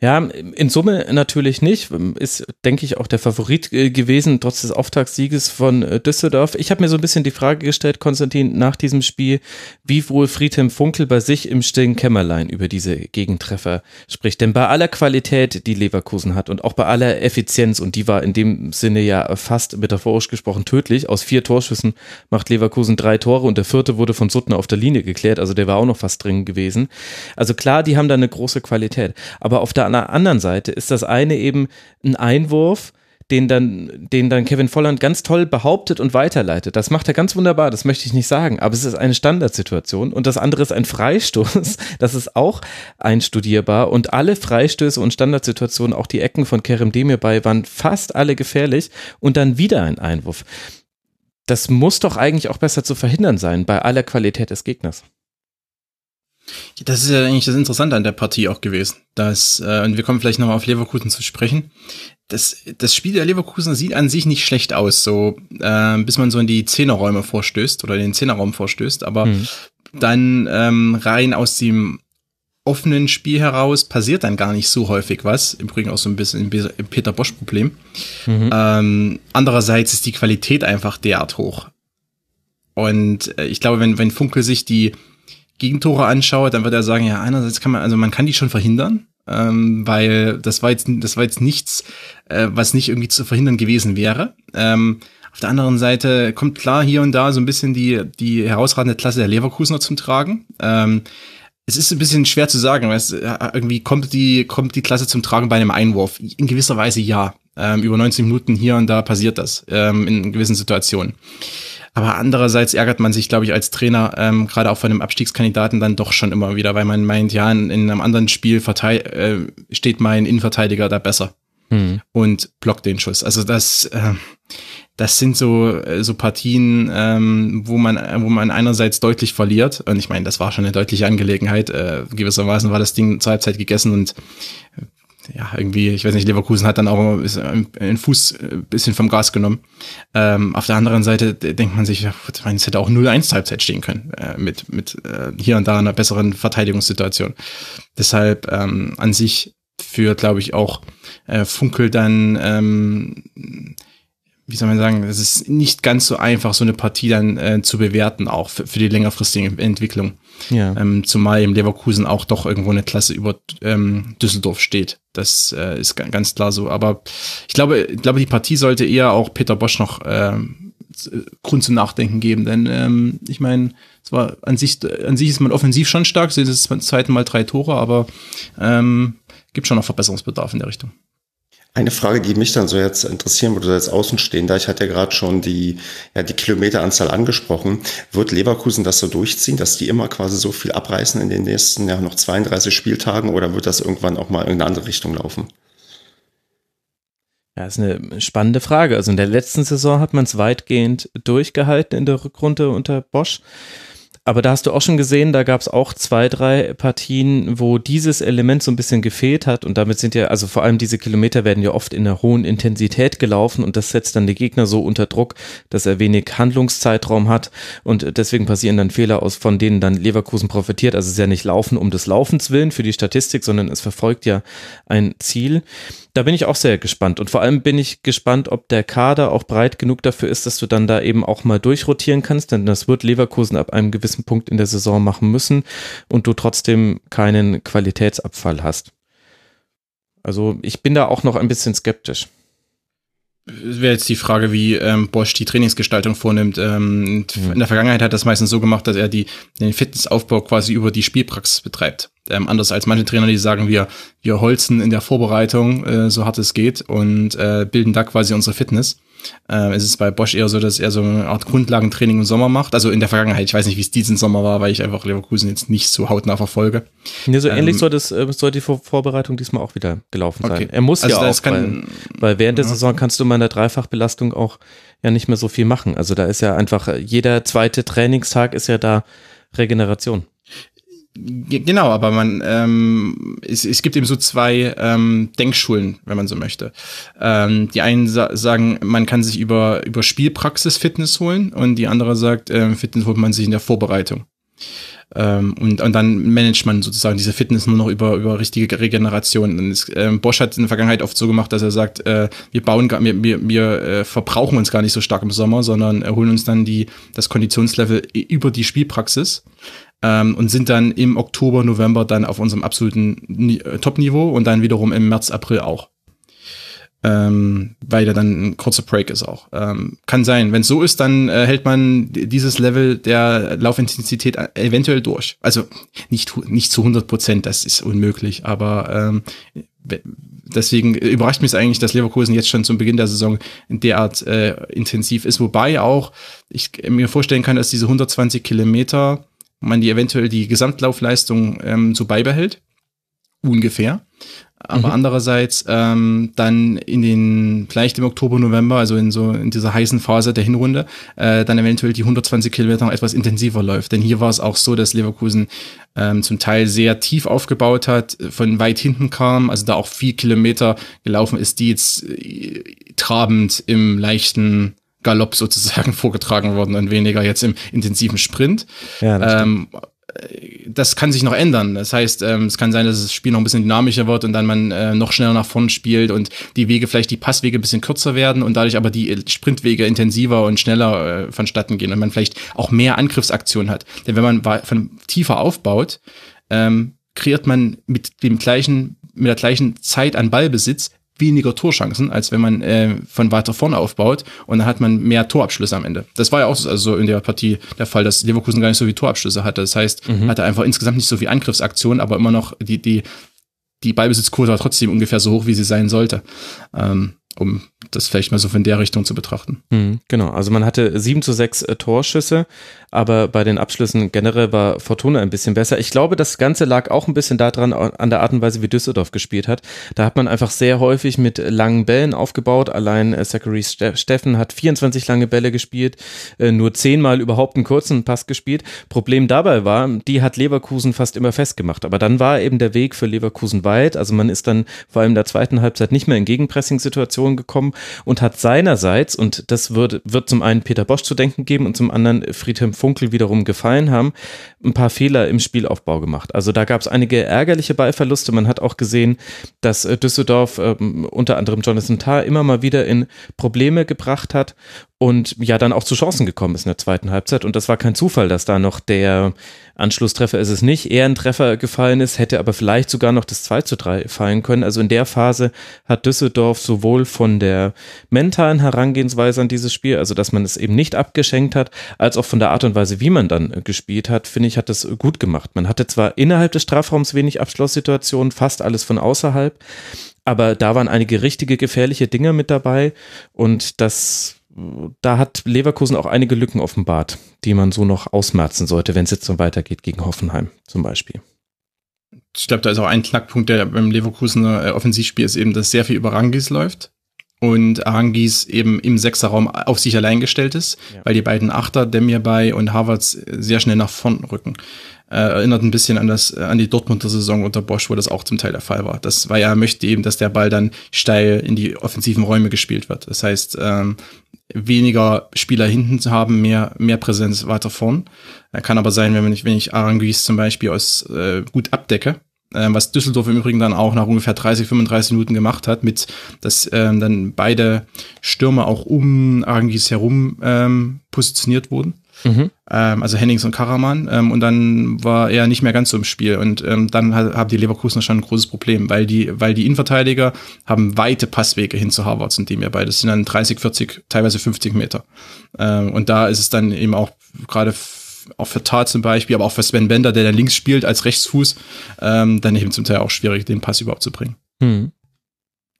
Ja, in Summe natürlich nicht. Ist, denke ich, auch der Favorit äh, gewesen, trotz des Auftaktsieges von äh, Düsseldorf. Ich habe mir so ein bisschen die Frage gestellt, Konstantin, nach diesem Spiel, wie wohl Friedhelm Funkel bei sich im stillen Kämmerlein über diese Gegentreffer spricht. Denn bei aller Qualität, die Leverkusen hat und auch bei aller Effizienz, und die war in dem Sinne ja fast metaphorisch gesprochen tödlich, aus vier Torschüssen macht Leverkusen drei Tore und der vierte wurde von Suttner auf der Linie geklärt, also der war auch noch fast dringend gewesen. Also klar, die haben da eine große Qualität. Aber auf der anderen Seite ist das eine eben ein Einwurf, den dann, den dann Kevin Volland ganz toll behauptet und weiterleitet. Das macht er ganz wunderbar, das möchte ich nicht sagen, aber es ist eine Standardsituation und das andere ist ein Freistoß, das ist auch einstudierbar und alle Freistöße und Standardsituationen, auch die Ecken von Kerem Demir bei, waren fast alle gefährlich und dann wieder ein Einwurf. Das muss doch eigentlich auch besser zu verhindern sein bei aller Qualität des Gegners. Das ist ja eigentlich das Interessante an der Partie auch gewesen. Dass, äh, und wir kommen vielleicht nochmal auf Leverkusen zu sprechen. Das, das Spiel der Leverkusen sieht an sich nicht schlecht aus, so äh, bis man so in die Zehnerräume vorstößt oder den Zehnerraum vorstößt. Aber mhm. dann ähm, rein aus dem offenen Spiel heraus passiert dann gar nicht so häufig was. Im Übrigen auch so ein bisschen ein Peter Bosch-Problem. Mhm. Ähm, andererseits ist die Qualität einfach derart hoch. Und äh, ich glaube, wenn, wenn Funkel sich die Gegentore anschaut, dann wird er sagen, ja, einerseits kann man, also man kann die schon verhindern, ähm, weil das war jetzt, das war jetzt nichts, äh, was nicht irgendwie zu verhindern gewesen wäre. Ähm, auf der anderen Seite kommt klar hier und da so ein bisschen die, die herausragende Klasse der Leverkusener zum Tragen. Ähm, es ist ein bisschen schwer zu sagen, weil es, äh, irgendwie kommt die, kommt die Klasse zum Tragen bei einem Einwurf. In gewisser Weise ja. Ähm, über 90 Minuten hier und da passiert das ähm, in gewissen Situationen. Aber andererseits ärgert man sich, glaube ich, als Trainer, ähm, gerade auch von einem Abstiegskandidaten dann doch schon immer wieder, weil man meint, ja, in, in einem anderen Spiel äh, steht mein Innenverteidiger da besser hm. und blockt den Schuss. Also das, äh, das sind so, äh, so Partien, ähm, wo man, wo man einerseits deutlich verliert. Und ich meine, das war schon eine deutliche Angelegenheit. Äh, gewissermaßen war das Ding zur Halbzeit gegessen und ja, irgendwie, ich weiß nicht, Leverkusen hat dann auch einen Fuß ein äh, bisschen vom Gas genommen. Ähm, auf der anderen Seite denkt man sich, ich meine, es hätte auch 0-1 Halbzeit stehen können, äh, mit, mit äh, hier und da einer besseren Verteidigungssituation. Deshalb ähm, an sich für, glaube ich, auch äh, Funkel dann, ähm, wie soll man sagen, es ist nicht ganz so einfach, so eine Partie dann äh, zu bewerten, auch für, für die längerfristige Entwicklung. Ja. Ähm, zumal im Leverkusen auch doch irgendwo eine Klasse über ähm, Düsseldorf steht. Das äh, ist ganz klar so. Aber ich glaube, ich glaube, die Partie sollte eher auch Peter Bosch noch ähm, Grund zum Nachdenken geben. Denn ähm, ich meine, zwar an sich, an sich ist man offensiv schon stark, sind es zum zweiten Mal drei Tore, aber ähm, gibt schon noch Verbesserungsbedarf in der Richtung. Eine Frage, die mich dann so jetzt interessieren würde, als Außenstehender, ich hatte ja gerade schon die, ja, die Kilometeranzahl angesprochen. Wird Leverkusen das so durchziehen, dass die immer quasi so viel abreißen in den nächsten, ja, noch 32 Spieltagen oder wird das irgendwann auch mal in eine andere Richtung laufen? Ja, ist eine spannende Frage. Also in der letzten Saison hat man es weitgehend durchgehalten in der Rückrunde unter Bosch. Aber da hast du auch schon gesehen, da gab es auch zwei, drei Partien, wo dieses Element so ein bisschen gefehlt hat. Und damit sind ja, also vor allem diese Kilometer werden ja oft in einer hohen Intensität gelaufen und das setzt dann den Gegner so unter Druck, dass er wenig Handlungszeitraum hat. Und deswegen passieren dann Fehler aus, von denen dann Leverkusen profitiert. Also es ist ja nicht Laufen um des Laufens willen für die Statistik, sondern es verfolgt ja ein Ziel. Da bin ich auch sehr gespannt. Und vor allem bin ich gespannt, ob der Kader auch breit genug dafür ist, dass du dann da eben auch mal durchrotieren kannst. Denn das wird Leverkusen ab einem gewissen Punkt in der Saison machen müssen und du trotzdem keinen Qualitätsabfall hast. Also ich bin da auch noch ein bisschen skeptisch wäre jetzt die Frage, wie ähm, Bosch die Trainingsgestaltung vornimmt. Ähm, mhm. In der Vergangenheit hat das meistens so gemacht, dass er die, den Fitnessaufbau quasi über die Spielpraxis betreibt. Ähm, anders als manche Trainer, die sagen, wir, wir holzen in der Vorbereitung, äh, so hart es geht, und äh, bilden da quasi unsere Fitness. Äh, es ist bei Bosch eher so, dass er so eine Art Grundlagentraining im Sommer macht. Also in der Vergangenheit, ich weiß nicht, wie es diesen Sommer war, weil ich einfach Leverkusen jetzt nicht so hautnah verfolge. Ja, so ähnlich ähm, soll, das, äh, soll die Vorbereitung diesmal auch wieder gelaufen sein. Okay. Er muss also ja auch, kann, weil, weil während der Saison kannst du mal in der Dreifachbelastung auch ja nicht mehr so viel machen. Also da ist ja einfach, jeder zweite Trainingstag ist ja da Regeneration. Genau, aber man ähm, es, es gibt eben so zwei ähm, Denkschulen, wenn man so möchte. Ähm, die einen sa sagen, man kann sich über über Spielpraxis Fitness holen und die andere sagt, ähm, Fitness holt man sich in der Vorbereitung. Ähm, und, und dann managt man sozusagen diese Fitness nur noch über, über richtige Regeneration. Und es, ähm, Bosch hat in der Vergangenheit oft so gemacht, dass er sagt, äh, wir bauen gar, wir, wir, wir äh, verbrauchen uns gar nicht so stark im Sommer, sondern äh, holen uns dann die, das Konditionslevel über die Spielpraxis ähm, und sind dann im Oktober, November dann auf unserem absoluten äh, Top-Niveau und dann wiederum im März, April auch. Ähm, weil da dann ein kurzer Break ist auch. Ähm, kann sein. Wenn es so ist, dann äh, hält man dieses Level der Laufintensität äh, eventuell durch. Also nicht, nicht zu 100 Prozent, das ist unmöglich, aber ähm, deswegen überrascht mich es eigentlich, dass Leverkusen jetzt schon zum Beginn der Saison derart äh, intensiv ist, wobei auch ich mir vorstellen kann, dass diese 120 Kilometer man die eventuell die Gesamtlaufleistung ähm, so beibehält. Ungefähr. Aber mhm. andererseits ähm, dann in den, vielleicht im Oktober, November, also in so in dieser heißen Phase der Hinrunde, äh, dann eventuell die 120 Kilometer noch etwas intensiver läuft. Denn hier war es auch so, dass Leverkusen ähm, zum Teil sehr tief aufgebaut hat, von weit hinten kam, also da auch viel Kilometer gelaufen ist, die jetzt äh, trabend im leichten Galopp sozusagen vorgetragen worden und weniger jetzt im intensiven Sprint. Ja, das, ähm, das kann sich noch ändern. Das heißt, ähm, es kann sein, dass das Spiel noch ein bisschen dynamischer wird und dann man äh, noch schneller nach vorn spielt und die Wege, vielleicht die Passwege ein bisschen kürzer werden und dadurch aber die Sprintwege intensiver und schneller äh, vonstatten gehen und man vielleicht auch mehr Angriffsaktionen hat. Denn wenn man von tiefer aufbaut, ähm, kreiert man mit dem gleichen, mit der gleichen Zeit an Ballbesitz weniger Torchancen, als wenn man äh, von weiter vorne aufbaut und dann hat man mehr Torabschlüsse am Ende. Das war ja auch so also in der Partie der Fall, dass Leverkusen gar nicht so viele Torabschlüsse hatte. Das heißt, mhm. hatte einfach insgesamt nicht so viel Angriffsaktionen, aber immer noch die, die, die Ballbesitzquote war trotzdem ungefähr so hoch, wie sie sein sollte. Ähm, um das vielleicht mal so von der Richtung zu betrachten. Mhm, genau, also man hatte sieben zu sechs äh, Torschüsse, aber bei den Abschlüssen generell war Fortuna ein bisschen besser. Ich glaube, das Ganze lag auch ein bisschen daran, an der Art und Weise, wie Düsseldorf gespielt hat. Da hat man einfach sehr häufig mit langen Bällen aufgebaut. Allein äh, Zachary Steffen hat 24 lange Bälle gespielt, äh, nur zehnmal überhaupt einen kurzen Pass gespielt. Problem dabei war, die hat Leverkusen fast immer festgemacht. Aber dann war eben der Weg für Leverkusen weit. Also man ist dann vor allem in der zweiten Halbzeit nicht mehr in Gegenpressing-Situationen gekommen und hat seinerseits, und das wird, wird zum einen Peter Bosch zu denken geben und zum anderen Friedhelm Funkel wiederum gefallen haben, ein paar Fehler im Spielaufbau gemacht. Also da gab es einige ärgerliche Ballverluste. Man hat auch gesehen, dass äh, Düsseldorf äh, unter anderem Jonathan Tarr immer mal wieder in Probleme gebracht hat und ja dann auch zu Chancen gekommen ist in der zweiten Halbzeit. Und das war kein Zufall, dass da noch der Anschlusstreffer ist es nicht, eher ein Treffer gefallen ist, hätte aber vielleicht sogar noch das 2 zu 3 fallen können. Also in der Phase hat Düsseldorf sowohl von der mentalen Herangehensweise an dieses Spiel, also dass man es eben nicht abgeschenkt hat, als auch von der Art und Weise, wie man dann gespielt hat, finde ich, hat das gut gemacht. Man hatte zwar innerhalb des Strafraums wenig Abschlusssituationen, fast alles von außerhalb, aber da waren einige richtige gefährliche Dinge mit dabei und das da hat Leverkusen auch einige Lücken offenbart, die man so noch ausmerzen sollte, wenn es jetzt so weitergeht gegen Hoffenheim zum Beispiel. Ich glaube, da ist auch ein Knackpunkt, der beim Leverkusener äh, Offensivspiel ist eben, dass sehr viel über Rangis läuft und Arangis eben im Sechserraum auf sich allein gestellt ist, ja. weil die beiden Achter, Demir bei und Havertz sehr schnell nach vorn rücken. Äh, erinnert ein bisschen an das an die Dortmunder Saison unter Bosch, wo das auch zum Teil der Fall war. Das war ja möchte eben, dass der Ball dann steil in die offensiven Räume gespielt wird. Das heißt, ähm, weniger Spieler hinten zu haben, mehr, mehr Präsenz weiter vorn. Kann aber sein, wenn ich, wenn ich Aranguiz zum Beispiel aus, äh, gut abdecke, was Düsseldorf im Übrigen dann auch nach ungefähr 30, 35 Minuten gemacht hat, mit, dass ähm, dann beide Stürmer auch um Aranguiz herum ähm, positioniert wurden. Mhm. Ähm, also Hennings und Karaman. Ähm, und dann war er nicht mehr ganz so im Spiel. Und ähm, dann hat, haben die Leverkusener schon ein großes Problem, weil die, weil die Innenverteidiger haben weite Passwege hin zu Harvards und dem ja beides sind dann 30, 40, teilweise 50 Meter. Ähm, und da ist es dann eben auch gerade auch für Tat zum Beispiel, aber auch für Sven Bender, der dann links spielt als Rechtsfuß, ähm, dann eben zum Teil auch schwierig, den Pass überhaupt zu bringen. Mhm.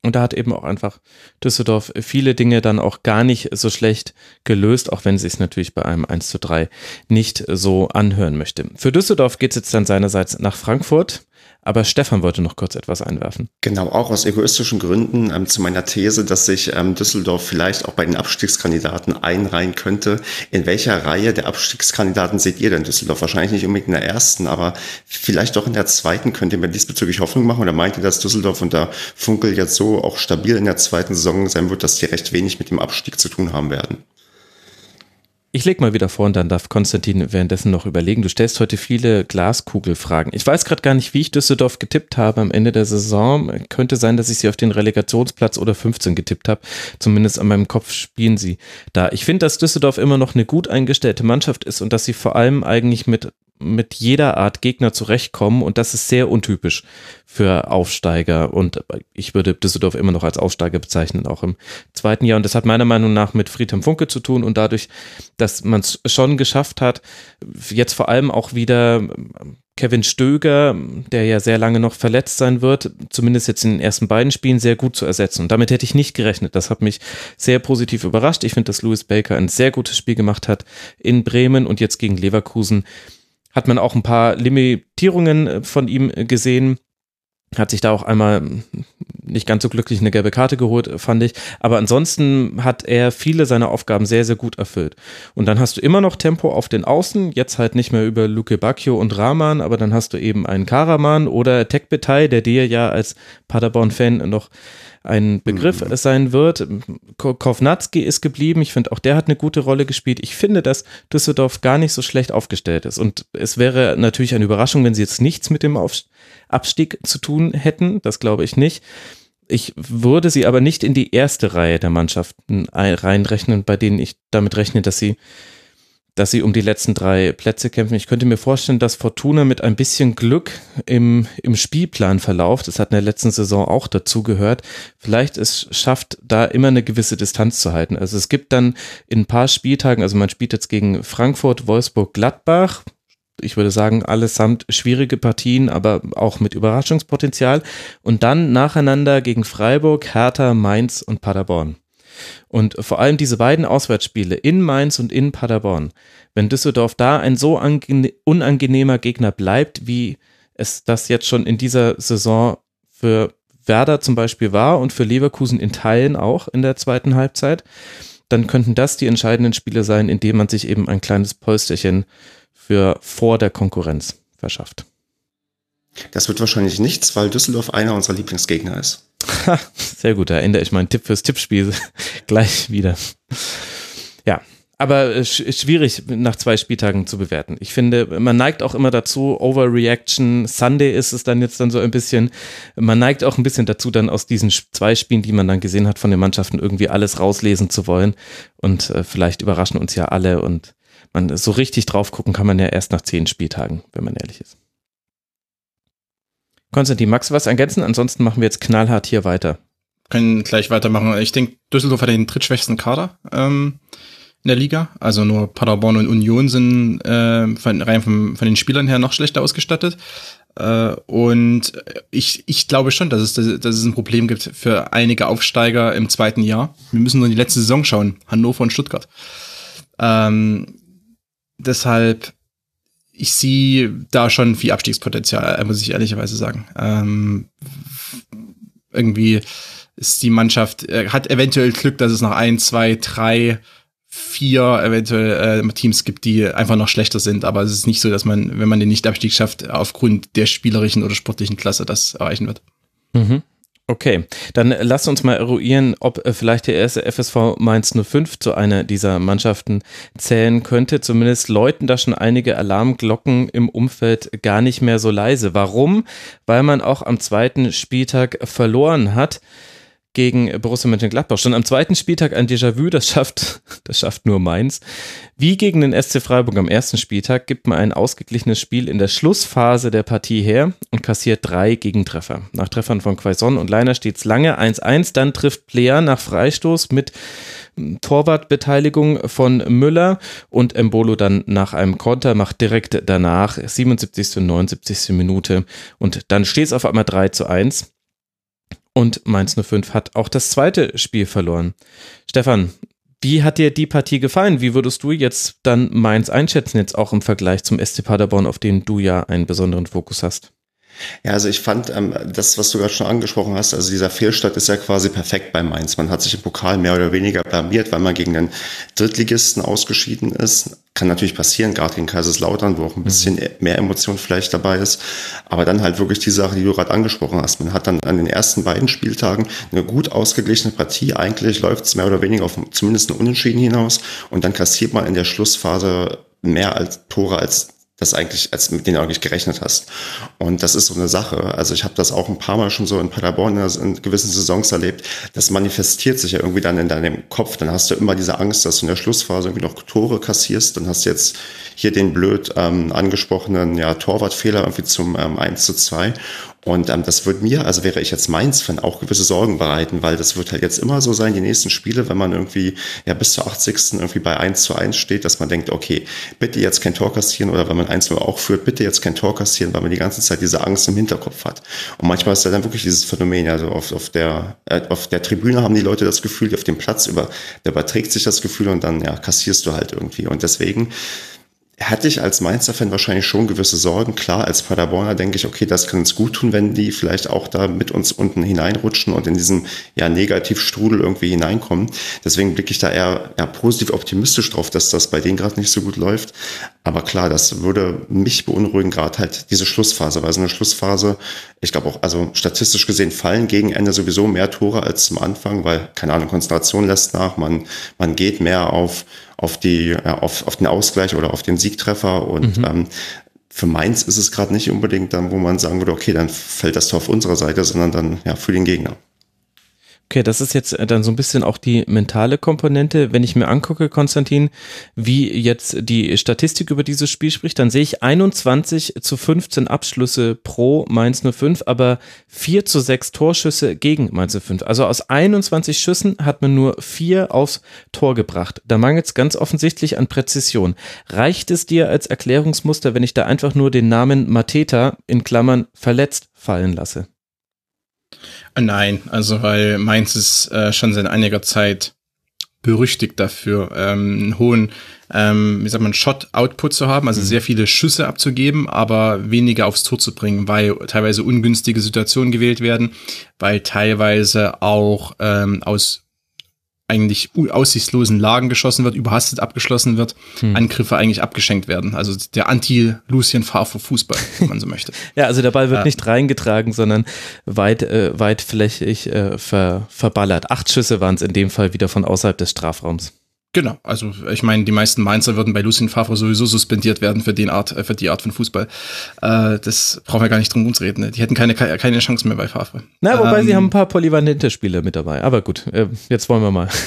Und da hat eben auch einfach Düsseldorf viele Dinge dann auch gar nicht so schlecht gelöst, auch wenn es sich natürlich bei einem 1 zu 3 nicht so anhören möchte. Für Düsseldorf geht es jetzt dann seinerseits nach Frankfurt. Aber Stefan wollte noch kurz etwas einwerfen. Genau, auch aus egoistischen Gründen ähm, zu meiner These, dass sich ähm, Düsseldorf vielleicht auch bei den Abstiegskandidaten einreihen könnte. In welcher Reihe der Abstiegskandidaten seht ihr denn Düsseldorf? Wahrscheinlich nicht unbedingt in der ersten, aber vielleicht doch in der zweiten. Könnt ihr mir diesbezüglich Hoffnung machen? Oder meint ihr, dass Düsseldorf unter Funkel jetzt so auch stabil in der zweiten Saison sein wird, dass die recht wenig mit dem Abstieg zu tun haben werden? Ich leg mal wieder vor und dann darf Konstantin währenddessen noch überlegen. Du stellst heute viele Glaskugelfragen. Ich weiß gerade gar nicht, wie ich Düsseldorf getippt habe am Ende der Saison. Könnte sein, dass ich sie auf den Relegationsplatz oder 15 getippt habe. Zumindest an meinem Kopf spielen sie da. Ich finde, dass Düsseldorf immer noch eine gut eingestellte Mannschaft ist und dass sie vor allem eigentlich mit mit jeder Art Gegner zurechtkommen und das ist sehr untypisch für Aufsteiger und ich würde Düsseldorf immer noch als Aufsteiger bezeichnen, auch im zweiten Jahr und das hat meiner Meinung nach mit Friedhelm Funke zu tun und dadurch, dass man es schon geschafft hat, jetzt vor allem auch wieder Kevin Stöger, der ja sehr lange noch verletzt sein wird, zumindest jetzt in den ersten beiden Spielen sehr gut zu ersetzen. Und damit hätte ich nicht gerechnet. Das hat mich sehr positiv überrascht. Ich finde, dass Louis Baker ein sehr gutes Spiel gemacht hat in Bremen und jetzt gegen Leverkusen hat man auch ein paar Limitierungen äh, von ihm äh, gesehen. Hat sich da auch einmal nicht ganz so glücklich eine gelbe Karte geholt, fand ich. Aber ansonsten hat er viele seiner Aufgaben sehr, sehr gut erfüllt. Und dann hast du immer noch Tempo auf den Außen, jetzt halt nicht mehr über Luke Bacchio und Rahman, aber dann hast du eben einen Karaman oder Tekbetay, der dir ja als Paderborn-Fan noch ein Begriff mhm. sein wird. Kovnatski ist geblieben. Ich finde, auch der hat eine gute Rolle gespielt. Ich finde, dass Düsseldorf gar nicht so schlecht aufgestellt ist. Und es wäre natürlich eine Überraschung, wenn sie jetzt nichts mit dem Abstieg zu tun hätten. Das glaube ich nicht. Ich würde sie aber nicht in die erste Reihe der Mannschaften reinrechnen, bei denen ich damit rechne, dass sie dass sie um die letzten drei Plätze kämpfen. Ich könnte mir vorstellen, dass Fortuna mit ein bisschen Glück im, im Spielplanverlauf, das hat in der letzten Saison auch dazu gehört, vielleicht es schafft, da immer eine gewisse Distanz zu halten. Also es gibt dann in ein paar Spieltagen, also man spielt jetzt gegen Frankfurt, Wolfsburg, Gladbach, ich würde sagen, allesamt schwierige Partien, aber auch mit Überraschungspotenzial. Und dann nacheinander gegen Freiburg, Hertha, Mainz und Paderborn. Und vor allem diese beiden Auswärtsspiele in Mainz und in Paderborn, wenn Düsseldorf da ein so unangenehmer Gegner bleibt, wie es das jetzt schon in dieser Saison für Werder zum Beispiel war und für Leverkusen in Teilen auch in der zweiten Halbzeit, dann könnten das die entscheidenden Spiele sein, in denen man sich eben ein kleines Polsterchen für vor der Konkurrenz verschafft. Das wird wahrscheinlich nichts, weil Düsseldorf einer unserer Lieblingsgegner ist. Sehr gut, da ändere ich meinen Tipp fürs Tippspiel gleich wieder. Ja, aber schwierig nach zwei Spieltagen zu bewerten. Ich finde, man neigt auch immer dazu, Overreaction, Sunday ist es dann jetzt dann so ein bisschen, man neigt auch ein bisschen dazu, dann aus diesen zwei Spielen, die man dann gesehen hat von den Mannschaften, irgendwie alles rauslesen zu wollen. Und äh, vielleicht überraschen uns ja alle und man so richtig drauf gucken kann man ja erst nach zehn Spieltagen, wenn man ehrlich ist. Konstantin, magst du was ergänzen? Ansonsten machen wir jetzt knallhart hier weiter. Können gleich weitermachen. Ich denke, Düsseldorf hat den drittschwächsten Kader ähm, in der Liga. Also nur Paderborn und Union sind äh, von, rein von, von den Spielern her noch schlechter ausgestattet. Äh, und ich, ich glaube schon, dass es, dass es ein Problem gibt für einige Aufsteiger im zweiten Jahr. Wir müssen nur in die letzte Saison schauen. Hannover und Stuttgart. Ähm, deshalb ich sehe da schon viel Abstiegspotenzial, äh, muss ich ehrlicherweise sagen. Ähm, irgendwie ist die Mannschaft, äh, hat eventuell Glück, dass es noch ein, zwei, drei, vier eventuell äh, Teams gibt, die einfach noch schlechter sind. Aber es ist nicht so, dass man, wenn man den Nicht-Abstieg schafft, aufgrund der spielerischen oder sportlichen Klasse das erreichen wird. Mhm. Okay, dann lass uns mal eruieren, ob äh, vielleicht der erste FSV Mainz 05 zu einer dieser Mannschaften zählen könnte. Zumindest läuten da schon einige Alarmglocken im Umfeld gar nicht mehr so leise. Warum? Weil man auch am zweiten Spieltag verloren hat gegen Borussia Mönchengladbach. Schon am zweiten Spieltag ein Déjà-vu, das schafft, das schafft nur Mainz. Wie gegen den SC Freiburg am ersten Spieltag gibt man ein ausgeglichenes Spiel in der Schlussphase der Partie her und kassiert drei Gegentreffer. Nach Treffern von Quaison und Leiner steht es lange 1-1, dann trifft Plea nach Freistoß mit Torwartbeteiligung von Müller und Embolo dann nach einem Konter macht direkt danach 77. und 79. Minute und dann steht es auf einmal 3 zu 1. Und Mainz 05 hat auch das zweite Spiel verloren. Stefan, wie hat dir die Partie gefallen? Wie würdest du jetzt dann Mainz einschätzen, jetzt auch im Vergleich zum SC Paderborn, auf den du ja einen besonderen Fokus hast? Ja, also ich fand ähm, das, was du gerade schon angesprochen hast, also dieser Fehlstart ist ja quasi perfekt bei Mainz. Man hat sich im Pokal mehr oder weniger blamiert, weil man gegen den Drittligisten ausgeschieden ist. Kann natürlich passieren, gerade gegen Kaiserslautern, wo auch ein bisschen mhm. mehr Emotion vielleicht dabei ist. Aber dann halt wirklich die Sache, die du gerade angesprochen hast. Man hat dann an den ersten beiden Spieltagen eine gut ausgeglichene Partie. Eigentlich läuft es mehr oder weniger auf zumindest einen Unentschieden hinaus. Und dann kassiert man in der Schlussphase mehr als Tore als das eigentlich, als mit denen du eigentlich gerechnet hast. Und das ist so eine Sache. Also ich habe das auch ein paar Mal schon so in Paderborn in gewissen Saisons erlebt. Das manifestiert sich ja irgendwie dann in deinem Kopf. Dann hast du immer diese Angst, dass du in der Schlussphase irgendwie noch Tore kassierst. Dann hast du jetzt hier den blöd ähm, angesprochenen ja, Torwartfehler irgendwie zum ähm, 1 zu 2. Und ähm, das wird mir, also wäre ich jetzt Mainz-Fan, auch gewisse Sorgen bereiten, weil das wird halt jetzt immer so sein, die nächsten Spiele, wenn man irgendwie ja bis zur 80. irgendwie bei 1 zu 1 steht, dass man denkt, okay, bitte jetzt kein Tor kassieren oder wenn man 1-0 auch führt, bitte jetzt kein Tor kassieren, weil man die ganze Zeit diese Angst im Hinterkopf hat. Und manchmal ist da dann wirklich dieses Phänomen, also auf, auf, der, äh, auf der Tribüne haben die Leute das Gefühl, auf dem Platz über, da überträgt sich das Gefühl und dann ja, kassierst du halt irgendwie. Und deswegen hatte ich als Mainzer-Fan wahrscheinlich schon gewisse Sorgen. Klar, als Paderborner denke ich, okay, das kann uns gut tun, wenn die vielleicht auch da mit uns unten hineinrutschen und in diesen ja, Negativstrudel irgendwie hineinkommen. Deswegen blicke ich da eher, eher positiv optimistisch drauf, dass das bei denen gerade nicht so gut läuft. Aber klar, das würde mich beunruhigen, gerade halt diese Schlussphase, weil so eine Schlussphase, ich glaube auch, also statistisch gesehen fallen gegen Ende sowieso mehr Tore als zum Anfang, weil, keine Ahnung, Konzentration lässt nach, man, man geht mehr auf, auf, die, ja, auf, auf den Ausgleich oder auf den Siegtreffer und mhm. ähm, für Mainz ist es gerade nicht unbedingt dann, wo man sagen würde, okay, dann fällt das Tor auf unserer Seite, sondern dann ja für den Gegner. Okay, das ist jetzt äh, dann so ein bisschen auch die mentale Komponente. Wenn ich mir angucke, Konstantin, wie jetzt die Statistik über dieses Spiel spricht, dann sehe ich 21 zu 15 Abschlüsse pro Mainz 05, aber 4 zu 6 Torschüsse gegen Mainz 05. Also aus 21 Schüssen hat man nur 4 aufs Tor gebracht. Da mangelt es ganz offensichtlich an Präzision. Reicht es dir als Erklärungsmuster, wenn ich da einfach nur den Namen Mateta in Klammern verletzt fallen lasse? Nein, also weil Mainz ist äh, schon seit einiger Zeit berüchtigt dafür, ähm, einen hohen, ähm, wie sagt man, Shot-Output zu haben, also mhm. sehr viele Schüsse abzugeben, aber weniger aufs Tor zu bringen, weil teilweise ungünstige Situationen gewählt werden, weil teilweise auch ähm, aus eigentlich aussichtslosen Lagen geschossen wird, überhastet abgeschlossen wird, hm. Angriffe eigentlich abgeschenkt werden. Also der Anti-Lucien Favre Fußball, wenn man so möchte. ja, also der Ball wird äh, nicht reingetragen, sondern weit, äh, weitflächig äh, ver, verballert. Acht Schüsse waren es in dem Fall wieder von außerhalb des Strafraums. Genau, also ich meine, die meisten Mainzer würden bei Lucien Favre sowieso suspendiert werden für, den Art, äh, für die Art von Fußball. Äh, das brauchen wir gar nicht drum reden. Ne? Die hätten keine, keine Chance mehr bei Favre. Na, wobei ähm, sie haben ein paar polyvalente Spieler mit dabei. Aber gut, äh, jetzt wollen wir mal.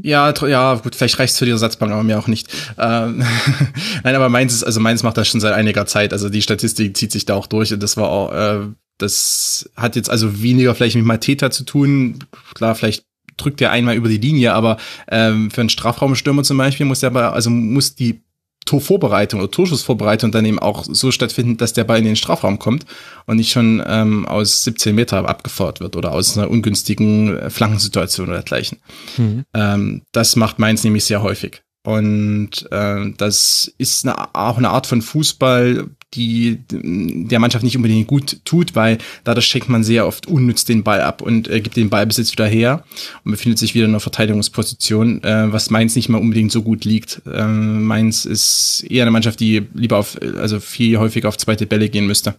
Ja, ja, gut, vielleicht reicht's für die Ersatzbank, aber mir auch nicht. Ähm, Nein, aber meins ist, also meins macht das schon seit einiger Zeit. Also die Statistik zieht sich da auch durch und das war auch, äh, das hat jetzt also weniger vielleicht mit Mateta zu tun. Klar, vielleicht drückt er einmal über die Linie, aber ähm, für einen Strafraumstürmer zum Beispiel muss der aber, also muss die Torvorbereitung oder Torschussvorbereitung dann eben auch so stattfinden, dass der Ball in den Strafraum kommt und nicht schon ähm, aus 17 Meter abgefeuert wird oder aus einer ungünstigen Flankensituation oder dergleichen. Mhm. Ähm, das macht Mainz nämlich sehr häufig. Und äh, das ist eine, auch eine Art von Fußball, die der Mannschaft nicht unbedingt gut tut, weil dadurch schenkt man sehr oft unnütz den Ball ab und äh, gibt den Ballbesitz wieder her und befindet sich wieder in einer Verteidigungsposition, äh, was Mainz nicht mal unbedingt so gut liegt. Äh, Mainz ist eher eine Mannschaft, die lieber auf, also viel häufiger auf zweite Bälle gehen müsste.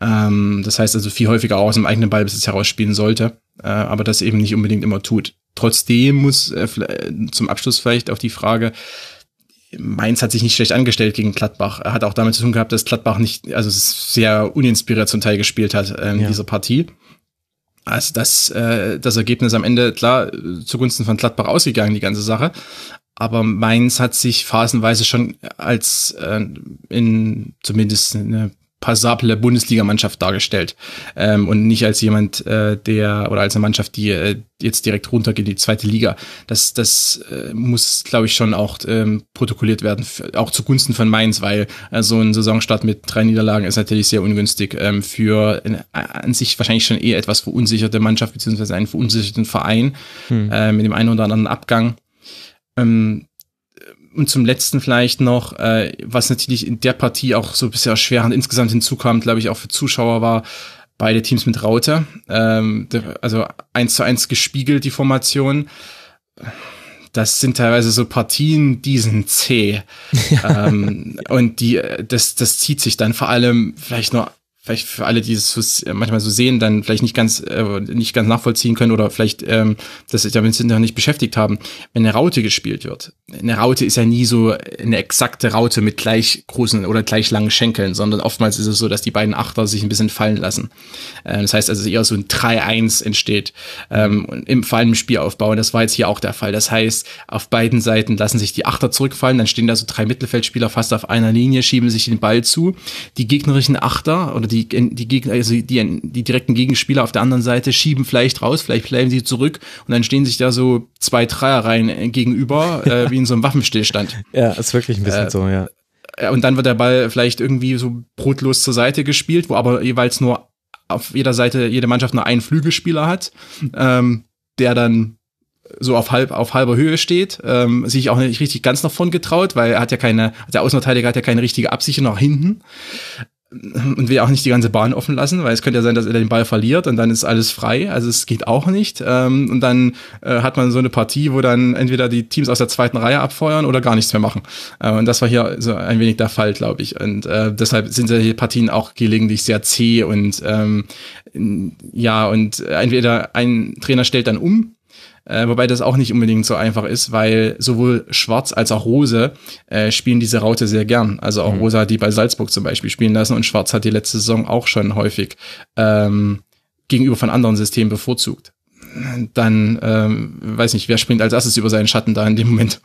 Ähm, das heißt also viel häufiger auch aus dem eigenen Ballbesitz herausspielen sollte, äh, aber das eben nicht unbedingt immer tut. Trotzdem muss äh, zum Abschluss vielleicht auf die Frage, Mainz hat sich nicht schlecht angestellt gegen Gladbach. Er hat auch damit zu tun gehabt, dass Gladbach nicht, also sehr uninspiriert zum Teil gespielt hat äh, in ja. dieser Partie. Also das, äh, das Ergebnis am Ende, klar, zugunsten von Gladbach ausgegangen, die ganze Sache. Aber Mainz hat sich phasenweise schon als äh, in zumindest eine passable Bundesligamannschaft dargestellt ähm, und nicht als jemand, äh, der oder als eine Mannschaft, die äh, jetzt direkt runtergeht in die zweite Liga. Das, das äh, muss, glaube ich, schon auch ähm, protokolliert werden, auch zugunsten von Mainz, weil äh, so ein Saisonstart mit drei Niederlagen ist natürlich sehr ungünstig ähm, für in, an sich wahrscheinlich schon eher etwas verunsicherte Mannschaft beziehungsweise einen verunsicherten Verein hm. äh, mit dem einen oder anderen Abgang. Ähm, und zum letzten vielleicht noch, äh, was natürlich in der Partie auch so bisher erschwerend insgesamt hinzukam, glaube ich, auch für Zuschauer war, beide Teams mit Raute. Ähm, also eins zu eins gespiegelt, die Formation. Das sind teilweise so Partien, die sind zäh. Ähm, und die, das, das zieht sich dann vor allem vielleicht nur vielleicht für alle, die es manchmal so sehen, dann vielleicht nicht ganz äh, nicht ganz nachvollziehen können oder vielleicht ähm, das sich damit noch nicht beschäftigt haben. Wenn eine Raute gespielt wird, eine Raute ist ja nie so eine exakte Raute mit gleich großen oder gleich langen Schenkeln, sondern oftmals ist es so, dass die beiden Achter sich ein bisschen fallen lassen. Äh, das heißt also eher so ein 3-1 entsteht ähm, im allem im Spielaufbau. Und das war jetzt hier auch der Fall. Das heißt, auf beiden Seiten lassen sich die Achter zurückfallen, dann stehen da so drei Mittelfeldspieler fast auf einer Linie, schieben sich den Ball zu. Die gegnerischen Achter oder die, die Gegner, also die, die direkten Gegenspieler auf der anderen Seite schieben vielleicht raus, vielleicht bleiben sie zurück und dann stehen sich da so zwei Dreierreihen äh, gegenüber, äh, wie in so einem Waffenstillstand. Ja, ist wirklich ein bisschen äh, so, ja. Und dann wird der Ball vielleicht irgendwie so brotlos zur Seite gespielt, wo aber jeweils nur auf jeder Seite jede Mannschaft nur einen Flügelspieler hat, ähm, der dann so auf halb auf halber Höhe steht, ähm, sich auch nicht richtig ganz nach vorn getraut, weil er hat ja keine, der Außenverteidiger hat ja keine richtige Absicht nach hinten und will auch nicht die ganze Bahn offen lassen, weil es könnte ja sein, dass er den Ball verliert und dann ist alles frei. Also es geht auch nicht. Ähm, und dann äh, hat man so eine Partie, wo dann entweder die Teams aus der zweiten Reihe abfeuern oder gar nichts mehr machen. Äh, und das war hier so ein wenig der Fall, glaube ich. Und äh, deshalb sind solche Partien auch gelegentlich sehr zäh und ähm, ja, und entweder ein Trainer stellt dann um äh, wobei das auch nicht unbedingt so einfach ist, weil sowohl Schwarz als auch Rose äh, spielen diese Raute sehr gern. Also auch mhm. Rose hat die bei Salzburg zum Beispiel spielen lassen und Schwarz hat die letzte Saison auch schon häufig ähm, gegenüber von anderen Systemen bevorzugt. Dann ähm, weiß nicht, wer springt als erstes über seinen Schatten da in dem Moment.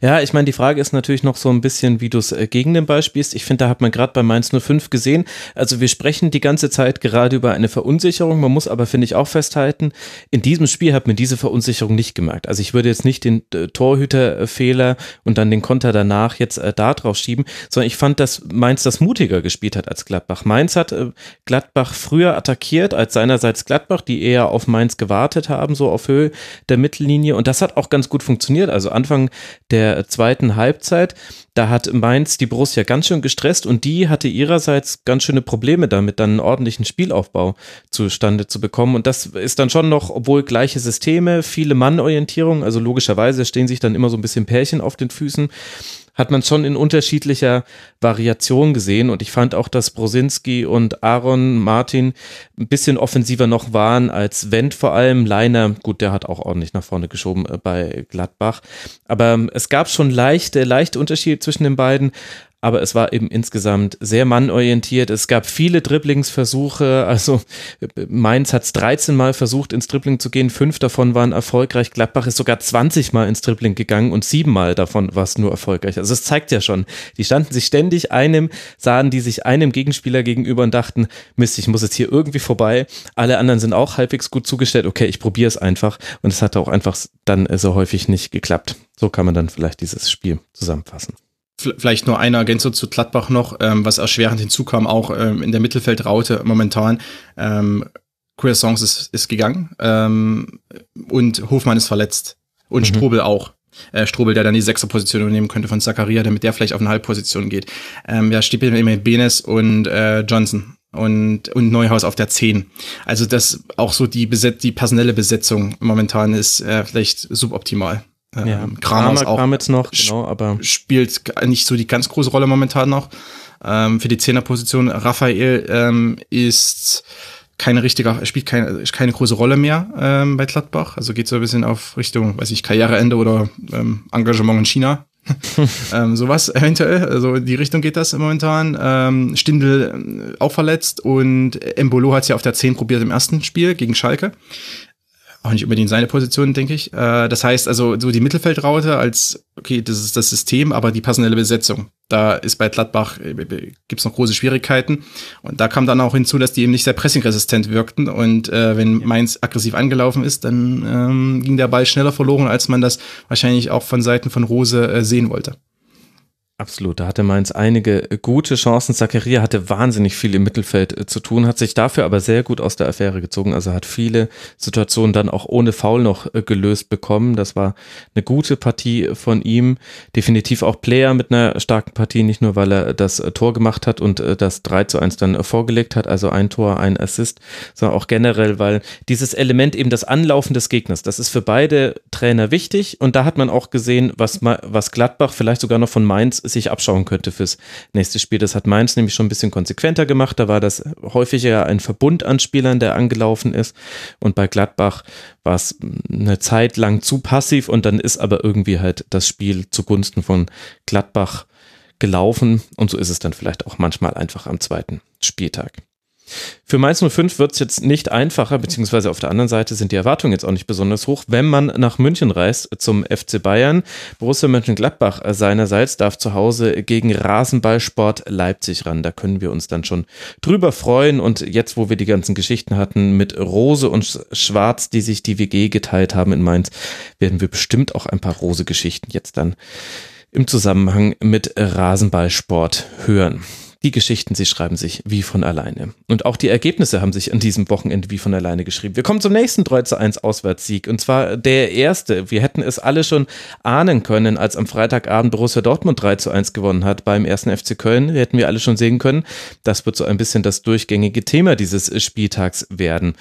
Ja, ich meine, die Frage ist natürlich noch so ein bisschen, wie du es äh, gegen den Ball spielst. Ich finde, da hat man gerade bei Mainz 05 gesehen. Also wir sprechen die ganze Zeit gerade über eine Verunsicherung. Man muss aber, finde ich, auch festhalten, in diesem Spiel hat man diese Verunsicherung nicht gemerkt. Also ich würde jetzt nicht den äh, Torhüterfehler und dann den Konter danach jetzt äh, da drauf schieben, sondern ich fand, dass Mainz das mutiger gespielt hat als Gladbach. Mainz hat äh, Gladbach früher attackiert als seinerseits Gladbach, die eher auf Mainz gewartet haben, so auf Höhe der Mittellinie. Und das hat auch ganz gut funktioniert. Also Anfang der der zweiten Halbzeit. Da hat Mainz die Borussia ganz schön gestresst und die hatte ihrerseits ganz schöne Probleme damit, dann einen ordentlichen Spielaufbau zustande zu bekommen. Und das ist dann schon noch, obwohl gleiche Systeme, viele Mannorientierung, also logischerweise stehen sich dann immer so ein bisschen Pärchen auf den Füßen hat man schon in unterschiedlicher Variation gesehen. Und ich fand auch, dass Brosinski und Aaron Martin ein bisschen offensiver noch waren als Wendt vor allem. Leiner, gut, der hat auch ordentlich nach vorne geschoben äh, bei Gladbach. Aber ähm, es gab schon leichte, leichte Unterschiede zwischen den beiden aber es war eben insgesamt sehr mannorientiert. Es gab viele Dribblingsversuche, also Mainz hat es 13 Mal versucht, ins Dribbling zu gehen, fünf davon waren erfolgreich. Gladbach ist sogar 20 Mal ins Dribbling gegangen und sieben Mal davon war es nur erfolgreich. Also es zeigt ja schon, die standen sich ständig einem, sahen die sich einem Gegenspieler gegenüber und dachten, Mist, ich muss jetzt hier irgendwie vorbei. Alle anderen sind auch halbwegs gut zugestellt. Okay, ich probiere es einfach. Und es hat auch einfach dann so häufig nicht geklappt. So kann man dann vielleicht dieses Spiel zusammenfassen. Vielleicht nur eine Ergänzung zu Gladbach noch, ähm, was erschwerend hinzukam, auch ähm, in der Mittelfeldraute momentan. Ähm, Songs ist, ist gegangen ähm, und Hofmann ist verletzt und mhm. Strobel auch. Äh, Strobel, der dann die sechste Position übernehmen könnte von Zakaria, damit der vielleicht auf eine Halbposition geht. Ähm, ja, steht immer Benes und äh, Johnson und, und Neuhaus auf der 10. Also das auch so die, Beset die personelle Besetzung momentan ist äh, vielleicht suboptimal. Ja, ähm, Kramers auch Kramitz noch, genau, aber spielt nicht so die ganz große Rolle momentan noch. Ähm, für die Zehnerposition Raphael ähm, ist keine richtige, spielt keine, keine große Rolle mehr ähm, bei Gladbach. Also geht so ein bisschen auf Richtung, weiß ich, Karriereende oder ähm, Engagement in China. ähm, sowas eventuell. Also die Richtung geht das momentan. Ähm, Stindl äh, auch verletzt und Embolo hat es ja auf der 10 probiert im ersten Spiel gegen Schalke auch nicht unbedingt seine Position, denke ich. Äh, das heißt also, so die Mittelfeldraute als, okay, das ist das System, aber die personelle Besetzung. Da ist bei Gladbach, äh, gibt's noch große Schwierigkeiten. Und da kam dann auch hinzu, dass die eben nicht sehr pressingresistent wirkten. Und äh, wenn Mainz aggressiv angelaufen ist, dann ähm, ging der Ball schneller verloren, als man das wahrscheinlich auch von Seiten von Rose äh, sehen wollte. Absolut, da hatte Mainz einige gute Chancen. Zakaria hatte wahnsinnig viel im Mittelfeld äh, zu tun, hat sich dafür aber sehr gut aus der Affäre gezogen. Also hat viele Situationen dann auch ohne Foul noch äh, gelöst bekommen. Das war eine gute Partie von ihm. Definitiv auch Player mit einer starken Partie, nicht nur weil er das äh, Tor gemacht hat und das 3 zu 1 dann vorgelegt hat, also ein Tor, ein Assist, sondern auch generell, weil dieses Element eben das Anlaufen des Gegners, das ist für beide Trainer wichtig. Und da hat man auch gesehen, was, was Gladbach vielleicht sogar noch von Mainz sich abschauen könnte fürs nächste Spiel. Das hat Mainz nämlich schon ein bisschen konsequenter gemacht. Da war das häufiger ein Verbund an Spielern, der angelaufen ist. Und bei Gladbach war es eine Zeit lang zu passiv und dann ist aber irgendwie halt das Spiel zugunsten von Gladbach gelaufen. Und so ist es dann vielleicht auch manchmal einfach am zweiten Spieltag. Für Mainz 05 wird es jetzt nicht einfacher, beziehungsweise auf der anderen Seite sind die Erwartungen jetzt auch nicht besonders hoch, wenn man nach München reist zum FC Bayern. Borussia Mönchengladbach seinerseits darf zu Hause gegen Rasenballsport Leipzig ran. Da können wir uns dann schon drüber freuen. Und jetzt, wo wir die ganzen Geschichten hatten mit Rose und Schwarz, die sich die WG geteilt haben in Mainz, werden wir bestimmt auch ein paar Rose-Geschichten jetzt dann im Zusammenhang mit Rasenballsport hören. Die Geschichten, sie schreiben sich wie von alleine. Und auch die Ergebnisse haben sich an diesem Wochenende wie von alleine geschrieben. Wir kommen zum nächsten 3 zu 1 Auswärtssieg. Und zwar der erste. Wir hätten es alle schon ahnen können, als am Freitagabend Borussia Dortmund 3 zu 1 gewonnen hat beim ersten FC Köln. Hätten wir alle schon sehen können. Das wird so ein bisschen das durchgängige Thema dieses Spieltags werden.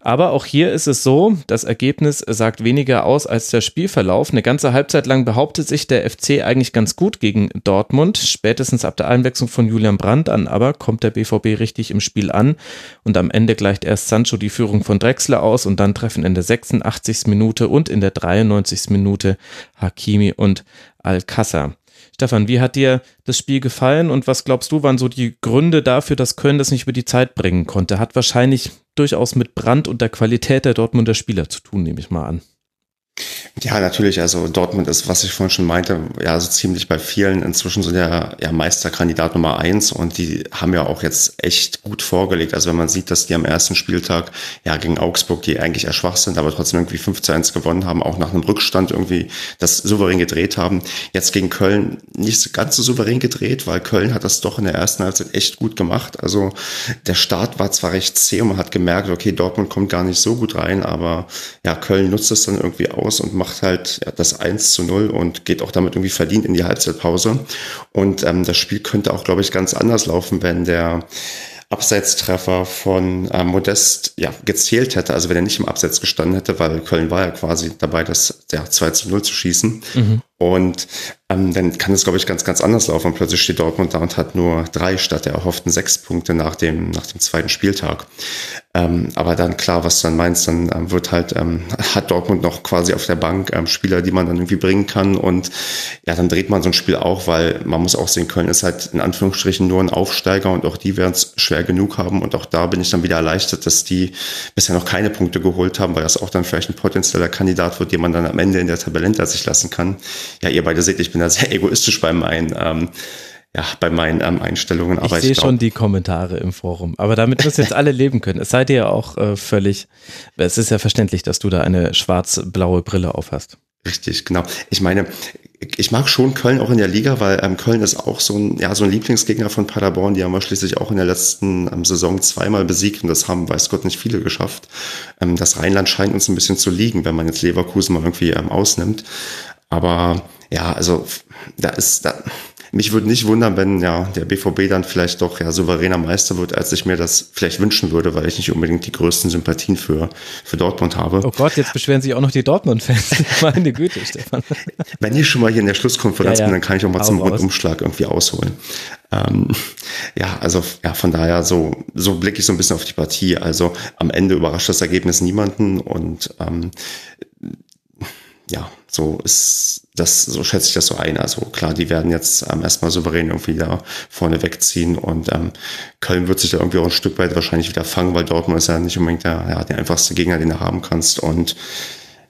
Aber auch hier ist es so, das Ergebnis sagt weniger aus als der Spielverlauf. Eine ganze Halbzeit lang behauptet sich der FC eigentlich ganz gut gegen Dortmund. Spätestens ab der Einwechslung von Julian Brandt Brand an, aber kommt der BVB richtig im Spiel an und am Ende gleicht erst Sancho die Führung von Drexler aus und dann treffen in der 86. Minute und in der 93. Minute Hakimi und Alcázar. Stefan, wie hat dir das Spiel gefallen und was glaubst du, waren so die Gründe dafür, dass Köln das nicht über die Zeit bringen konnte? Hat wahrscheinlich durchaus mit Brand und der Qualität der Dortmunder Spieler zu tun, nehme ich mal an. Ja, natürlich. Also Dortmund ist, was ich vorhin schon meinte, ja, so ziemlich bei vielen inzwischen so der ja, Meisterkandidat Nummer eins und die haben ja auch jetzt echt gut vorgelegt. Also wenn man sieht, dass die am ersten Spieltag ja gegen Augsburg, die eigentlich eher schwach sind, aber trotzdem irgendwie 5 zu 1 gewonnen haben, auch nach einem Rückstand irgendwie das souverän gedreht haben. Jetzt gegen Köln nicht ganz so souverän gedreht, weil Köln hat das doch in der ersten Halbzeit echt gut gemacht. Also der Start war zwar recht zäh und man hat gemerkt, okay, Dortmund kommt gar nicht so gut rein, aber ja, Köln nutzt es dann irgendwie aus und macht macht halt das 1 zu 0 und geht auch damit irgendwie verdient in die Halbzeitpause. Und ähm, das Spiel könnte auch, glaube ich, ganz anders laufen, wenn der Abseitstreffer von äh, Modest ja, gezählt hätte, also wenn er nicht im Abseits gestanden hätte, weil Köln war ja quasi dabei, das ja, 2 zu 0 zu schießen. Mhm. Und ähm, dann kann es, glaube ich, ganz, ganz anders laufen. Plötzlich steht Dortmund da und hat nur drei statt der erhofften sechs Punkte nach dem, nach dem zweiten Spieltag. Ähm, aber dann klar, was du dann meinst, dann ähm, wird halt, ähm, hat Dortmund noch quasi auf der Bank ähm, Spieler, die man dann irgendwie bringen kann. Und ja, dann dreht man so ein Spiel auch, weil man muss auch sehen, Köln ist halt in Anführungsstrichen nur ein Aufsteiger und auch die werden es schwer genug haben. Und auch da bin ich dann wieder erleichtert, dass die bisher noch keine Punkte geholt haben, weil das auch dann vielleicht ein potenzieller Kandidat wird, den man dann am Ende in der Tabelle hinter sich lassen kann ja, ihr beide seht, ich bin da sehr egoistisch bei meinen, ähm, ja, bei meinen ähm, Einstellungen. Aber ich sehe schon die Kommentare im Forum. Aber damit müssen jetzt alle leben können. Es sei dir ja auch äh, völlig, es ist ja verständlich, dass du da eine schwarz-blaue Brille auf hast. Richtig, genau. Ich meine, ich mag schon Köln auch in der Liga, weil ähm, Köln ist auch so ein, ja, so ein Lieblingsgegner von Paderborn. Die haben wir schließlich auch in der letzten ähm, Saison zweimal besiegt und das haben, weiß Gott, nicht viele geschafft. Ähm, das Rheinland scheint uns ein bisschen zu liegen, wenn man jetzt Leverkusen mal irgendwie ähm, ausnimmt. Aber ja, also da ist da. Mich würde nicht wundern, wenn ja der BVB dann vielleicht doch ja souveräner Meister wird, als ich mir das vielleicht wünschen würde, weil ich nicht unbedingt die größten Sympathien für, für Dortmund habe. Oh Gott, jetzt beschweren sich auch noch die Dortmund-Fans. Meine Güte, Stefan. Wenn ich schon mal hier in der Schlusskonferenz ja, ja. bin, dann kann ich auch mal Hau zum raus. Rundumschlag irgendwie ausholen. Ähm, ja, also ja, von daher so, so blicke ich so ein bisschen auf die Partie. Also am Ende überrascht das Ergebnis niemanden und ähm, ja, so ist das, so schätze ich das so ein. Also klar, die werden jetzt ähm, erstmal souverän irgendwie da vorne wegziehen und ähm, Köln wird sich da irgendwie auch ein Stück weit wahrscheinlich wieder fangen, weil Dortmund ist ja nicht unbedingt der, ja, der einfachste Gegner, den du haben kannst und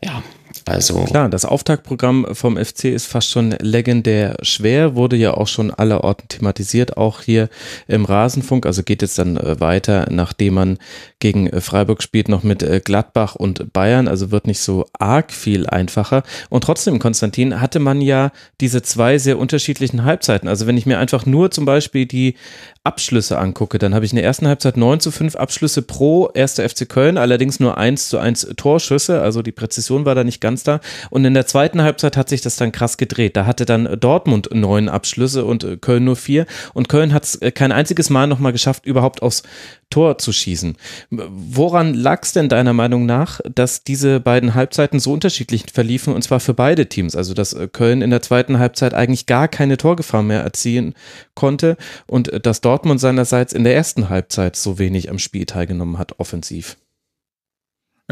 ja, also Klar, das Auftaktprogramm vom FC ist fast schon legendär schwer, wurde ja auch schon allerorten thematisiert, auch hier im Rasenfunk. Also geht jetzt dann äh, weiter, nachdem man gegen äh, Freiburg spielt, noch mit äh, Gladbach und Bayern. Also wird nicht so arg viel einfacher. Und trotzdem, Konstantin, hatte man ja diese zwei sehr unterschiedlichen Halbzeiten. Also wenn ich mir einfach nur zum Beispiel die Abschlüsse angucke, dann habe ich in der ersten Halbzeit 9 zu 5 Abschlüsse pro 1. FC Köln, allerdings nur 1 zu 1 Torschüsse, also die Präzision war da nicht ganz da. Und in der zweiten Halbzeit hat sich das dann krass gedreht. Da hatte dann Dortmund neun Abschlüsse und äh, Köln nur vier. Und Köln hat es äh, kein einziges Mal nochmal geschafft, überhaupt aufs Tor zu schießen. Woran lag es denn deiner Meinung nach, dass diese beiden Halbzeiten so unterschiedlich verliefen und zwar für beide Teams? Also, dass äh, Köln in der zweiten Halbzeit eigentlich gar keine Torgefahr mehr erzielen konnte und dass Dortmund seinerseits in der ersten Halbzeit so wenig am Spiel teilgenommen hat, offensiv.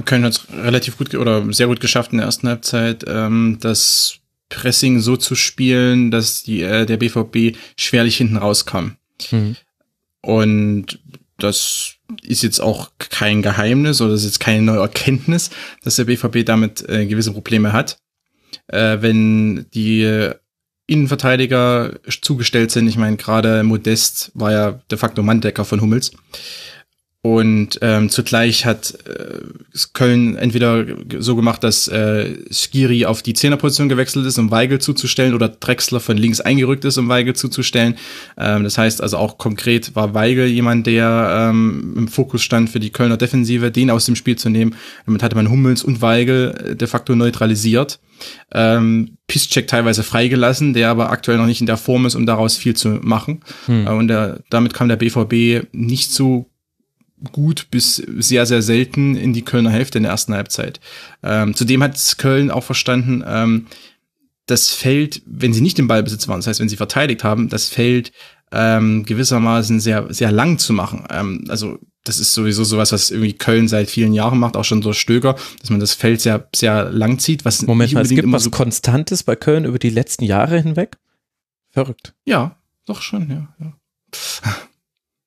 Köln hat es relativ gut oder sehr gut geschafft in der ersten Halbzeit, ähm, das Pressing so zu spielen, dass die, äh, der BVB schwerlich hinten rauskam. Mhm. Und das ist jetzt auch kein Geheimnis oder das ist jetzt keine neue Erkenntnis, dass der BVB damit äh, gewisse Probleme hat. Äh, wenn die Innenverteidiger zugestellt sind, ich meine, gerade Modest war ja de facto Manndecker von Hummels. Und ähm, zugleich hat äh, Köln entweder so gemacht, dass äh, Skiri auf die Zehnerposition gewechselt ist, um Weigel zuzustellen, oder Drexler von links eingerückt ist, um Weigel zuzustellen. Ähm, das heißt also auch konkret war Weigel jemand, der ähm, im Fokus stand für die Kölner Defensive, den aus dem Spiel zu nehmen. Damit hatte man Hummels und Weigel äh, de facto neutralisiert. Ähm, Piszczek teilweise freigelassen, der aber aktuell noch nicht in der Form ist, um daraus viel zu machen. Hm. Äh, und der, damit kam der BVB nicht so gut bis sehr, sehr selten in die Kölner Hälfte in der ersten Halbzeit. Ähm, zudem hat Köln auch verstanden, ähm, das Feld, wenn sie nicht im Ballbesitz waren, das heißt, wenn sie verteidigt haben, das Feld ähm, gewissermaßen sehr, sehr lang zu machen. Ähm, also das ist sowieso sowas, was irgendwie Köln seit vielen Jahren macht, auch schon so Stöger, dass man das Feld sehr, sehr lang zieht. Was Moment mal, es gibt was so Konstantes bei Köln über die letzten Jahre hinweg? Verrückt. Ja, doch schon, ja. ja.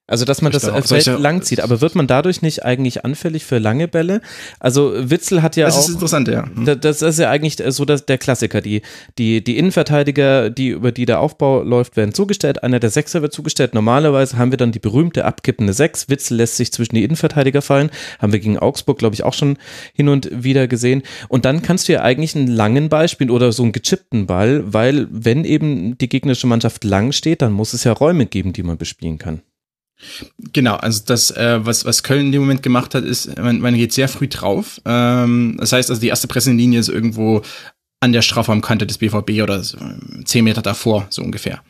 Also, dass man das da Feld lang zieht. Aber wird man dadurch nicht eigentlich anfällig für lange Bälle? Also, Witzel hat ja das auch. Das ist interessant, ja. Mhm. Das ist ja eigentlich so dass der Klassiker. Die, die, die Innenverteidiger, die, über die der Aufbau läuft, werden zugestellt. Einer der Sechser wird zugestellt. Normalerweise haben wir dann die berühmte abkippende Sechs. Witzel lässt sich zwischen die Innenverteidiger fallen. Haben wir gegen Augsburg, glaube ich, auch schon hin und wieder gesehen. Und dann kannst du ja eigentlich einen langen Ball spielen oder so einen gechippten Ball, weil wenn eben die gegnerische Mannschaft lang steht, dann muss es ja Räume geben, die man bespielen kann. Genau, also das, äh, was, was Köln in dem Moment gemacht hat, ist, man, man geht sehr früh drauf. Ähm, das heißt also, die erste Pressenlinie ist irgendwo an der Strafraumkante des BVB oder zehn Meter davor, so ungefähr.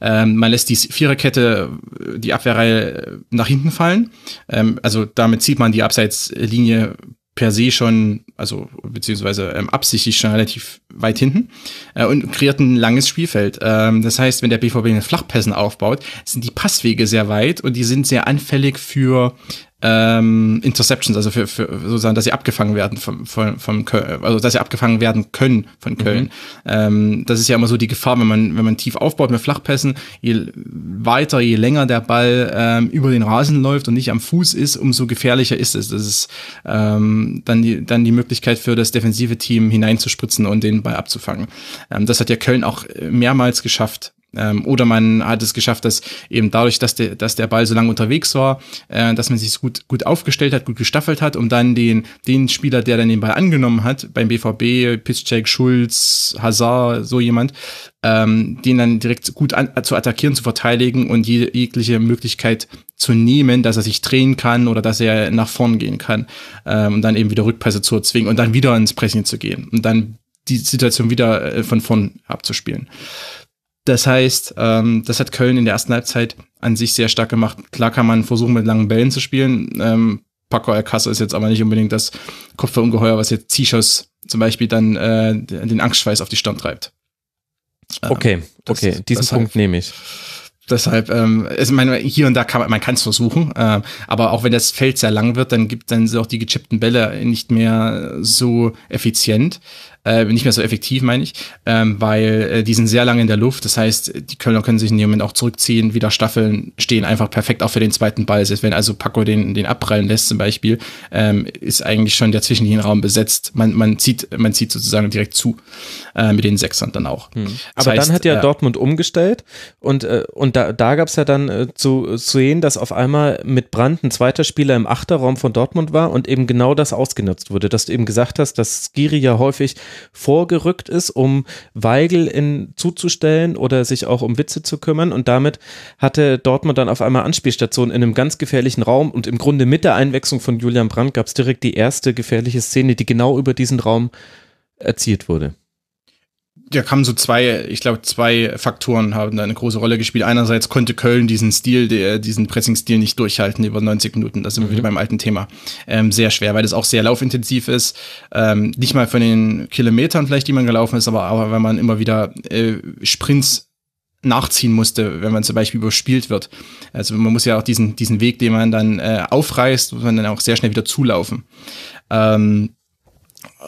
Ähm, man lässt die Viererkette, die Abwehrreihe nach hinten fallen. Ähm, also damit zieht man die Abseitslinie per se schon, also beziehungsweise ähm, absichtlich schon relativ weit hinten äh, und kreiert ein langes Spielfeld. Ähm, das heißt, wenn der BVB einen Flachpässen aufbaut, sind die Passwege sehr weit und die sind sehr anfällig für ähm, Interceptions, also für, für sozusagen, dass sie abgefangen werden vom, vom, vom Köln, also dass sie abgefangen werden können von Köln. Mhm. Ähm, das ist ja immer so die Gefahr, wenn man, wenn man tief aufbaut mit Flachpässen, je weiter, je länger der Ball ähm, über den Rasen läuft und nicht am Fuß ist, umso gefährlicher ist es. Das ist ähm, dann, die, dann die Möglichkeit für das defensive Team hineinzuspritzen und den Ball abzufangen. Ähm, das hat ja Köln auch mehrmals geschafft ähm, oder man hat es geschafft, dass eben dadurch, dass der, dass der Ball so lange unterwegs war, äh, dass man sich gut, gut aufgestellt hat, gut gestaffelt hat, um dann den, den Spieler, der dann den Ball angenommen hat, beim BVB, Piszczek, Schulz, Hazard, so jemand, ähm, den dann direkt gut an, zu attackieren, zu verteidigen und je, jegliche Möglichkeit zu nehmen, dass er sich drehen kann oder dass er nach vorn gehen kann ähm, und dann eben wieder Rückpässe zu erzwingen und dann wieder ins Pressing zu gehen und dann die Situation wieder äh, von vorn abzuspielen. Das heißt, ähm, das hat Köln in der ersten Halbzeit an sich sehr stark gemacht. Klar kann man versuchen, mit langen Bällen zu spielen. Ähm, Paco Alcázar ist jetzt aber nicht unbedingt das Kopfballungeheuer, was jetzt Zichos zum Beispiel dann äh, den Angstschweiß auf die Stirn treibt. Ähm, okay, okay, das, diesen Punkt nehme ich. Deshalb, ähm, also meine, hier und da kann man, man kann es versuchen, äh, aber auch wenn das Feld sehr lang wird, dann gibt dann sind auch die gechippten Bälle nicht mehr so effizient äh, nicht mehr so effektiv, meine ich, ähm, weil äh, die sind sehr lange in der Luft. Das heißt, die Kölner können sich in dem Moment auch zurückziehen, wieder Staffeln stehen einfach perfekt auch für den zweiten Ball. Selbst wenn also Paco den, den abprallen lässt zum Beispiel, ähm, ist eigentlich schon der Zwischenlinie-Raum besetzt. Man, man, zieht, man zieht sozusagen direkt zu äh, mit den Sechsern dann auch. Hm. Aber heißt, dann hat ja äh, Dortmund umgestellt und, äh, und da, da gab es ja dann äh, zu, zu sehen, dass auf einmal mit Brand ein zweiter Spieler im Achterraum von Dortmund war und eben genau das ausgenutzt wurde, dass du eben gesagt hast, dass Skiri ja häufig vorgerückt ist, um Weigel in, zuzustellen oder sich auch um Witze zu kümmern. Und damit hatte Dortmund dann auf einmal Anspielstationen in einem ganz gefährlichen Raum. Und im Grunde mit der Einwechslung von Julian Brandt gab es direkt die erste gefährliche Szene, die genau über diesen Raum erzielt wurde da kamen so zwei, ich glaube, zwei Faktoren haben da eine große Rolle gespielt. Einerseits konnte Köln diesen Stil, der, diesen Pressing-Stil nicht durchhalten über 90 Minuten. Das sind wir mhm. wieder beim alten Thema. Ähm, sehr schwer, weil das auch sehr laufintensiv ist. Ähm, nicht mal von den Kilometern vielleicht, die man gelaufen ist, aber, aber wenn man immer wieder äh, Sprints nachziehen musste, wenn man zum Beispiel überspielt wird. Also man muss ja auch diesen, diesen Weg, den man dann äh, aufreißt, muss man dann auch sehr schnell wieder zulaufen. Ähm,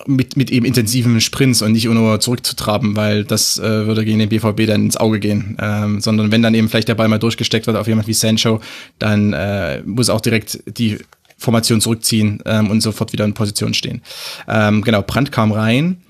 mit, mit eben intensiven Sprints und nicht nur zurückzutraben, weil das äh, würde gegen den BVB dann ins Auge gehen. Ähm, sondern wenn dann eben vielleicht der Ball mal durchgesteckt wird auf jemand wie Sancho, dann äh, muss auch direkt die Formation zurückziehen ähm, und sofort wieder in Position stehen. Ähm, genau, Brandt kam rein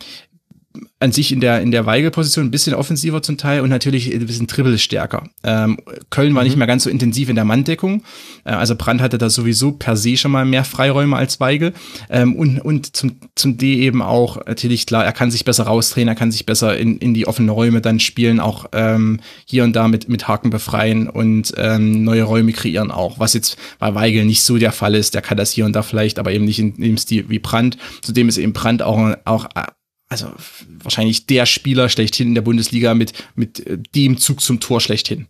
an sich in der, in der Weigelposition ein bisschen offensiver zum Teil und natürlich ein bisschen dribbelstärker. Ähm, Köln war mhm. nicht mehr ganz so intensiv in der Manndeckung. Äh, also Brand hatte da sowieso per se schon mal mehr Freiräume als Weigel. Ähm, und, und zum, zum D eben auch natürlich klar, er kann sich besser rausdrehen, er kann sich besser in, in die offenen Räume dann spielen, auch ähm, hier und da mit, mit Haken befreien und ähm, neue Räume kreieren auch. Was jetzt bei Weigel nicht so der Fall ist, der kann das hier und da vielleicht, aber eben nicht in dem Stil wie Brand. Zudem ist eben Brand auch, auch also wahrscheinlich der Spieler schlechthin in der Bundesliga mit, mit äh, dem Zug zum Tor schlechthin.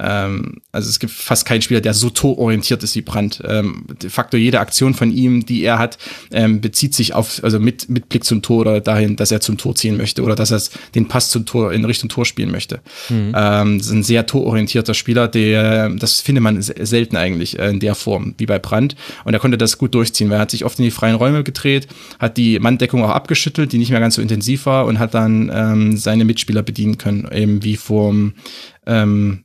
Ähm, also es gibt fast keinen Spieler, der so tororientiert ist wie Brandt. Ähm, de facto jede Aktion von ihm, die er hat, ähm, bezieht sich auf, also mit, mit Blick zum Tor oder dahin, dass er zum Tor ziehen möchte oder dass er den Pass zum Tor in Richtung Tor spielen möchte. Mhm. Ähm, das ist ein sehr tororientierter Spieler, der, das findet man selten eigentlich äh, in der Form wie bei Brandt. Und er konnte das gut durchziehen, weil er hat sich oft in die freien Räume gedreht, hat die Manndeckung auch abgeschüttelt, die nicht mehr ganz so intensiv war und hat dann ähm, seine Mitspieler bedienen können, eben wie vom ähm,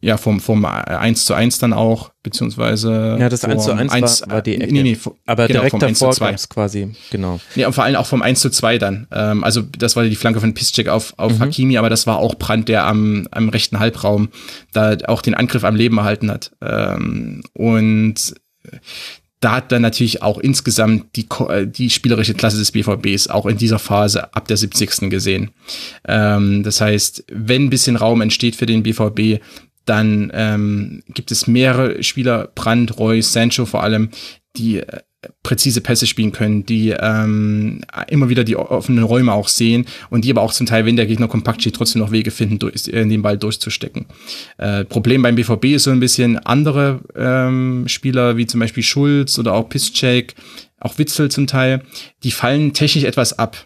ja, vom, vom 1 zu 1 dann auch, beziehungsweise. Ja, das 1 zu 1, 1 war, war die Ecke. Nee, nee, aber genau, direkt davor gab es quasi, genau. Nee, und vor allem auch vom 1 zu 2 dann. Ähm, also, das war die Flanke von Piszczek auf, auf mhm. Hakimi, aber das war auch Brand, der am, am rechten Halbraum da auch den Angriff am Leben erhalten hat. Ähm, und da hat dann natürlich auch insgesamt die, äh, die spielerische Klasse des BVBs auch in dieser Phase ab der 70. gesehen. Ähm, das heißt, wenn ein bisschen Raum entsteht für den BVB, dann ähm, gibt es mehrere Spieler, Brandt, Reus, Sancho vor allem, die äh, präzise Pässe spielen können, die ähm, immer wieder die offenen Räume auch sehen und die aber auch zum Teil, wenn der Gegner kompakt steht, trotzdem noch Wege finden, durch, in den Ball durchzustecken. Äh, Problem beim BVB ist so ein bisschen andere ähm, Spieler, wie zum Beispiel Schulz oder auch Piszczek, auch Witzel zum Teil, die fallen technisch etwas ab.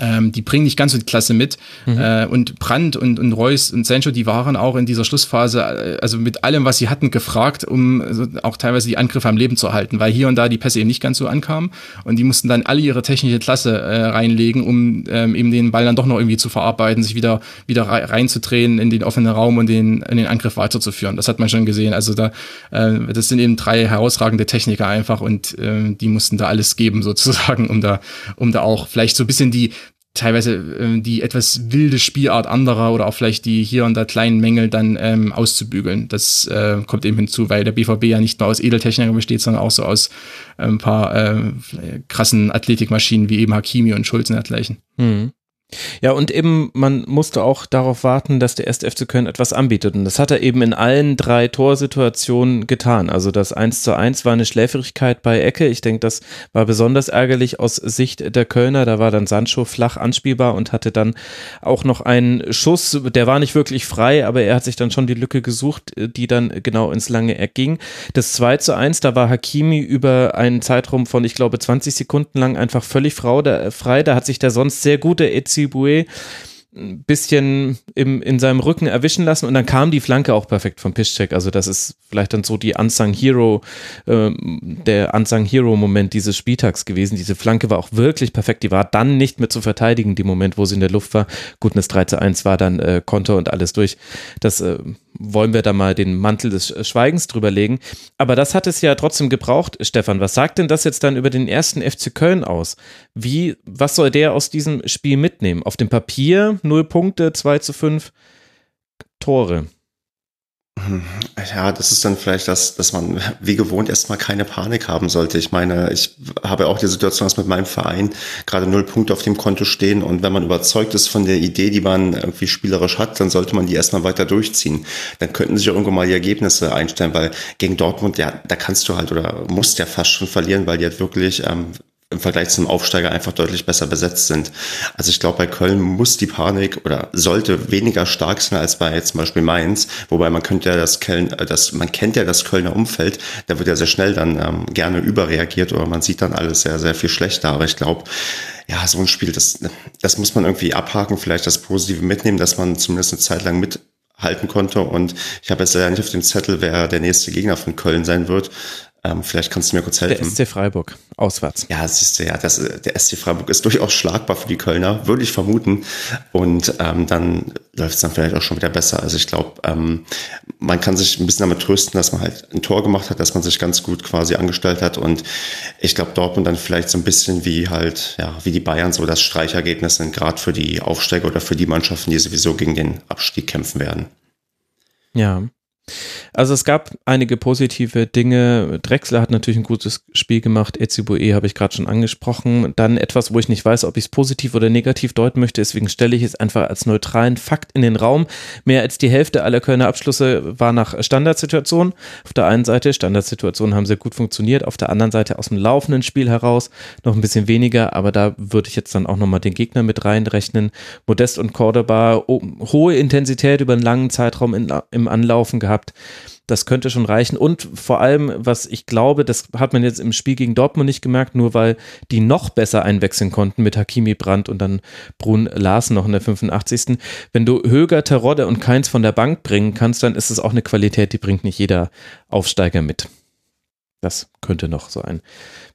Ähm, die bringen nicht ganz so die Klasse mit. Mhm. Äh, und Brandt und, und Reus und Sancho, die waren auch in dieser Schlussphase, äh, also mit allem, was sie hatten, gefragt, um also auch teilweise die Angriffe am Leben zu halten, weil hier und da die Pässe eben nicht ganz so ankamen. Und die mussten dann alle ihre technische Klasse äh, reinlegen, um ähm, eben den Ball dann doch noch irgendwie zu verarbeiten, sich wieder, wieder reinzudrehen in den offenen Raum und den, in den Angriff weiterzuführen. Das hat man schon gesehen. Also da, äh, das sind eben drei herausragende Techniker einfach und äh, die mussten da alles geben sozusagen, um da, um da auch vielleicht so ein bisschen die, teilweise äh, die etwas wilde Spielart anderer oder auch vielleicht die hier und da kleinen Mängel dann ähm, auszubügeln. Das äh, kommt eben hinzu, weil der BVB ja nicht nur aus Edeltechnikern besteht, sondern auch so aus äh, ein paar äh, krassen Athletikmaschinen wie eben Hakimi und Schulz und dergleichen. Mhm. Ja, und eben, man musste auch darauf warten, dass der erste FC Köln etwas anbietet. Und das hat er eben in allen drei Torsituationen getan. Also das 1 zu 1 war eine Schläfrigkeit bei Ecke. Ich denke, das war besonders ärgerlich aus Sicht der Kölner. Da war dann Sancho flach anspielbar und hatte dann auch noch einen Schuss. Der war nicht wirklich frei, aber er hat sich dann schon die Lücke gesucht, die dann genau ins lange Eck ging. Das 2 zu 1, da war Hakimi über einen Zeitraum von, ich glaube, 20 Sekunden lang einfach völlig frei. Da hat sich der sonst sehr gute Ezi Sibue ein bisschen im, in seinem Rücken erwischen lassen und dann kam die Flanke auch perfekt vom Piszczek. Also das ist vielleicht dann so die Unsung Hero, äh, der Unsung Hero Moment dieses Spieltags gewesen. Diese Flanke war auch wirklich perfekt. Die war dann nicht mehr zu verteidigen, die Moment, wo sie in der Luft war. Gut, das 3 zu 1 war dann äh, Konter und alles durch. Das äh, wollen wir da mal den Mantel des Schweigens drüber legen. Aber das hat es ja trotzdem gebraucht, Stefan. Was sagt denn das jetzt dann über den ersten FC Köln aus? Wie, was soll der aus diesem Spiel mitnehmen? Auf dem Papier 0 Punkte, 2 zu 5 Tore. Ja, das ist dann vielleicht das, dass man wie gewohnt erstmal keine Panik haben sollte. Ich meine, ich habe auch die Situation, dass mit meinem Verein gerade null Punkte auf dem Konto stehen und wenn man überzeugt ist von der Idee, die man irgendwie spielerisch hat, dann sollte man die erstmal weiter durchziehen. Dann könnten sich auch irgendwo mal die Ergebnisse einstellen, weil gegen Dortmund, ja, da kannst du halt oder musst ja fast schon verlieren, weil die halt wirklich ähm, im Vergleich zum Aufsteiger einfach deutlich besser besetzt sind. Also ich glaube, bei Köln muss die Panik oder sollte weniger stark sein als bei zum Beispiel Mainz, wobei man könnte ja das Köln, äh, das, man kennt ja das Kölner Umfeld, da wird ja sehr schnell dann ähm, gerne überreagiert oder man sieht dann alles sehr, sehr viel schlechter. Aber ich glaube, ja, so ein Spiel, das, das muss man irgendwie abhaken, vielleicht das Positive mitnehmen, dass man zumindest eine Zeit lang mit halten konnte. Und ich habe jetzt leider nicht auf dem Zettel, wer der nächste Gegner von Köln sein wird. Ähm, vielleicht kannst du mir kurz helfen. Der SC Freiburg, auswärts. Ja, siehst du, ja, das, der SC Freiburg ist durchaus schlagbar für die Kölner, würde ich vermuten. Und ähm, dann läuft es dann vielleicht auch schon wieder besser. Also ich glaube, ähm, man kann sich ein bisschen damit trösten, dass man halt ein Tor gemacht hat, dass man sich ganz gut quasi angestellt hat. Und ich glaube, Dortmund dann vielleicht so ein bisschen wie halt, ja, wie die Bayern so das Streichergebnis sind, gerade für die Aufsteiger oder für die Mannschaften, die sowieso gegen den Abstieg kämpfen werden. Ja. Also es gab einige positive Dinge. Drexler hat natürlich ein gutes Spiel gemacht. Ezibue habe ich gerade schon angesprochen. Dann etwas, wo ich nicht weiß, ob ich es positiv oder negativ deuten möchte. Deswegen stelle ich es einfach als neutralen Fakt in den Raum. Mehr als die Hälfte aller Kölner Abschlüsse war nach Standardsituationen. Auf der einen Seite, Standardsituationen haben sehr gut funktioniert. Auf der anderen Seite aus dem laufenden Spiel heraus noch ein bisschen weniger. Aber da würde ich jetzt dann auch nochmal den Gegner mit reinrechnen. Modest und Cordoba, oh, hohe Intensität über einen langen Zeitraum in, im Anlaufen gehabt gehabt. Das könnte schon reichen. Und vor allem, was ich glaube, das hat man jetzt im Spiel gegen Dortmund nicht gemerkt, nur weil die noch besser einwechseln konnten mit Hakimi Brandt und dann Brun Larsen noch in der 85. Wenn du Höger, Terodde und Keins von der Bank bringen kannst, dann ist es auch eine Qualität, die bringt nicht jeder Aufsteiger mit. Das könnte noch so ein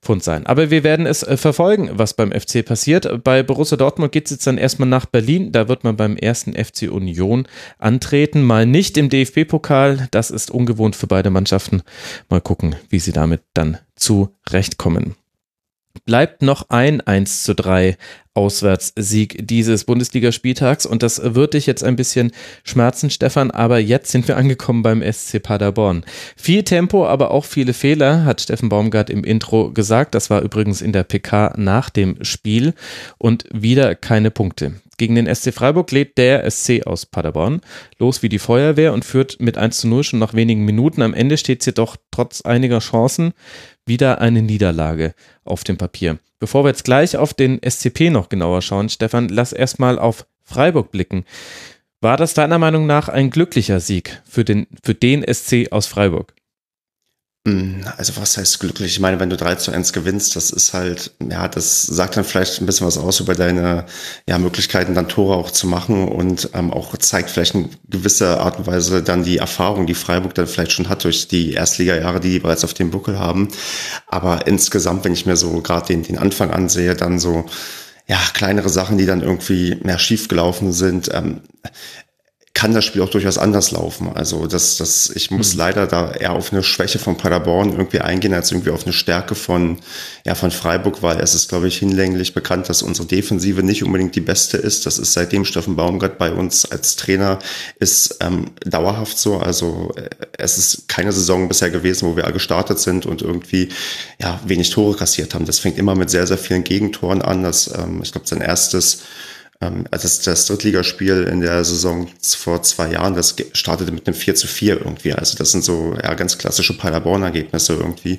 Pfund sein. Aber wir werden es äh, verfolgen, was beim FC passiert. Bei Borussia Dortmund geht es jetzt dann erstmal nach Berlin. Da wird man beim ersten FC Union antreten. Mal nicht im DFB-Pokal. Das ist ungewohnt für beide Mannschaften. Mal gucken, wie sie damit dann zurechtkommen bleibt noch ein 1 zu 3 Auswärtssieg dieses Bundesligaspieltags. Und das wird dich jetzt ein bisschen schmerzen, Stefan. Aber jetzt sind wir angekommen beim SC Paderborn. Viel Tempo, aber auch viele Fehler, hat Steffen Baumgart im Intro gesagt. Das war übrigens in der PK nach dem Spiel. Und wieder keine Punkte. Gegen den SC Freiburg lädt der SC aus Paderborn los wie die Feuerwehr und führt mit 1 zu 0 schon nach wenigen Minuten. Am Ende steht es jedoch trotz einiger Chancen wieder eine Niederlage auf dem Papier. Bevor wir jetzt gleich auf den SCP noch genauer schauen, Stefan, lass erstmal auf Freiburg blicken. War das deiner Meinung nach ein glücklicher Sieg für den, für den SC aus Freiburg? Hm, also was heißt glücklich? Ich meine, wenn du 3 zu 1 gewinnst, das ist halt, ja, das sagt dann vielleicht ein bisschen was aus über deine ja, Möglichkeiten, dann Tore auch zu machen und ähm, auch zeigt vielleicht in gewisser Art und Weise dann die Erfahrung, die Freiburg dann vielleicht schon hat durch die Erstliga-Jahre, die die bereits auf dem Buckel haben. Aber insgesamt, wenn ich mir so gerade den, den Anfang ansehe, dann so ja, kleinere Sachen, die dann irgendwie mehr schief gelaufen sind. Ähm, kann das Spiel auch durchaus anders laufen. Also das, das, ich muss mhm. leider da eher auf eine Schwäche von Paderborn irgendwie eingehen, als irgendwie auf eine Stärke von, ja, von Freiburg, weil es ist, glaube ich, hinlänglich bekannt, dass unsere Defensive nicht unbedingt die beste ist. Das ist seitdem Steffen Baumgart bei uns als Trainer ist ähm, dauerhaft so. Also äh, es ist keine Saison bisher gewesen, wo wir gestartet sind und irgendwie ja wenig Tore kassiert haben. Das fängt immer mit sehr, sehr vielen Gegentoren an. Das, ähm, ich glaube, sein erstes ähm, also das, Drittligaspiel in der Saison vor zwei Jahren, das startete mit einem 4 zu 4 irgendwie. Also das sind so ja, ganz klassische Paderborn-Ergebnisse irgendwie.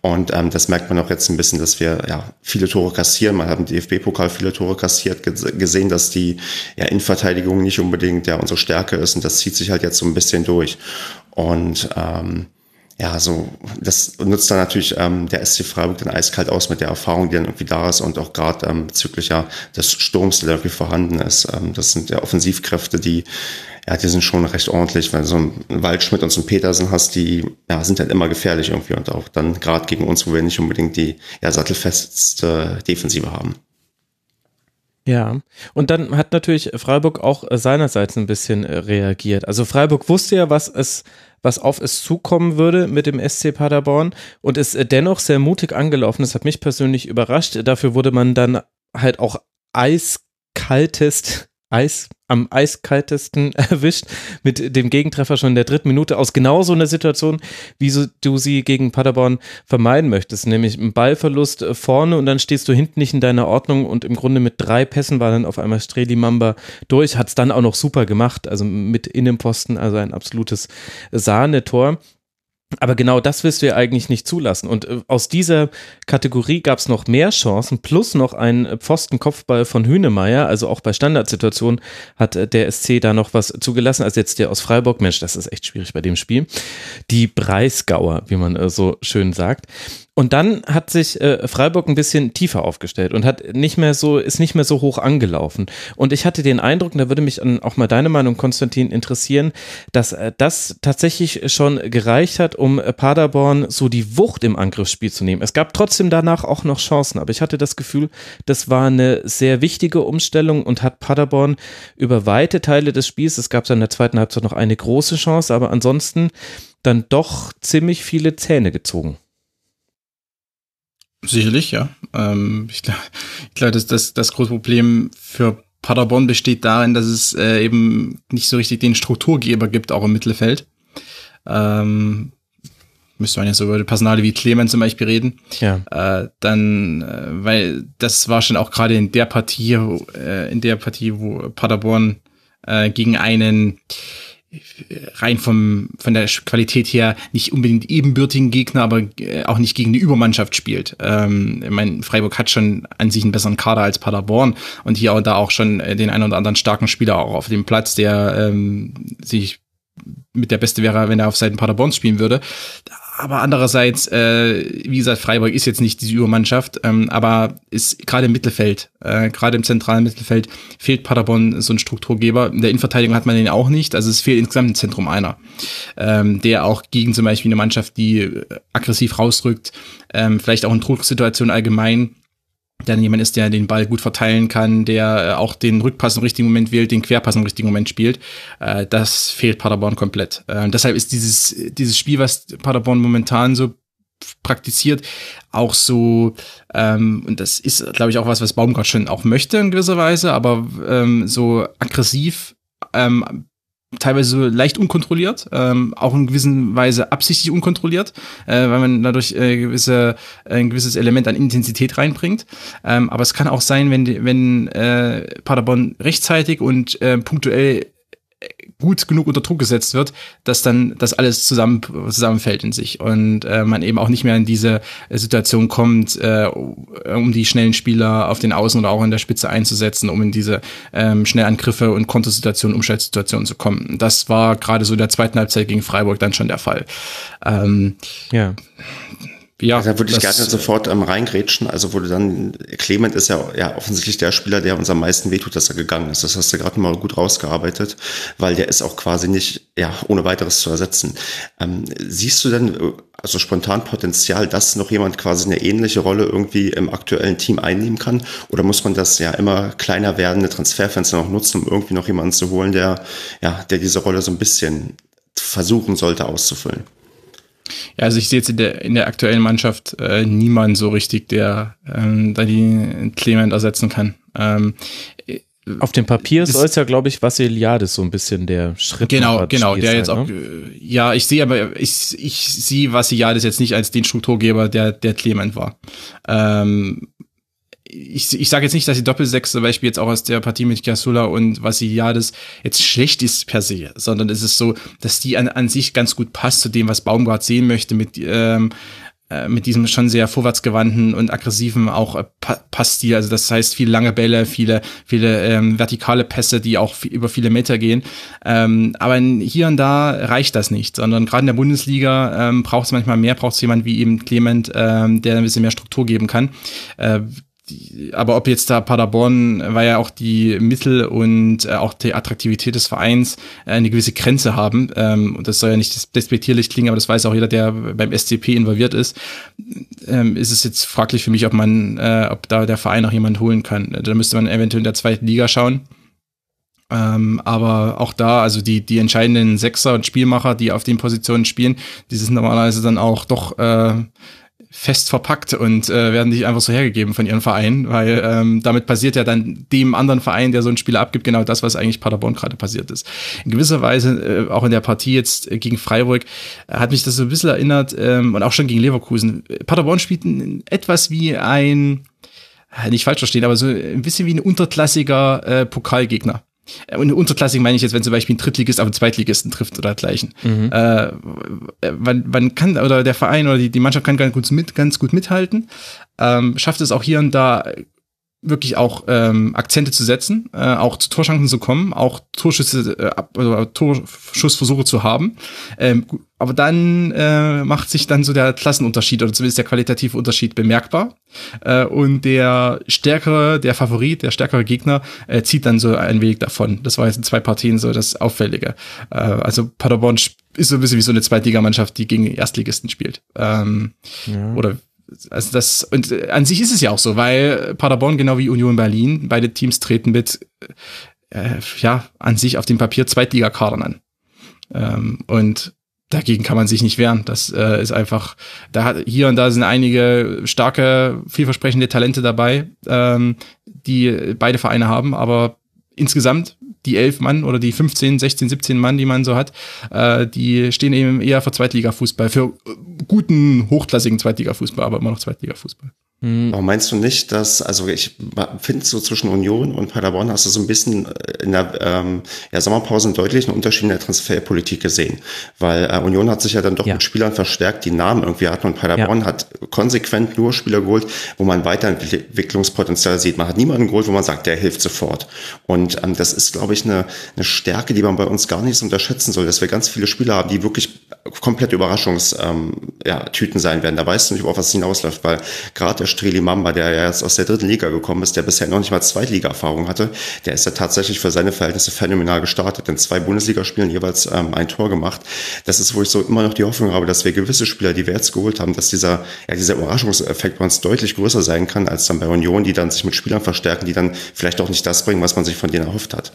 Und ähm, das merkt man auch jetzt ein bisschen, dass wir ja viele Tore kassieren. Man hat im DFB-Pokal viele Tore kassiert, gesehen, dass die ja, Innenverteidigung nicht unbedingt ja unsere Stärke ist. Und das zieht sich halt jetzt so ein bisschen durch. Und ähm, ja, so, das nutzt dann natürlich ähm, der SC Freiburg dann eiskalt aus mit der Erfahrung, die dann irgendwie da ist und auch gerade ähm, bezüglich ja des Sturms, der irgendwie vorhanden ist. Ähm, das sind ja Offensivkräfte, die, ja, die sind schon recht ordentlich. Wenn du so einen Waldschmidt und so einen Petersen hast, die ja, sind halt immer gefährlich irgendwie und auch dann gerade gegen uns, wo wir nicht unbedingt die ja, sattelfeste Defensive haben. Ja, und dann hat natürlich Freiburg auch seinerseits ein bisschen äh, reagiert. Also Freiburg wusste ja, was es was auf es zukommen würde mit dem SC Paderborn und ist dennoch sehr mutig angelaufen. Das hat mich persönlich überrascht. Dafür wurde man dann halt auch eiskaltest Eis, am eiskaltesten erwischt mit dem Gegentreffer schon in der dritten Minute aus genau so einer Situation, wie du sie gegen Paderborn vermeiden möchtest, nämlich ein Ballverlust vorne und dann stehst du hinten nicht in deiner Ordnung und im Grunde mit drei Pässen war dann auf einmal Streli Mamba durch, hat es dann auch noch super gemacht, also mit Innenposten, also ein absolutes Sahnetor. Aber genau das willst du ja eigentlich nicht zulassen. Und äh, aus dieser Kategorie gab es noch mehr Chancen, plus noch ein Pfostenkopfball von Hünemeyer. Also auch bei Standardsituationen hat äh, der SC da noch was zugelassen. Also jetzt der aus Freiburg, Mensch, das ist echt schwierig bei dem Spiel. Die Breisgauer, wie man äh, so schön sagt. Und dann hat sich äh, Freiburg ein bisschen tiefer aufgestellt und hat nicht mehr so, ist nicht mehr so hoch angelaufen. Und ich hatte den Eindruck, da würde mich auch mal deine Meinung, Konstantin, interessieren, dass äh, das tatsächlich schon gereicht hat, um äh, Paderborn so die Wucht im Angriffsspiel zu nehmen. Es gab trotzdem danach auch noch Chancen, aber ich hatte das Gefühl, das war eine sehr wichtige Umstellung und hat Paderborn über weite Teile des Spiels, es gab in der zweiten Halbzeit noch eine große Chance, aber ansonsten dann doch ziemlich viele Zähne gezogen. Sicherlich, ja. Ähm, ich glaube, ich glaub, dass das, das große Problem für Paderborn besteht darin, dass es äh, eben nicht so richtig den Strukturgeber gibt, auch im Mittelfeld. Ähm, müsste man ja so über Personale wie Clemens zum Beispiel reden. Ja. Äh, dann, äh, weil das war schon auch gerade in der Partie, äh, in der Partie, wo Paderborn äh, gegen einen rein vom, von der Qualität her nicht unbedingt ebenbürtigen Gegner, aber äh, auch nicht gegen eine Übermannschaft spielt. Ähm, ich Freiburg hat schon an sich einen besseren Kader als Paderborn und hier und da auch schon äh, den einen oder anderen starken Spieler auch auf dem Platz, der ähm, sich mit der Beste wäre, wenn er auf Seiten Paderborns spielen würde aber andererseits, äh, wie gesagt, Freiburg ist jetzt nicht diese Übermannschaft, ähm, aber ist gerade im Mittelfeld, äh, gerade im zentralen Mittelfeld fehlt Paderborn so ein Strukturgeber. In der Innenverteidigung hat man den auch nicht, also es fehlt insgesamt im Zentrum einer, ähm, der auch gegen zum Beispiel eine Mannschaft, die äh, aggressiv rausrückt, ähm, vielleicht auch in Drucksituationen allgemein der jemand ist, der den Ball gut verteilen kann, der äh, auch den Rückpass im richtigen Moment wählt, den Querpass im richtigen Moment spielt. Äh, das fehlt Paderborn komplett. Äh, deshalb ist dieses, dieses Spiel, was Paderborn momentan so praktiziert, auch so, ähm, und das ist, glaube ich, auch was, was Baumgart schon auch möchte in gewisser Weise, aber ähm, so aggressiv ähm, teilweise so leicht unkontrolliert, ähm, auch in gewisser Weise absichtlich unkontrolliert, äh, weil man dadurch äh, gewisse, äh, ein gewisses Element an Intensität reinbringt. Ähm, aber es kann auch sein, wenn, wenn äh, Paderborn rechtzeitig und äh, punktuell gut genug unter Druck gesetzt wird, dass dann das alles zusammen, zusammenfällt in sich und äh, man eben auch nicht mehr in diese Situation kommt, äh, um die schnellen Spieler auf den Außen oder auch in der Spitze einzusetzen, um in diese ähm, Schnellangriffe und Kontosituationen, Umschaltsituationen zu kommen. Das war gerade so in der zweiten Halbzeit gegen Freiburg dann schon der Fall. Ähm, ja ja, also da würde ich gerne sofort ähm, reingrätschen. Also wurde dann, Clement ist ja, ja offensichtlich der Spieler, der uns am meisten wehtut, dass er gegangen ist. Das hast du gerade mal gut rausgearbeitet, weil der ist auch quasi nicht ja ohne weiteres zu ersetzen. Ähm, siehst du denn äh, also spontan Potenzial, dass noch jemand quasi eine ähnliche Rolle irgendwie im aktuellen Team einnehmen kann? Oder muss man das ja immer kleiner werdende Transferfenster noch nutzen, um irgendwie noch jemanden zu holen, der ja, der diese Rolle so ein bisschen versuchen sollte auszufüllen? Ja, also ich sehe jetzt in der, in der aktuellen Mannschaft äh, niemanden so richtig, der ähm, da die Clement ersetzen kann. Ähm, auf dem Papier soll es ja, glaube ich, Vassiliades so ein bisschen der Schritt. Genau, genau, der jetzt auch, ne? ja, ich sehe aber, ich, ich sehe Vassiliades jetzt nicht als den Strukturgeber, der, der Clement war. Ähm, ich, ich sage jetzt nicht, dass die Doppelsechs zum Beispiel jetzt auch aus der Partie mit Kiasula und Vassiliades jetzt schlecht ist per se, sondern es ist so, dass die an, an sich ganz gut passt zu dem, was Baumgart sehen möchte mit, ähm, äh, mit diesem schon sehr vorwärtsgewandten und aggressiven auch äh, Passstil. Also das heißt viele lange Bälle, viele, viele ähm, vertikale Pässe, die auch über viele Meter gehen. Ähm, aber hier und da reicht das nicht, sondern gerade in der Bundesliga ähm, braucht es manchmal mehr, braucht es jemand wie eben Clement, ähm, der ein bisschen mehr Struktur geben kann. Äh, aber ob jetzt da Paderborn, weil ja auch die Mittel und äh, auch die Attraktivität des Vereins äh, eine gewisse Grenze haben, ähm, und das soll ja nicht despektierlich klingen, aber das weiß auch jeder, der beim SCP involviert ist, ähm, ist es jetzt fraglich für mich, ob man, äh, ob da der Verein noch jemand holen kann. Da müsste man eventuell in der zweiten Liga schauen. Ähm, aber auch da, also die, die entscheidenden Sechser und Spielmacher, die auf den Positionen spielen, die sind normalerweise dann auch doch äh, fest verpackt und äh, werden nicht einfach so hergegeben von ihren Vereinen, weil ähm, damit passiert ja dann dem anderen Verein, der so einen Spieler abgibt, genau das, was eigentlich Paderborn gerade passiert ist. In gewisser Weise, äh, auch in der Partie jetzt gegen Freiburg, äh, hat mich das so ein bisschen erinnert ähm, und auch schon gegen Leverkusen. Paderborn spielt etwas wie ein, äh, nicht falsch verstehen, aber so ein bisschen wie ein unterklassiger äh, Pokalgegner. Äh, und unterklassig meine ich jetzt, wenn zum Beispiel ein Drittligist auf einen Zweitligisten trifft oder dergleichen. Mhm. Äh, man, man kann, oder der Verein oder die, die Mannschaft kann ganz gut, mit, ganz gut mithalten, ähm, schafft es auch hier und da wirklich auch ähm, Akzente zu setzen, äh, auch zu Torschancen zu kommen, auch Torschüsse, äh, also Torschussversuche zu haben. Ähm, aber dann äh, macht sich dann so der Klassenunterschied oder zumindest der qualitative Unterschied bemerkbar. Äh, und der stärkere, der Favorit, der stärkere Gegner äh, zieht dann so ein wenig davon. Das war jetzt in zwei Partien so das Auffällige. Äh, also Paderborn ist so ein bisschen wie so eine Zweitligamannschaft, die gegen Erstligisten spielt. Ähm, ja. Oder also das, und äh, an sich ist es ja auch so, weil Paderborn genau wie Union Berlin, beide Teams treten mit, äh, ja, an sich auf dem Papier Zweitligakadern an. Ähm, und dagegen kann man sich nicht wehren. Das äh, ist einfach, da hat hier und da sind einige starke, vielversprechende Talente dabei, ähm, die beide Vereine haben, aber insgesamt die elf Mann oder die 15, 16, 17 Mann, die man so hat, äh, die stehen eben eher für Zweitligafußball, für guten, hochklassigen Zweitligafußball, aber immer noch Zweitligafußball. Mhm. Aber meinst du nicht, dass, also ich finde so zwischen Union und Paderborn hast du so ein bisschen in der ähm, ja, Sommerpause einen deutlichen Unterschied in der Transferpolitik gesehen. Weil äh, Union hat sich ja dann doch ja. mit Spielern verstärkt, die Namen irgendwie hatten und Paderborn ja. hat konsequent nur Spieler geholt, wo man Weiterentwicklungspotenzial sieht. Man hat niemanden geholt, wo man sagt, der hilft sofort. Und ähm, das ist, glaube ich, eine, eine Stärke, die man bei uns gar nicht so unterschätzen soll, dass wir ganz viele Spieler haben, die wirklich komplette Überraschungstüten ähm, ja, sein werden. Da weißt du nicht, auf was hinausläuft, weil gerade der Streli Mamba, der ja jetzt aus der dritten Liga gekommen ist, der bisher noch nicht mal Zweitliga-Erfahrung hatte, der ist ja tatsächlich für seine Verhältnisse phänomenal gestartet. In zwei Bundesligaspielen jeweils ähm, ein Tor gemacht. Das ist, wo ich so immer noch die Hoffnung habe, dass wir gewisse Spieler, die wir jetzt geholt haben, dass dieser, ja, dieser Überraschungseffekt bei uns deutlich größer sein kann, als dann bei Union, die dann sich mit Spielern verstärken, die dann vielleicht auch nicht das bringen, was man sich von denen erhofft hat.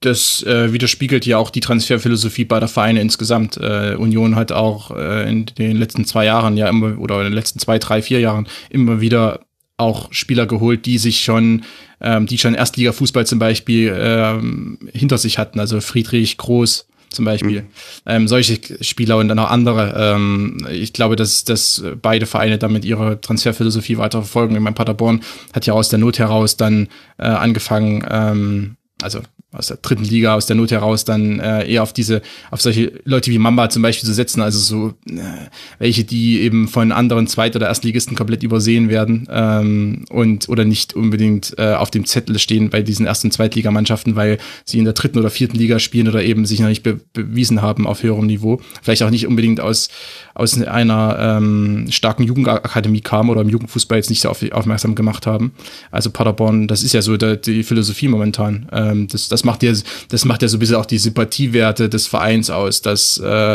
Das äh, widerspiegelt ja auch die Transferphilosophie beider Vereine insgesamt. Äh, Union hat auch äh, in den letzten zwei Jahren ja immer oder in den letzten zwei, drei, vier Jahren immer wieder auch Spieler geholt, die sich schon, ähm, die schon Erstliga-Fußball zum Beispiel ähm, hinter sich hatten. Also Friedrich Groß zum Beispiel. Mhm. Ähm, solche Spieler und dann auch andere. Ähm, ich glaube, dass, dass beide Vereine damit ihre Transferphilosophie weiter verfolgen. Ich meine, Paderborn hat ja aus der Not heraus dann äh, angefangen, ähm, also aus der dritten Liga, aus der Not heraus dann äh, eher auf diese, auf solche Leute wie Mamba zum Beispiel zu setzen, also so äh, welche, die eben von anderen Zweit- oder Erstligisten komplett übersehen werden ähm, und oder nicht unbedingt äh, auf dem Zettel stehen bei diesen ersten Zweitligamannschaften, weil sie in der dritten oder vierten Liga spielen oder eben sich noch nicht be bewiesen haben auf höherem Niveau. Vielleicht auch nicht unbedingt aus, aus einer ähm, starken Jugendakademie kamen oder im Jugendfußball jetzt nicht so auf, aufmerksam gemacht haben. Also Paderborn, das ist ja so der, die Philosophie momentan. Ähm, das, das macht ja, das macht ja so ein bisschen auch die Sympathiewerte des Vereins aus, dass äh,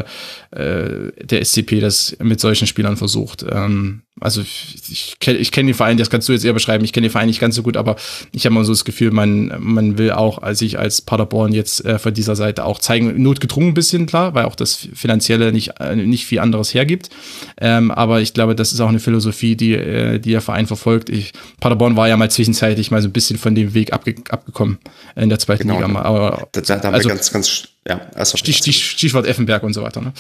äh, der SCP das mit solchen Spielern versucht. Ähm, also ich, ich kenne ich kenn den Verein, das kannst du jetzt eher beschreiben, ich kenne den Verein nicht ganz so gut, aber ich habe mal so das Gefühl, man, man will auch, als ich als Paderborn jetzt äh, von dieser Seite auch zeigen, notgedrungen ein bisschen, klar, weil auch das Finanzielle nicht, äh, nicht viel anderes hergibt. Ähm, aber ich glaube, das ist auch eine Philosophie, die, äh, die der Verein verfolgt. Ich, Paderborn war ja mal zwischenzeitlich mal so ein bisschen von dem Weg abge abgekommen in der zweiten genau, Liga. Aber, da, da haben also, wir ganz, ganz ja, also Stich, Stich, Stichwort Effenberg und so weiter. Ne?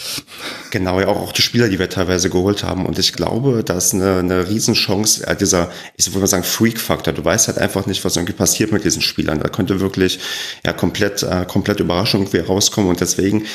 Genau, ja, auch, auch die Spieler, die wir teilweise geholt haben. Und ich glaube, da ist eine, eine Riesenchance, äh, dieser, ich würde mal sagen, Freak-Faktor. Du weißt halt einfach nicht, was irgendwie passiert mit diesen Spielern. Da könnte wirklich ja komplett, äh, komplett Überraschung irgendwie rauskommen. Und deswegen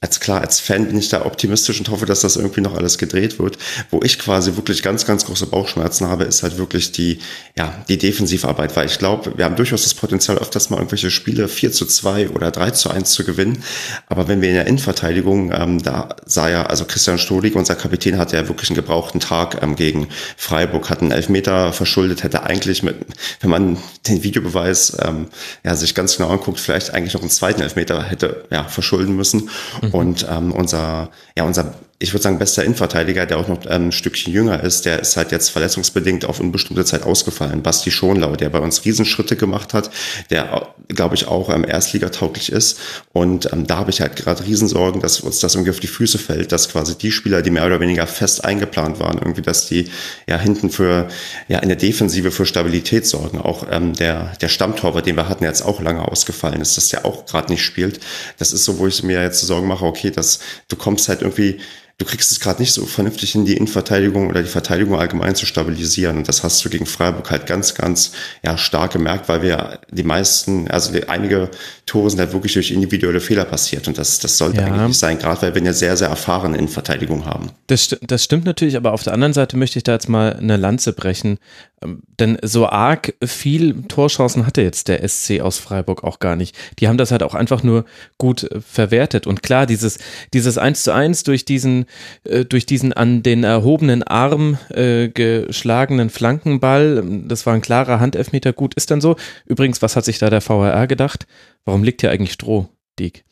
als klar, als Fan bin ich da optimistisch und hoffe, dass das irgendwie noch alles gedreht wird. Wo ich quasi wirklich ganz, ganz große Bauchschmerzen habe, ist halt wirklich die, ja, die Defensivarbeit, weil ich glaube, wir haben durchaus das Potenzial, öfters mal irgendwelche Spiele 4 zu 2 oder 3 zu 1 zu gewinnen. Aber wenn wir in der Innenverteidigung, ähm, da sah ja, also Christian Stolig, unser Kapitän, hatte ja wirklich einen gebrauchten Tag ähm, gegen Freiburg, hat einen Elfmeter verschuldet, hätte eigentlich mit, wenn man den Videobeweis ähm, ja, sich ganz genau anguckt, vielleicht eigentlich noch einen zweiten Elfmeter hätte ja, verschulden müssen. Mhm. Und ähm, unser, ja, unser ich würde sagen, bester Innenverteidiger, der auch noch ähm, ein Stückchen jünger ist, der ist halt jetzt verletzungsbedingt auf unbestimmte Zeit ausgefallen. Basti Schonlau, der bei uns Riesenschritte gemacht hat, der, glaube ich, auch ähm, Erstligatauglich ist. Und ähm, da habe ich halt gerade Riesensorgen, dass uns das irgendwie auf die Füße fällt, dass quasi die Spieler, die mehr oder weniger fest eingeplant waren, irgendwie, dass die ja hinten für, ja, in der Defensive für Stabilität sorgen. Auch ähm, der, der Stammtorwart, den wir hatten, jetzt auch lange ausgefallen ist, dass der auch gerade nicht spielt. Das ist so, wo ich mir jetzt Sorgen mache, okay, dass du kommst halt irgendwie du kriegst es gerade nicht so vernünftig in die Innenverteidigung oder die Verteidigung allgemein zu stabilisieren. Und das hast du gegen Freiburg halt ganz, ganz ja, stark gemerkt, weil wir die meisten, also einige Tore sind halt wirklich durch individuelle Fehler passiert. Und das, das sollte ja. eigentlich nicht sein, gerade weil wir eine sehr, sehr erfahrene Innenverteidigung haben. Das, das stimmt natürlich, aber auf der anderen Seite möchte ich da jetzt mal eine Lanze brechen. Ähm, denn so arg viel Torchancen hatte jetzt der SC aus Freiburg auch gar nicht. Die haben das halt auch einfach nur gut äh, verwertet. Und klar, dieses, dieses 1 zu 1 durch diesen äh, durch diesen an den erhobenen Arm äh, geschlagenen Flankenball. Das war ein klarer Handelfmeter. Gut, ist dann so. Übrigens, was hat sich da der VHR gedacht? Warum liegt hier eigentlich Stroh, Dick?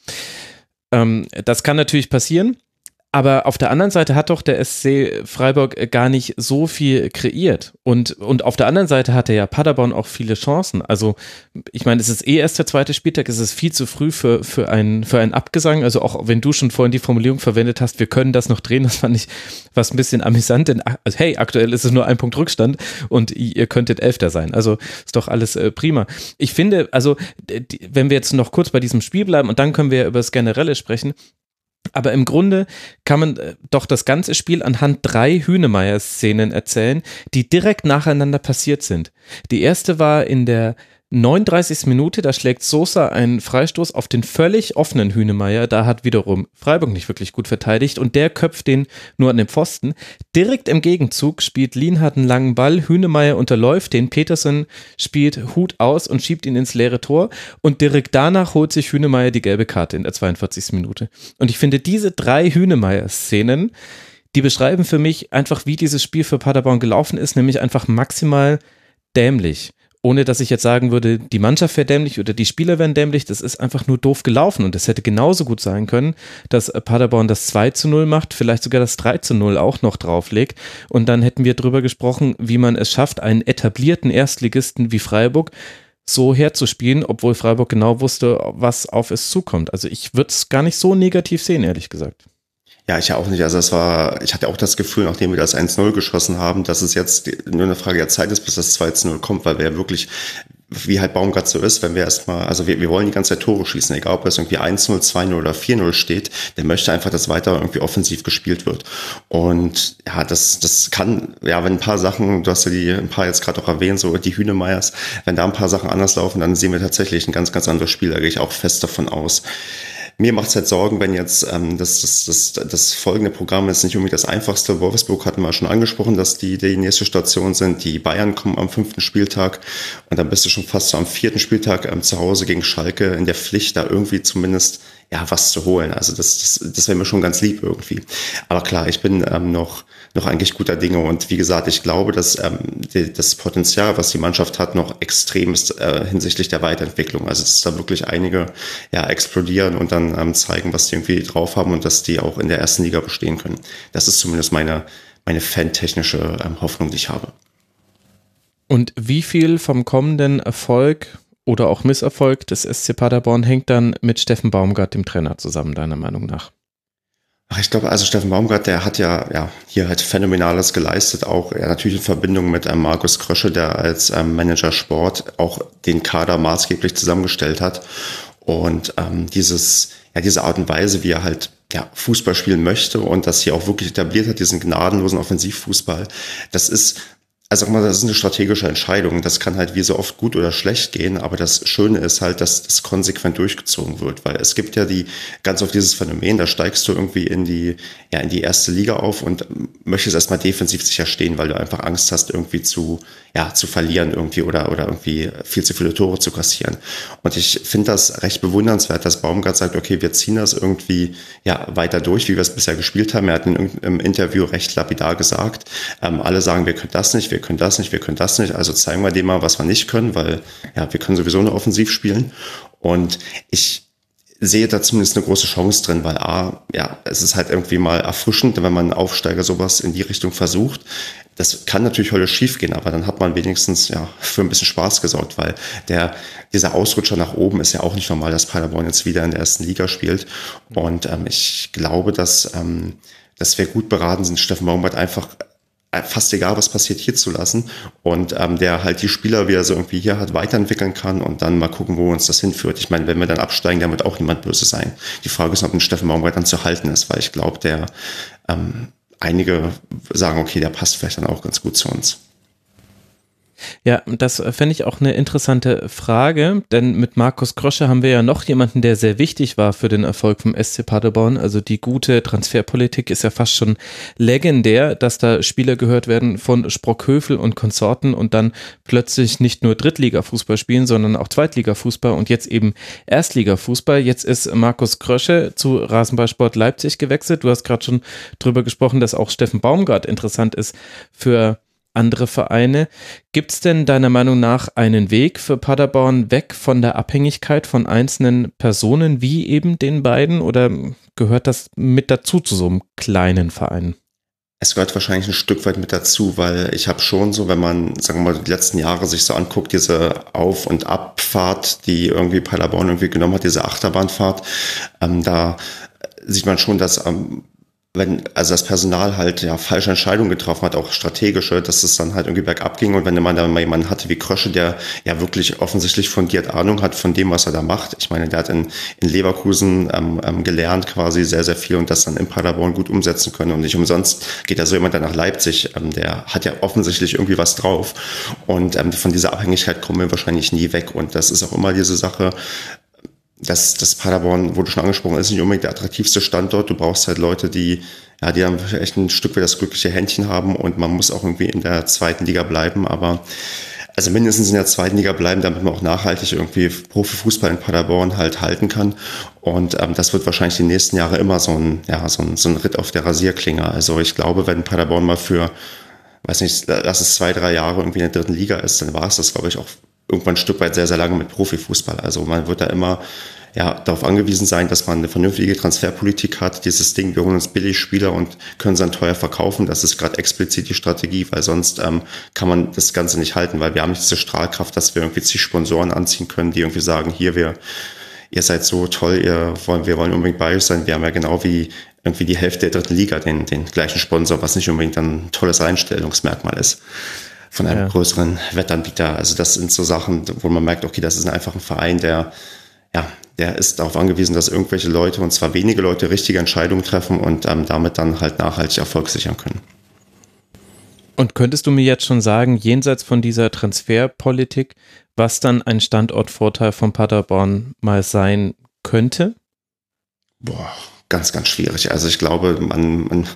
Ähm, das kann natürlich passieren. Aber auf der anderen Seite hat doch der SC Freiburg gar nicht so viel kreiert. Und, und auf der anderen Seite hatte ja Paderborn auch viele Chancen. Also, ich meine, es ist eh erst der zweite Spieltag, es ist viel zu früh für, für, ein, für einen Abgesang. Also, auch wenn du schon vorhin die Formulierung verwendet hast, wir können das noch drehen, das fand ich was ein bisschen amüsant. Denn, also, hey, aktuell ist es nur ein Punkt Rückstand und ihr könntet Elfter sein. Also, ist doch alles äh, prima. Ich finde, also, wenn wir jetzt noch kurz bei diesem Spiel bleiben und dann können wir über das Generelle sprechen. Aber im Grunde kann man äh, doch das ganze Spiel anhand drei Hühnemeier-Szenen erzählen, die direkt nacheinander passiert sind. Die erste war in der 39. Minute, da schlägt Sosa einen Freistoß auf den völlig offenen Hünemeyer. Da hat wiederum Freiburg nicht wirklich gut verteidigt und der köpft den nur an den Pfosten. Direkt im Gegenzug spielt Lienhardt einen langen Ball. Hünemeyer unterläuft den. Petersen spielt Hut aus und schiebt ihn ins leere Tor. Und direkt danach holt sich Hünemeyer die gelbe Karte in der 42. Minute. Und ich finde diese drei Hünemeyer-Szenen, die beschreiben für mich einfach, wie dieses Spiel für Paderborn gelaufen ist, nämlich einfach maximal dämlich ohne dass ich jetzt sagen würde, die Mannschaft wäre dämlich oder die Spieler wären dämlich, das ist einfach nur doof gelaufen und es hätte genauso gut sein können, dass Paderborn das 2 zu 0 macht, vielleicht sogar das 3 zu 0 auch noch drauflegt und dann hätten wir drüber gesprochen, wie man es schafft, einen etablierten Erstligisten wie Freiburg so herzuspielen, obwohl Freiburg genau wusste, was auf es zukommt. Also ich würde es gar nicht so negativ sehen, ehrlich gesagt. Ja, ich ja auch nicht. Also es war, ich hatte auch das Gefühl, nachdem wir das 1-0 geschossen haben, dass es jetzt nur eine Frage der Zeit ist, bis das 2-0 kommt, weil wir wirklich, wie halt Baumgart so ist, wenn wir erstmal, also wir, wir wollen die ganze Zeit Tore schießen, egal ob es irgendwie 1-0, 2-0 oder 4-0 steht, der möchte einfach, dass weiter irgendwie offensiv gespielt wird. Und ja, das, das kann, ja, wenn ein paar Sachen, du hast ja die ein paar jetzt gerade auch erwähnt, so die Hühnemeyers, wenn da ein paar Sachen anders laufen, dann sehen wir tatsächlich ein ganz, ganz anderes Spiel, da gehe ich auch fest davon aus mir macht es halt Sorgen, wenn jetzt ähm, das, das, das, das folgende Programm ist nicht unbedingt das einfachste. Wolfsburg hatten wir schon angesprochen, dass die die nächste Station sind. Die Bayern kommen am fünften Spieltag und dann bist du schon fast so am vierten Spieltag ähm, zu Hause gegen Schalke in der Pflicht, da irgendwie zumindest ja was zu holen. Also das, das, das wäre mir schon ganz lieb irgendwie. Aber klar, ich bin ähm, noch noch eigentlich guter Dinge. Und wie gesagt, ich glaube, dass ähm, die, das Potenzial, was die Mannschaft hat, noch extrem ist äh, hinsichtlich der Weiterentwicklung. Also dass da wirklich einige ja explodieren und dann ähm, zeigen, was die irgendwie drauf haben und dass die auch in der ersten Liga bestehen können. Das ist zumindest meine, meine fantechnische ähm, Hoffnung, die ich habe. Und wie viel vom kommenden Erfolg oder auch Misserfolg des SC Paderborn hängt dann mit Steffen Baumgart, dem Trainer, zusammen, deiner Meinung nach? Ach, ich glaube, also Steffen Baumgart, der hat ja, ja hier halt Phänomenales geleistet, auch ja, natürlich in Verbindung mit ähm, Markus Krösche, der als ähm, Manager Sport auch den Kader maßgeblich zusammengestellt hat. Und ähm, dieses, ja, diese Art und Weise, wie er halt ja, Fußball spielen möchte und das hier auch wirklich etabliert hat, diesen gnadenlosen Offensivfußball, das ist also sag mal, das ist eine strategische Entscheidung. Das kann halt wie so oft gut oder schlecht gehen, aber das Schöne ist halt, dass das konsequent durchgezogen wird, weil es gibt ja die ganz oft dieses Phänomen, da steigst du irgendwie in die ja in die erste Liga auf und möchtest erstmal defensiv sicher stehen, weil du einfach Angst hast irgendwie zu ja zu verlieren irgendwie oder oder irgendwie viel zu viele Tore zu kassieren. Und ich finde das recht bewundernswert, dass Baumgart sagt, okay, wir ziehen das irgendwie ja weiter durch, wie wir es bisher gespielt haben. Er hat in einem Interview recht lapidar gesagt, ähm, alle sagen, wir können das nicht, wir können das nicht, wir können das nicht. Also zeigen wir dem mal, was wir nicht können, weil ja, wir können sowieso nur offensiv spielen. Und ich sehe da zumindest eine große Chance drin, weil A, ja, es ist halt irgendwie mal erfrischend, wenn man einen Aufsteiger sowas in die Richtung versucht. Das kann natürlich heute schief gehen, aber dann hat man wenigstens ja für ein bisschen Spaß gesorgt, weil der, dieser Ausrutscher nach oben ist ja auch nicht normal, dass Paderborn jetzt wieder in der ersten Liga spielt. Und ähm, ich glaube, dass, ähm, dass wir gut beraten sind, Steffen Baumgart einfach fast egal, was passiert, hier zu lassen und ähm, der halt die Spieler, wie er so irgendwie hier hat, weiterentwickeln kann und dann mal gucken, wo uns das hinführt. Ich meine, wenn wir dann absteigen, dann wird auch niemand böse sein. Die Frage ist, ob ein Steffen Baumgart dann zu halten ist, weil ich glaube, der ähm, einige sagen, okay, der passt vielleicht dann auch ganz gut zu uns. Ja, das fände ich auch eine interessante Frage, denn mit Markus Krosche haben wir ja noch jemanden, der sehr wichtig war für den Erfolg vom SC Paderborn. Also die gute Transferpolitik ist ja fast schon legendär, dass da Spieler gehört werden von Sprockhöfel und Konsorten und dann plötzlich nicht nur Drittliga-Fußball spielen, sondern auch Zweitliga-Fußball und jetzt eben Erstliga-Fußball. Jetzt ist Markus Krösche zu Rasenballsport Leipzig gewechselt. Du hast gerade schon drüber gesprochen, dass auch Steffen Baumgart interessant ist für andere Vereine. Gibt es denn deiner Meinung nach einen Weg für Paderborn weg von der Abhängigkeit von einzelnen Personen wie eben den beiden oder gehört das mit dazu zu so einem kleinen Verein? Es gehört wahrscheinlich ein Stück weit mit dazu, weil ich habe schon so, wenn man, sagen wir mal, die letzten Jahre sich so anguckt, diese Auf- und Abfahrt, die irgendwie Paderborn irgendwie genommen hat, diese Achterbahnfahrt, ähm, da sieht man schon, dass ähm, wenn also das Personal halt ja falsche Entscheidungen getroffen hat, auch strategische, dass es dann halt irgendwie bergab ging. Und wenn man dann mal jemanden hatte wie Krösche, der ja wirklich offensichtlich fundiert Ahnung hat von dem, was er da macht. Ich meine, der hat in, in Leverkusen ähm, ähm, gelernt quasi sehr, sehr viel und das dann in Paderborn gut umsetzen können. Und nicht umsonst geht da so jemand dann nach Leipzig, ähm, der hat ja offensichtlich irgendwie was drauf. Und ähm, von dieser Abhängigkeit kommen wir wahrscheinlich nie weg. Und das ist auch immer diese Sache, das, das Paderborn wurde schon angesprochen, ist nicht unbedingt der attraktivste Standort. Du brauchst halt Leute, die, ja, die dann echt ein Stück weit das glückliche Händchen haben und man muss auch irgendwie in der zweiten Liga bleiben, aber also mindestens in der zweiten Liga bleiben, damit man auch nachhaltig irgendwie Profifußball in Paderborn halt halten kann. Und ähm, das wird wahrscheinlich die nächsten Jahre immer so ein, ja, so ein, so ein Ritt auf der Rasierklinge. Also ich glaube, wenn Paderborn mal für, weiß nicht, lass es zwei, drei Jahre irgendwie in der dritten Liga ist, dann war es das, glaube ich, auch irgendwann ein Stück weit sehr, sehr lange mit Profifußball. Also man wird da immer ja, darauf angewiesen sein, dass man eine vernünftige Transferpolitik hat. Dieses Ding, wir holen uns billig Spieler und können sie dann teuer verkaufen. Das ist gerade explizit die Strategie, weil sonst ähm, kann man das Ganze nicht halten, weil wir haben nicht diese Strahlkraft, dass wir irgendwie zig Sponsoren anziehen können, die irgendwie sagen, hier, wir ihr seid so toll, ihr wollen, wir wollen unbedingt bei euch sein. Wir haben ja genau wie irgendwie die Hälfte der dritten Liga den, den gleichen Sponsor, was nicht unbedingt ein tolles Einstellungsmerkmal ist von einem ja. größeren Wettanbieter. Also das sind so Sachen, wo man merkt, okay, das ist einfach ein Verein, der ja, der ist darauf angewiesen, dass irgendwelche Leute, und zwar wenige Leute, richtige Entscheidungen treffen und ähm, damit dann halt nachhaltig Erfolg sichern können. Und könntest du mir jetzt schon sagen, jenseits von dieser Transferpolitik, was dann ein Standortvorteil von Paderborn mal sein könnte? Boah, ganz, ganz schwierig. Also ich glaube, man, man,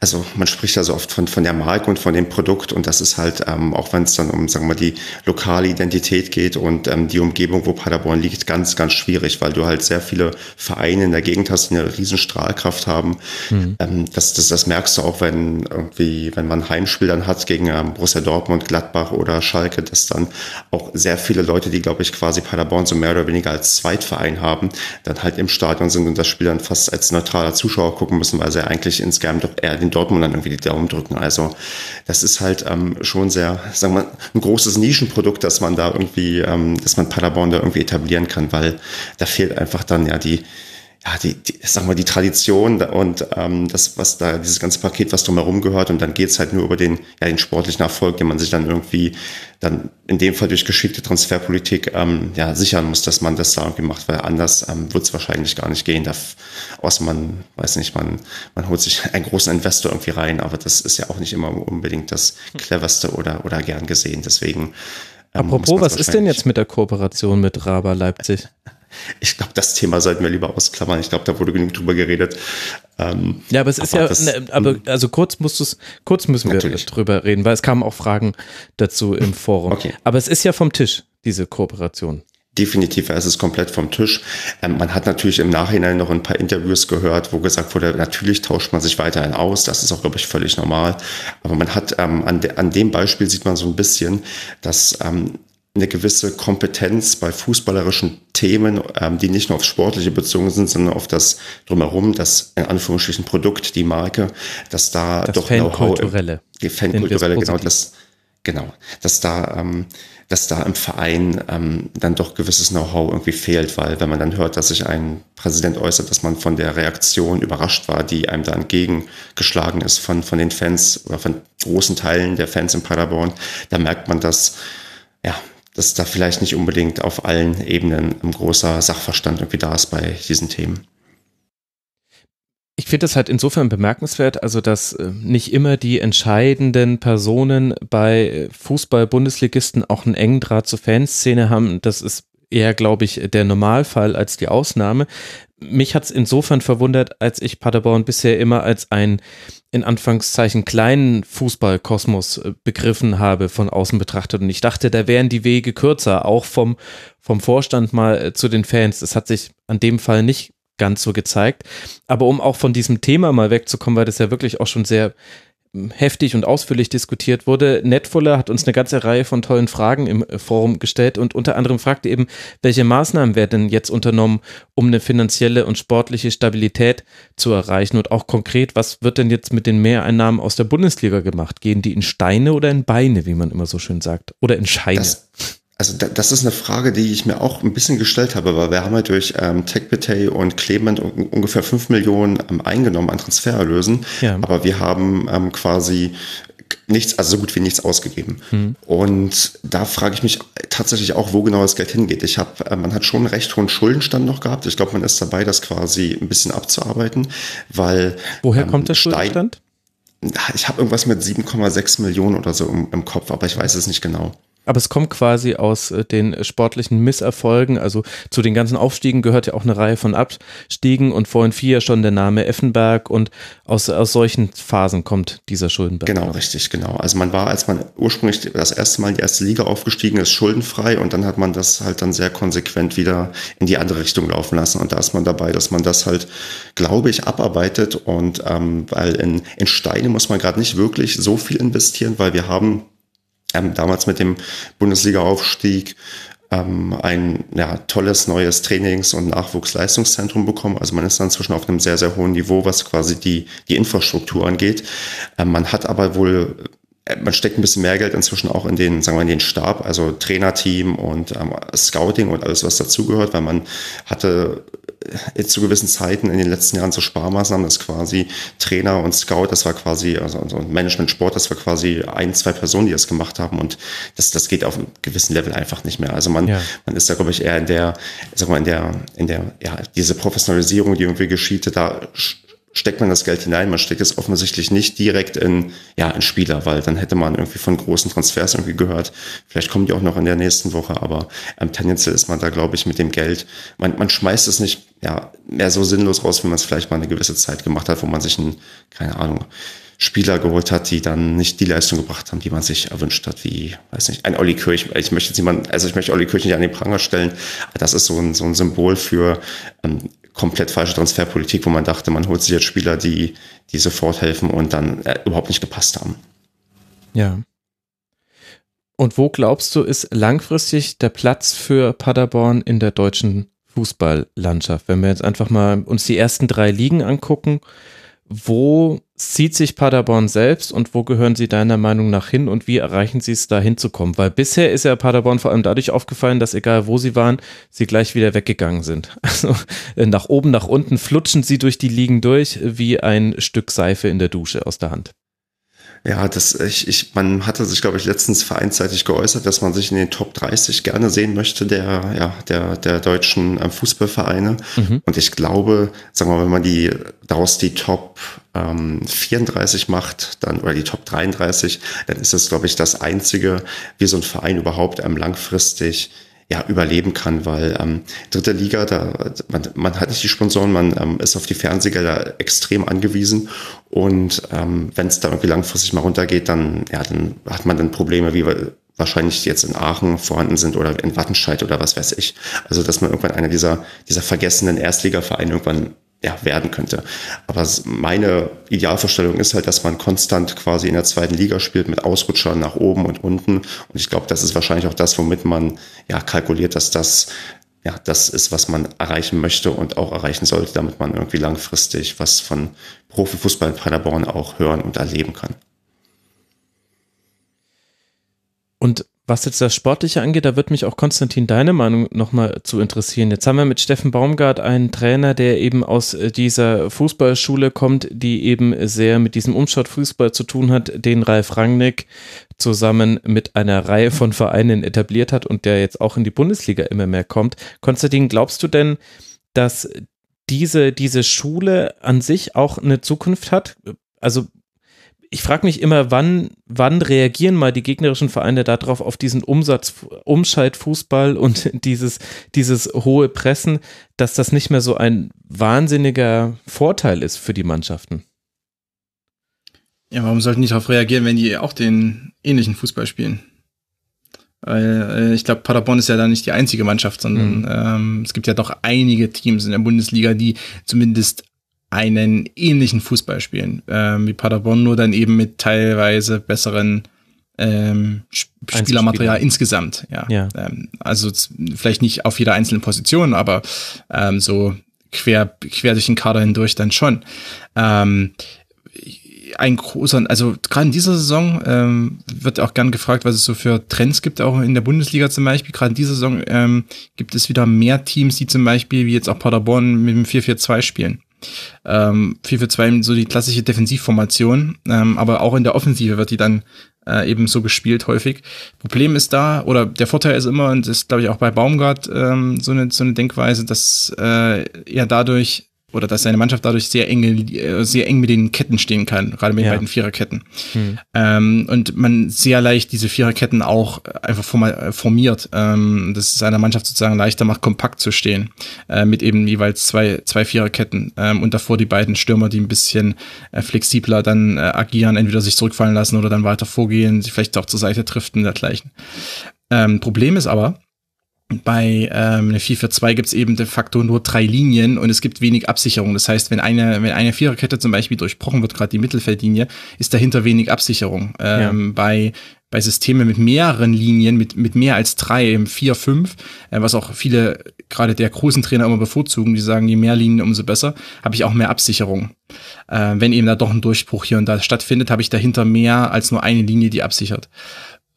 also man spricht ja so oft von, von der Marke und von dem Produkt und das ist halt, ähm, auch wenn es dann um, sagen wir mal, die lokale Identität geht und ähm, die Umgebung, wo Paderborn liegt, ganz, ganz schwierig, weil du halt sehr viele Vereine in der Gegend hast, die eine riesen Strahlkraft haben. Mhm. Ähm, das, das, das merkst du auch, wenn irgendwie, wenn man Heimspiel dann hat gegen ähm, Borussia Dortmund, Gladbach oder Schalke, dass dann auch sehr viele Leute, die, glaube ich, quasi Paderborn so mehr oder weniger als Zweitverein haben, dann halt im Stadion sind und das Spiel dann fast als neutraler Zuschauer gucken müssen, weil sie eigentlich insgesamt doch eher den Dortmundern irgendwie die Daumen drücken. Also das ist halt ähm, schon sehr, sagen wir, ein großes Nischenprodukt, dass man da irgendwie, ähm, dass man Paderborn da irgendwie etablieren kann, weil da fehlt einfach dann ja die, ja, die, die, sagen wir, die Tradition und ähm, das, was da, dieses ganze Paket, was drumherum gehört. Und dann geht's halt nur über den, ja, den sportlichen Erfolg, den man sich dann irgendwie dann in dem Fall durch geschickte Transferpolitik ähm, ja, sichern muss, dass man das da irgendwie macht, weil anders ähm, wird es wahrscheinlich gar nicht gehen. Da, außer man, weiß nicht, man, man holt sich einen großen Investor irgendwie rein, aber das ist ja auch nicht immer unbedingt das cleverste oder, oder gern gesehen. Deswegen. Ähm, Apropos, was ist denn jetzt mit der Kooperation mit Raba Leipzig? Ich glaube, das Thema sollten wir lieber ausklammern. Ich glaube, da wurde genug drüber geredet. Ähm, ja, aber es ist ja, das, ne, aber also kurz musst es, kurz müssen wir natürlich. drüber reden, weil es kamen auch Fragen dazu im Forum. Okay. Aber es ist ja vom Tisch, diese Kooperation. Definitiv, es ist komplett vom Tisch. Ähm, man hat natürlich im Nachhinein noch ein paar Interviews gehört, wo gesagt wurde, natürlich tauscht man sich weiterhin aus. Das ist auch, glaube ich, völlig normal. Aber man hat ähm, an, de, an dem Beispiel sieht man so ein bisschen, dass ähm, eine gewisse Kompetenz bei fußballerischen Themen, ähm, die nicht nur aufs Sportliche bezogen sind, sondern auf das drumherum, das in Anführungsstrichen Produkt, die Marke, dass da das doch Fankulturelle. Die Fankulturelle, genau, das, genau, dass da, ähm, dass da im Verein ähm, dann doch gewisses Know-how irgendwie fehlt, weil wenn man dann hört, dass sich ein Präsident äußert, dass man von der Reaktion überrascht war, die einem da entgegengeschlagen ist von, von den Fans oder von großen Teilen der Fans in Paderborn, da merkt man, dass ja, dass da vielleicht nicht unbedingt auf allen Ebenen ein großer Sachverstand irgendwie da ist bei diesen Themen. Ich finde das halt insofern bemerkenswert, also dass äh, nicht immer die entscheidenden Personen bei Fußball-Bundesligisten auch einen engen Draht zur Fanszene haben. Das ist eher, glaube ich, der Normalfall als die Ausnahme. Mich hat es insofern verwundert, als ich Paderborn bisher immer als ein in Anfangszeichen kleinen Fußballkosmos äh, begriffen habe von außen betrachtet. Und ich dachte, da wären die Wege kürzer, auch vom, vom Vorstand mal äh, zu den Fans. Das hat sich an dem Fall nicht ganz so gezeigt. Aber um auch von diesem Thema mal wegzukommen, weil das ja wirklich auch schon sehr heftig und ausführlich diskutiert wurde. Netfuller hat uns eine ganze Reihe von tollen Fragen im Forum gestellt und unter anderem fragte eben, welche Maßnahmen werden jetzt unternommen, um eine finanzielle und sportliche Stabilität zu erreichen und auch konkret, was wird denn jetzt mit den Mehreinnahmen aus der Bundesliga gemacht? Gehen die in Steine oder in Beine, wie man immer so schön sagt, oder in Scheine? Das also das ist eine Frage, die ich mir auch ein bisschen gestellt habe, weil wir haben ja durch ähm, TechBetay und Clement ungefähr fünf Millionen ähm, eingenommen an Transfererlösen, ja. aber wir haben ähm, quasi nichts, also so gut wie nichts ausgegeben. Mhm. Und da frage ich mich tatsächlich auch, wo genau das Geld hingeht. Ich habe, äh, man hat schon einen recht hohen Schuldenstand noch gehabt. Ich glaube, man ist dabei, das quasi ein bisschen abzuarbeiten, weil woher ähm, kommt der Schuldenstand? Ich habe irgendwas mit 7,6 Millionen oder so im, im Kopf, aber ich weiß es nicht genau. Aber es kommt quasi aus äh, den sportlichen Misserfolgen. Also zu den ganzen Aufstiegen gehört ja auch eine Reihe von Abstiegen und vorhin vier schon der Name Effenberg und aus, aus solchen Phasen kommt dieser Schuldenberg. Genau, richtig, genau. Also man war, als man ursprünglich das erste Mal in die erste Liga aufgestiegen ist, schuldenfrei und dann hat man das halt dann sehr konsequent wieder in die andere Richtung laufen lassen. Und da ist man dabei, dass man das halt, glaube ich, abarbeitet und ähm, weil in, in Steine muss man gerade nicht wirklich so viel investieren, weil wir haben ähm, damals mit dem Bundesliga-Aufstieg ähm, ein ja, tolles neues Trainings- und Nachwuchsleistungszentrum bekommen. Also man ist dann inzwischen auf einem sehr, sehr hohen Niveau, was quasi die, die Infrastruktur angeht. Ähm, man hat aber wohl äh, man steckt ein bisschen mehr Geld inzwischen auch in den, sagen wir, in den Stab, also Trainerteam und ähm, Scouting und alles, was dazugehört, weil man hatte äh, zu gewissen Zeiten in den letzten Jahren so Sparmaßnahmen, dass quasi Trainer und Scout, das war quasi, also, also Management Sport, das war quasi ein, zwei Personen, die das gemacht haben und das, das geht auf einem gewissen Level einfach nicht mehr. Also man, ja. man ist da, glaube ich, eher in der, sag mal, in der, in der, ja, diese Professionalisierung, die irgendwie geschieht, da steckt man das Geld hinein. Man steckt es offensichtlich nicht direkt in, ja, in Spieler, weil dann hätte man irgendwie von großen Transfers irgendwie gehört. Vielleicht kommen die auch noch in der nächsten Woche, aber ähm, tendenziell ist man da, glaube ich, mit dem Geld, man, man schmeißt es nicht, ja, mehr so sinnlos raus, wie man es vielleicht mal eine gewisse Zeit gemacht hat, wo man sich einen, keine Ahnung, Spieler geholt hat, die dann nicht die Leistung gebracht haben, die man sich erwünscht hat, wie, weiß nicht, ein Olli Kirch. Ich möchte jetzt niemand, also ich möchte Olli Kirch nicht an den Pranger stellen. Das ist so ein, so ein Symbol für ähm, komplett falsche Transferpolitik, wo man dachte, man holt sich jetzt Spieler, die, die sofort helfen und dann äh, überhaupt nicht gepasst haben. Ja. Und wo glaubst du, ist langfristig der Platz für Paderborn in der deutschen Fußballlandschaft? Wenn wir jetzt einfach mal uns die ersten drei Ligen angucken, wo sieht sich Paderborn selbst und wo gehören sie deiner Meinung nach hin und wie erreichen sie es, da hinzukommen? Weil bisher ist ja Paderborn vor allem dadurch aufgefallen, dass egal wo sie waren, sie gleich wieder weggegangen sind. Also äh, nach oben, nach unten flutschen sie durch die Ligen durch wie ein Stück Seife in der Dusche aus der Hand. Ja, das, ich, ich, man hatte sich, glaube ich, letztens vereinsseitig geäußert, dass man sich in den Top 30 gerne sehen möchte der, ja, der, der deutschen ähm, Fußballvereine. Mhm. Und ich glaube, sagen wir mal, wenn man die, daraus die Top ähm, 34 macht, dann, oder die Top 33, dann ist es, glaube ich, das einzige, wie so ein Verein überhaupt ähm, langfristig ja, überleben kann, weil ähm, dritte Liga, da man, man hat nicht die Sponsoren, man ähm, ist auf die Fernsehgelder extrem angewiesen und ähm, wenn es da irgendwie langfristig mal runtergeht, dann ja, dann hat man dann Probleme, wie wahrscheinlich jetzt in Aachen vorhanden sind oder in Wattenscheid oder was weiß ich. Also dass man irgendwann einer dieser dieser vergessenen Erstligavereine irgendwann ja, werden könnte. Aber meine Idealvorstellung ist halt, dass man konstant quasi in der zweiten Liga spielt mit Ausrutschern nach oben und unten. Und ich glaube, das ist wahrscheinlich auch das, womit man ja kalkuliert, dass das ja das ist, was man erreichen möchte und auch erreichen sollte, damit man irgendwie langfristig was von Profifußball in Paderborn auch hören und erleben kann. Und was jetzt das Sportliche angeht, da wird mich auch Konstantin deine Meinung nochmal zu interessieren. Jetzt haben wir mit Steffen Baumgart einen Trainer, der eben aus äh, dieser Fußballschule kommt, die eben sehr mit diesem Umschaltfußball zu tun hat, den Ralf Rangnick zusammen mit einer Reihe von Vereinen etabliert hat und der jetzt auch in die Bundesliga immer mehr kommt. Konstantin, glaubst du denn, dass diese, diese Schule an sich auch eine Zukunft hat? Also ich frage mich immer, wann, wann reagieren mal die gegnerischen Vereine darauf, auf diesen Umsatz, Umschaltfußball und dieses, dieses hohe Pressen, dass das nicht mehr so ein wahnsinniger Vorteil ist für die Mannschaften. Ja, warum sollten die darauf reagieren, wenn die auch den ähnlichen Fußball spielen? Weil äh, ich glaube, Paderborn ist ja da nicht die einzige Mannschaft, sondern mhm. ähm, es gibt ja doch einige Teams in der Bundesliga, die zumindest einen ähnlichen Fußball spielen ähm, wie Paderborn, nur dann eben mit teilweise besseren ähm, Spielermaterial insgesamt. Ja, ja. Ähm, also vielleicht nicht auf jeder einzelnen Position, aber ähm, so quer quer durch den Kader hindurch dann schon. Ähm, ein großer, also gerade in dieser Saison ähm, wird auch gern gefragt, was es so für Trends gibt, auch in der Bundesliga zum Beispiel. Gerade in dieser Saison ähm, gibt es wieder mehr Teams, die zum Beispiel, wie jetzt auch Paderborn, mit dem 4-4-2 spielen. Ähm, 4-4-2 so die klassische Defensivformation, ähm, aber auch in der Offensive wird die dann äh, eben so gespielt häufig. Problem ist da, oder der Vorteil ist immer, und das ist glaube ich auch bei Baumgart ähm, so, eine, so eine Denkweise, dass äh, er dadurch oder dass seine Mannschaft dadurch sehr eng, äh, sehr eng mit den Ketten stehen kann, gerade mit ja. den beiden Viererketten. Hm. Ähm, und man sehr leicht diese Viererketten auch einfach äh, formiert, ähm, dass es einer Mannschaft sozusagen leichter macht, kompakt zu stehen, äh, mit eben jeweils zwei, zwei Viererketten ähm, und davor die beiden Stürmer, die ein bisschen äh, flexibler dann äh, agieren, entweder sich zurückfallen lassen oder dann weiter vorgehen, vielleicht auch zur Seite driften und dergleichen. Ähm, Problem ist aber, bei ähm, einer 4-4-2 gibt es eben de facto nur drei Linien und es gibt wenig Absicherung. Das heißt, wenn eine, wenn eine Viererkette zum Beispiel durchbrochen wird, gerade die Mittelfeldlinie, ist dahinter wenig Absicherung. Ähm, ja. Bei bei Systemen mit mehreren Linien, mit, mit mehr als drei, im vier, fünf, äh, was auch viele, gerade der großen Trainer immer bevorzugen, die sagen, je mehr Linien, umso besser, habe ich auch mehr Absicherung. Äh, wenn eben da doch ein Durchbruch hier und da stattfindet, habe ich dahinter mehr als nur eine Linie, die absichert.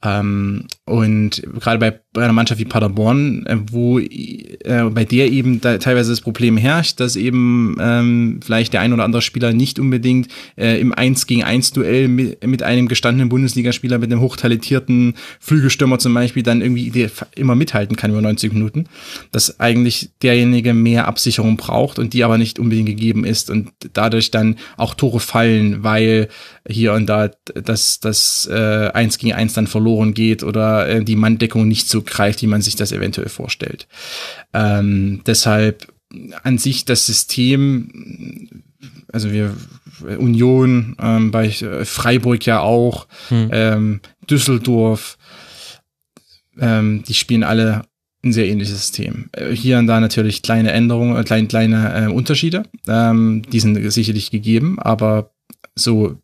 Ähm, und gerade bei, bei einer Mannschaft wie Paderborn, äh, wo äh, bei der eben da teilweise das Problem herrscht, dass eben ähm, vielleicht der ein oder andere Spieler nicht unbedingt äh, im 1 gegen 1 Duell mit, mit einem gestandenen Bundesligaspieler, mit einem hochtalentierten Flügelstürmer zum Beispiel, dann irgendwie immer mithalten kann über 90 Minuten, dass eigentlich derjenige mehr Absicherung braucht und die aber nicht unbedingt gegeben ist und dadurch dann auch Tore fallen, weil hier und da das, das äh, 1 gegen 1 dann verloren geht oder äh, die Manndeckung nicht so greift, wie man sich das eventuell vorstellt. Ähm, deshalb an sich das System, also wir Union, ähm, bei Freiburg ja auch, hm. ähm, Düsseldorf, ähm, die spielen alle ein sehr ähnliches System. Äh, hier und da natürlich kleine Änderungen, äh, kleine, kleine äh, Unterschiede. Ähm, die sind sicherlich gegeben, aber so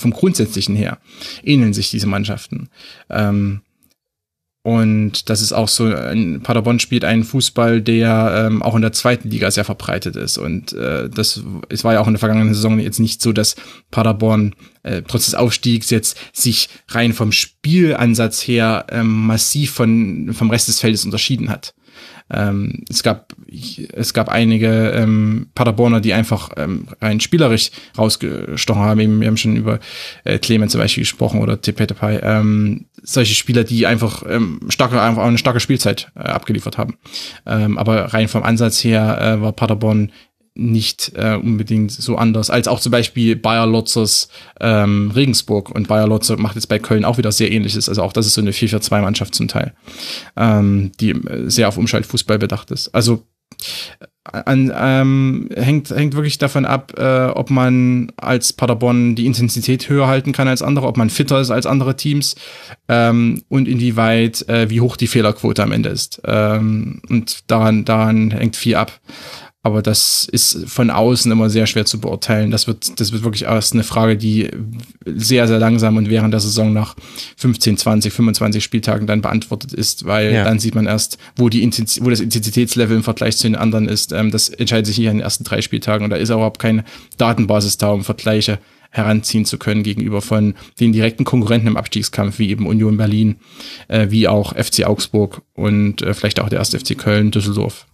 vom Grundsätzlichen her ähneln sich diese Mannschaften. Ähm, und das ist auch so, ein Paderborn spielt einen Fußball, der ähm, auch in der zweiten Liga sehr verbreitet ist. Und äh, das es war ja auch in der vergangenen Saison jetzt nicht so, dass Paderborn äh, trotz des Aufstiegs jetzt sich rein vom Spielansatz her ähm, massiv von, vom Rest des Feldes unterschieden hat. Ähm, es gab es gab einige ähm, Paderborner, die einfach ähm, rein spielerisch rausgestochen haben. Wir haben schon über äh, Clemens zum Beispiel gesprochen oder Tepetepai. Ähm, solche Spieler, die einfach ähm, starke, einfach eine starke Spielzeit äh, abgeliefert haben. Ähm, aber rein vom Ansatz her äh, war Paderborn nicht äh, unbedingt so anders als auch zum Beispiel Bayer Lotzers ähm, Regensburg und Bayer Lotzer macht jetzt bei Köln auch wieder sehr ähnliches. Also auch das ist so eine 4-4-2-Mannschaft zum Teil, ähm, die äh, sehr auf Umschaltfußball bedacht ist. Also äh, an, ähm, hängt, hängt wirklich davon ab, äh, ob man als Paderborn die Intensität höher halten kann als andere, ob man fitter ist als andere Teams ähm, und inwieweit, äh, wie hoch die Fehlerquote am Ende ist. Ähm, und daran, daran hängt viel ab. Aber das ist von außen immer sehr schwer zu beurteilen. Das wird, das wird wirklich erst eine Frage, die sehr, sehr langsam und während der Saison nach 15, 20, 25 Spieltagen dann beantwortet ist, weil ja. dann sieht man erst, wo die Intensi wo das Intensitätslevel im Vergleich zu den anderen ist. Ähm, das entscheidet sich nicht an den ersten drei Spieltagen und da ist überhaupt keine Datenbasis da, um Vergleiche heranziehen zu können gegenüber von den direkten Konkurrenten im Abstiegskampf, wie eben Union Berlin, äh, wie auch FC Augsburg und äh, vielleicht auch der erste FC Köln, Düsseldorf.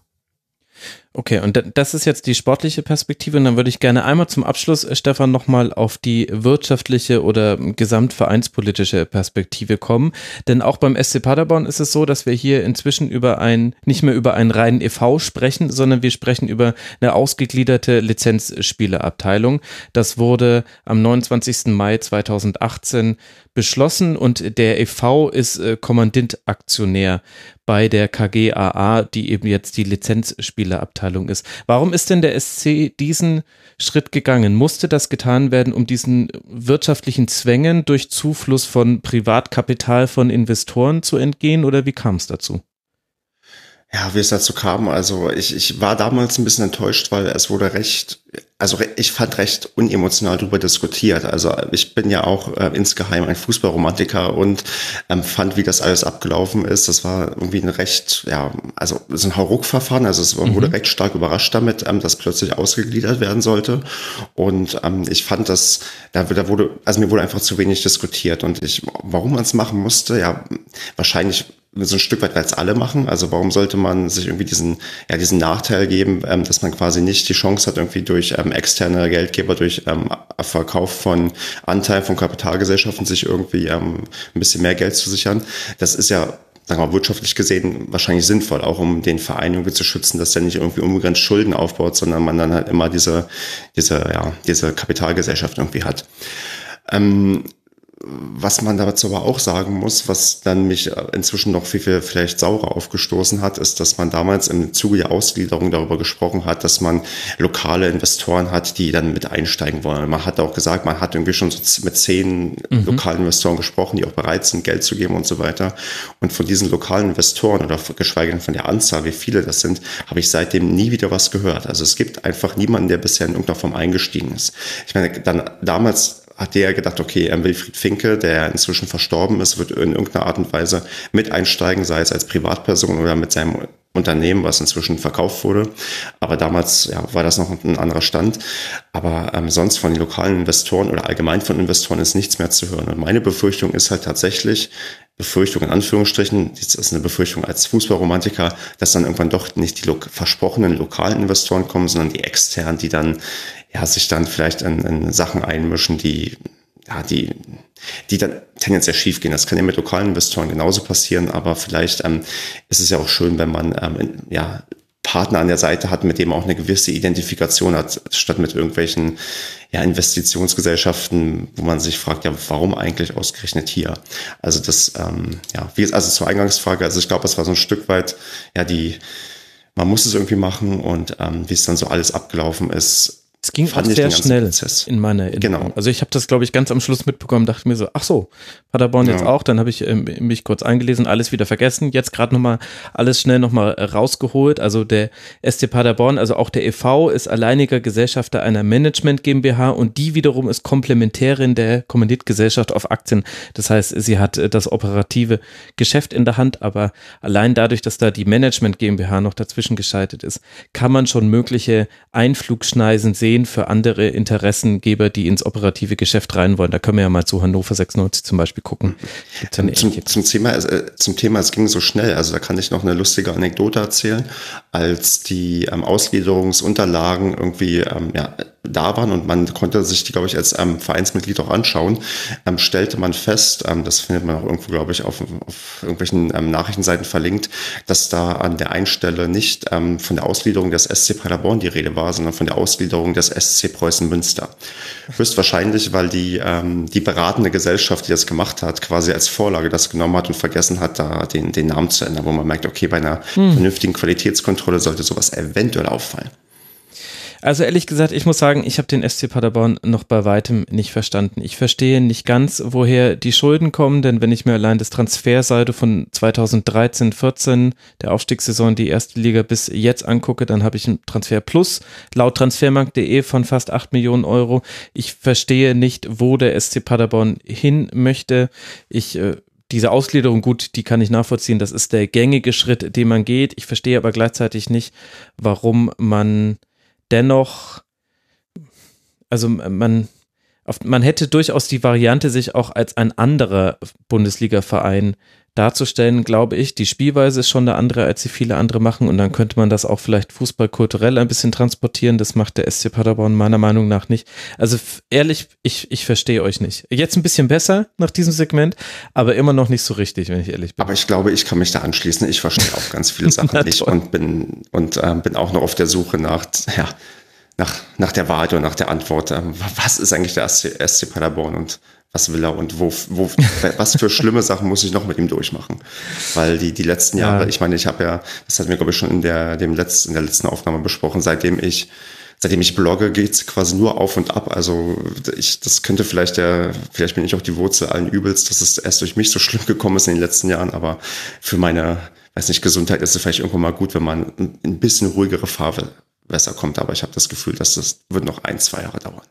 Okay, und das ist jetzt die sportliche Perspektive. Und dann würde ich gerne einmal zum Abschluss, äh, Stefan, nochmal auf die wirtschaftliche oder gesamtvereinspolitische Perspektive kommen. Denn auch beim SC Paderborn ist es so, dass wir hier inzwischen über ein, nicht mehr über einen reinen e.V. sprechen, sondern wir sprechen über eine ausgegliederte Lizenzspielerabteilung. Das wurde am 29. Mai 2018 beschlossen und der e.V. ist äh, Kommanditaktionär bei der KGAA, die eben jetzt die Lizenzspielerabteilung ist. Warum ist denn der SC diesen Schritt gegangen? Musste das getan werden, um diesen wirtschaftlichen Zwängen durch Zufluss von Privatkapital von Investoren zu entgehen oder wie kam es dazu? Ja, wie es dazu kam, also ich, ich war damals ein bisschen enttäuscht, weil es wurde recht, also ich fand recht unemotional darüber diskutiert. Also ich bin ja auch äh, insgeheim ein Fußballromantiker und ähm, fand, wie das alles abgelaufen ist. Das war irgendwie ein recht, ja, also es ist ein Hauruck-Verfahren. Also es wurde mhm. recht stark überrascht damit, ähm, dass plötzlich ausgegliedert werden sollte. Und ähm, ich fand das, da, da wurde, also mir wurde einfach zu wenig diskutiert. Und ich, warum man es machen musste, ja, wahrscheinlich so ein Stück weit, weil es alle machen. Also warum sollte man sich irgendwie diesen, ja, diesen Nachteil geben, ähm, dass man quasi nicht die Chance hat, irgendwie durch ähm, externe Geldgeber, durch ähm, Verkauf von Anteilen von Kapitalgesellschaften sich irgendwie ähm, ein bisschen mehr Geld zu sichern. Das ist ja sagen wir mal, wirtschaftlich gesehen wahrscheinlich sinnvoll, auch um den Verein irgendwie zu schützen, dass der nicht irgendwie unbegrenzt Schulden aufbaut, sondern man dann halt immer diese, diese, ja, diese Kapitalgesellschaft irgendwie hat. Ähm, was man dazu aber auch sagen muss, was dann mich inzwischen noch viel, viel vielleicht saurer aufgestoßen hat, ist, dass man damals im Zuge der Ausgliederung darüber gesprochen hat, dass man lokale Investoren hat, die dann mit einsteigen wollen. Man hat auch gesagt, man hat irgendwie schon so mit zehn mhm. lokalen Investoren gesprochen, die auch bereit sind, Geld zu geben und so weiter. Und von diesen lokalen Investoren oder geschweige denn von der Anzahl, wie viele das sind, habe ich seitdem nie wieder was gehört. Also es gibt einfach niemanden, der bisher in irgendeiner Form eingestiegen ist. Ich meine, dann damals hat der gedacht, okay, Wilfried Finke, der inzwischen verstorben ist, wird in irgendeiner Art und Weise mit einsteigen, sei es als Privatperson oder mit seinem Unternehmen, was inzwischen verkauft wurde. Aber damals ja, war das noch ein anderer Stand. Aber ähm, sonst von den lokalen Investoren oder allgemein von Investoren ist nichts mehr zu hören. Und meine Befürchtung ist halt tatsächlich, Befürchtung in Anführungsstrichen, das ist eine Befürchtung als Fußballromantiker, dass dann irgendwann doch nicht die lo versprochenen lokalen Investoren kommen, sondern die externen, die dann ja sich dann vielleicht in, in Sachen einmischen, die ja, die, die dann tendenziell schief gehen. Das kann ja mit lokalen Investoren genauso passieren, aber vielleicht ähm, ist es ja auch schön, wenn man ähm, ja, Partner an der Seite hat, mit dem auch eine gewisse Identifikation hat, statt mit irgendwelchen ja, Investitionsgesellschaften, wo man sich fragt, ja, warum eigentlich ausgerechnet hier? Also das, ähm, ja, wie also zur Eingangsfrage, also ich glaube, es war so ein Stück weit, ja, die, man muss es irgendwie machen und ähm, wie es dann so alles abgelaufen ist, es ging auch sehr schnell Prozess. in meiner Erinnerung. Genau. Also ich habe das, glaube ich, ganz am Schluss mitbekommen, dachte mir so, ach so, Paderborn ja. jetzt auch. Dann habe ich ähm, mich kurz eingelesen, alles wieder vergessen. Jetzt gerade nochmal alles schnell nochmal rausgeholt. Also der SC Paderborn, also auch der e.V. ist alleiniger Gesellschafter einer Management GmbH und die wiederum ist Komplementärin der Kommanditgesellschaft auf Aktien. Das heißt, sie hat äh, das operative Geschäft in der Hand, aber allein dadurch, dass da die Management GmbH noch dazwischen geschaltet ist, kann man schon mögliche Einflugschneisen sehen Ideen für andere Interessengeber, die ins operative Geschäft rein wollen. Da können wir ja mal zu Hannover 96 zum Beispiel gucken. Zum, zum, Thema, äh, zum Thema, es ging so schnell, also da kann ich noch eine lustige Anekdote erzählen, als die ähm, Ausgliederungsunterlagen irgendwie ähm, ja, da waren und man konnte sich die, glaube ich, als ähm, Vereinsmitglied auch anschauen, ähm, stellte man fest, ähm, das findet man auch irgendwo, glaube ich, auf, auf irgendwelchen ähm, Nachrichtenseiten verlinkt, dass da an der einen Stelle nicht ähm, von der Ausgliederung des SC Paderborn die Rede war, sondern von der Ausgliederung des SC Preußen Münster. Höchstwahrscheinlich, weil die, ähm, die beratende Gesellschaft, die das gemacht hat, quasi als Vorlage das genommen hat und vergessen hat, da den, den Namen zu ändern, wo man merkt, okay, bei einer hm. vernünftigen Qualitätskontrolle sollte sowas eventuell auffallen. Also ehrlich gesagt, ich muss sagen, ich habe den SC Paderborn noch bei weitem nicht verstanden. Ich verstehe nicht ganz, woher die Schulden kommen, denn wenn ich mir allein das Transfersaldo von 2013, 14, der Aufstiegssaison, die erste Liga bis jetzt angucke, dann habe ich einen Transfer plus laut transfermarkt.de von fast 8 Millionen Euro. Ich verstehe nicht, wo der SC Paderborn hin möchte. Ich äh, diese Ausgliederung, gut, die kann ich nachvollziehen. Das ist der gängige Schritt, den man geht. Ich verstehe aber gleichzeitig nicht, warum man dennoch, also man, man hätte durchaus die Variante, sich auch als ein anderer Bundesliga-Verein darzustellen, glaube ich. Die Spielweise ist schon eine andere, als sie viele andere machen und dann könnte man das auch vielleicht fußballkulturell ein bisschen transportieren. Das macht der SC Paderborn meiner Meinung nach nicht. Also ehrlich, ich, ich verstehe euch nicht. Jetzt ein bisschen besser nach diesem Segment, aber immer noch nicht so richtig, wenn ich ehrlich bin. Aber ich glaube, ich kann mich da anschließen. Ich verstehe auch ganz viele Sachen nicht und bin, und äh, bin auch noch auf der Suche nach, ja, nach, nach der Wahrheit und nach der Antwort. Ähm, was ist eigentlich der SC, SC Paderborn und was will er und wo, wo, was für schlimme Sachen muss ich noch mit ihm durchmachen? Weil die, die letzten Jahre, ja. ich meine, ich habe ja, das hatten wir, glaube ich, schon in der, dem letzten, in der letzten Aufnahme besprochen, seitdem ich, seitdem ich blogge, geht's quasi nur auf und ab. Also ich, das könnte vielleicht der, vielleicht bin ich auch die Wurzel allen Übels, dass es erst durch mich so schlimm gekommen ist in den letzten Jahren, aber für meine, weiß nicht, Gesundheit ist es vielleicht irgendwann mal gut, wenn man ein bisschen ruhigere Farbe besser kommt. Aber ich habe das Gefühl, dass das wird noch ein, zwei Jahre dauern.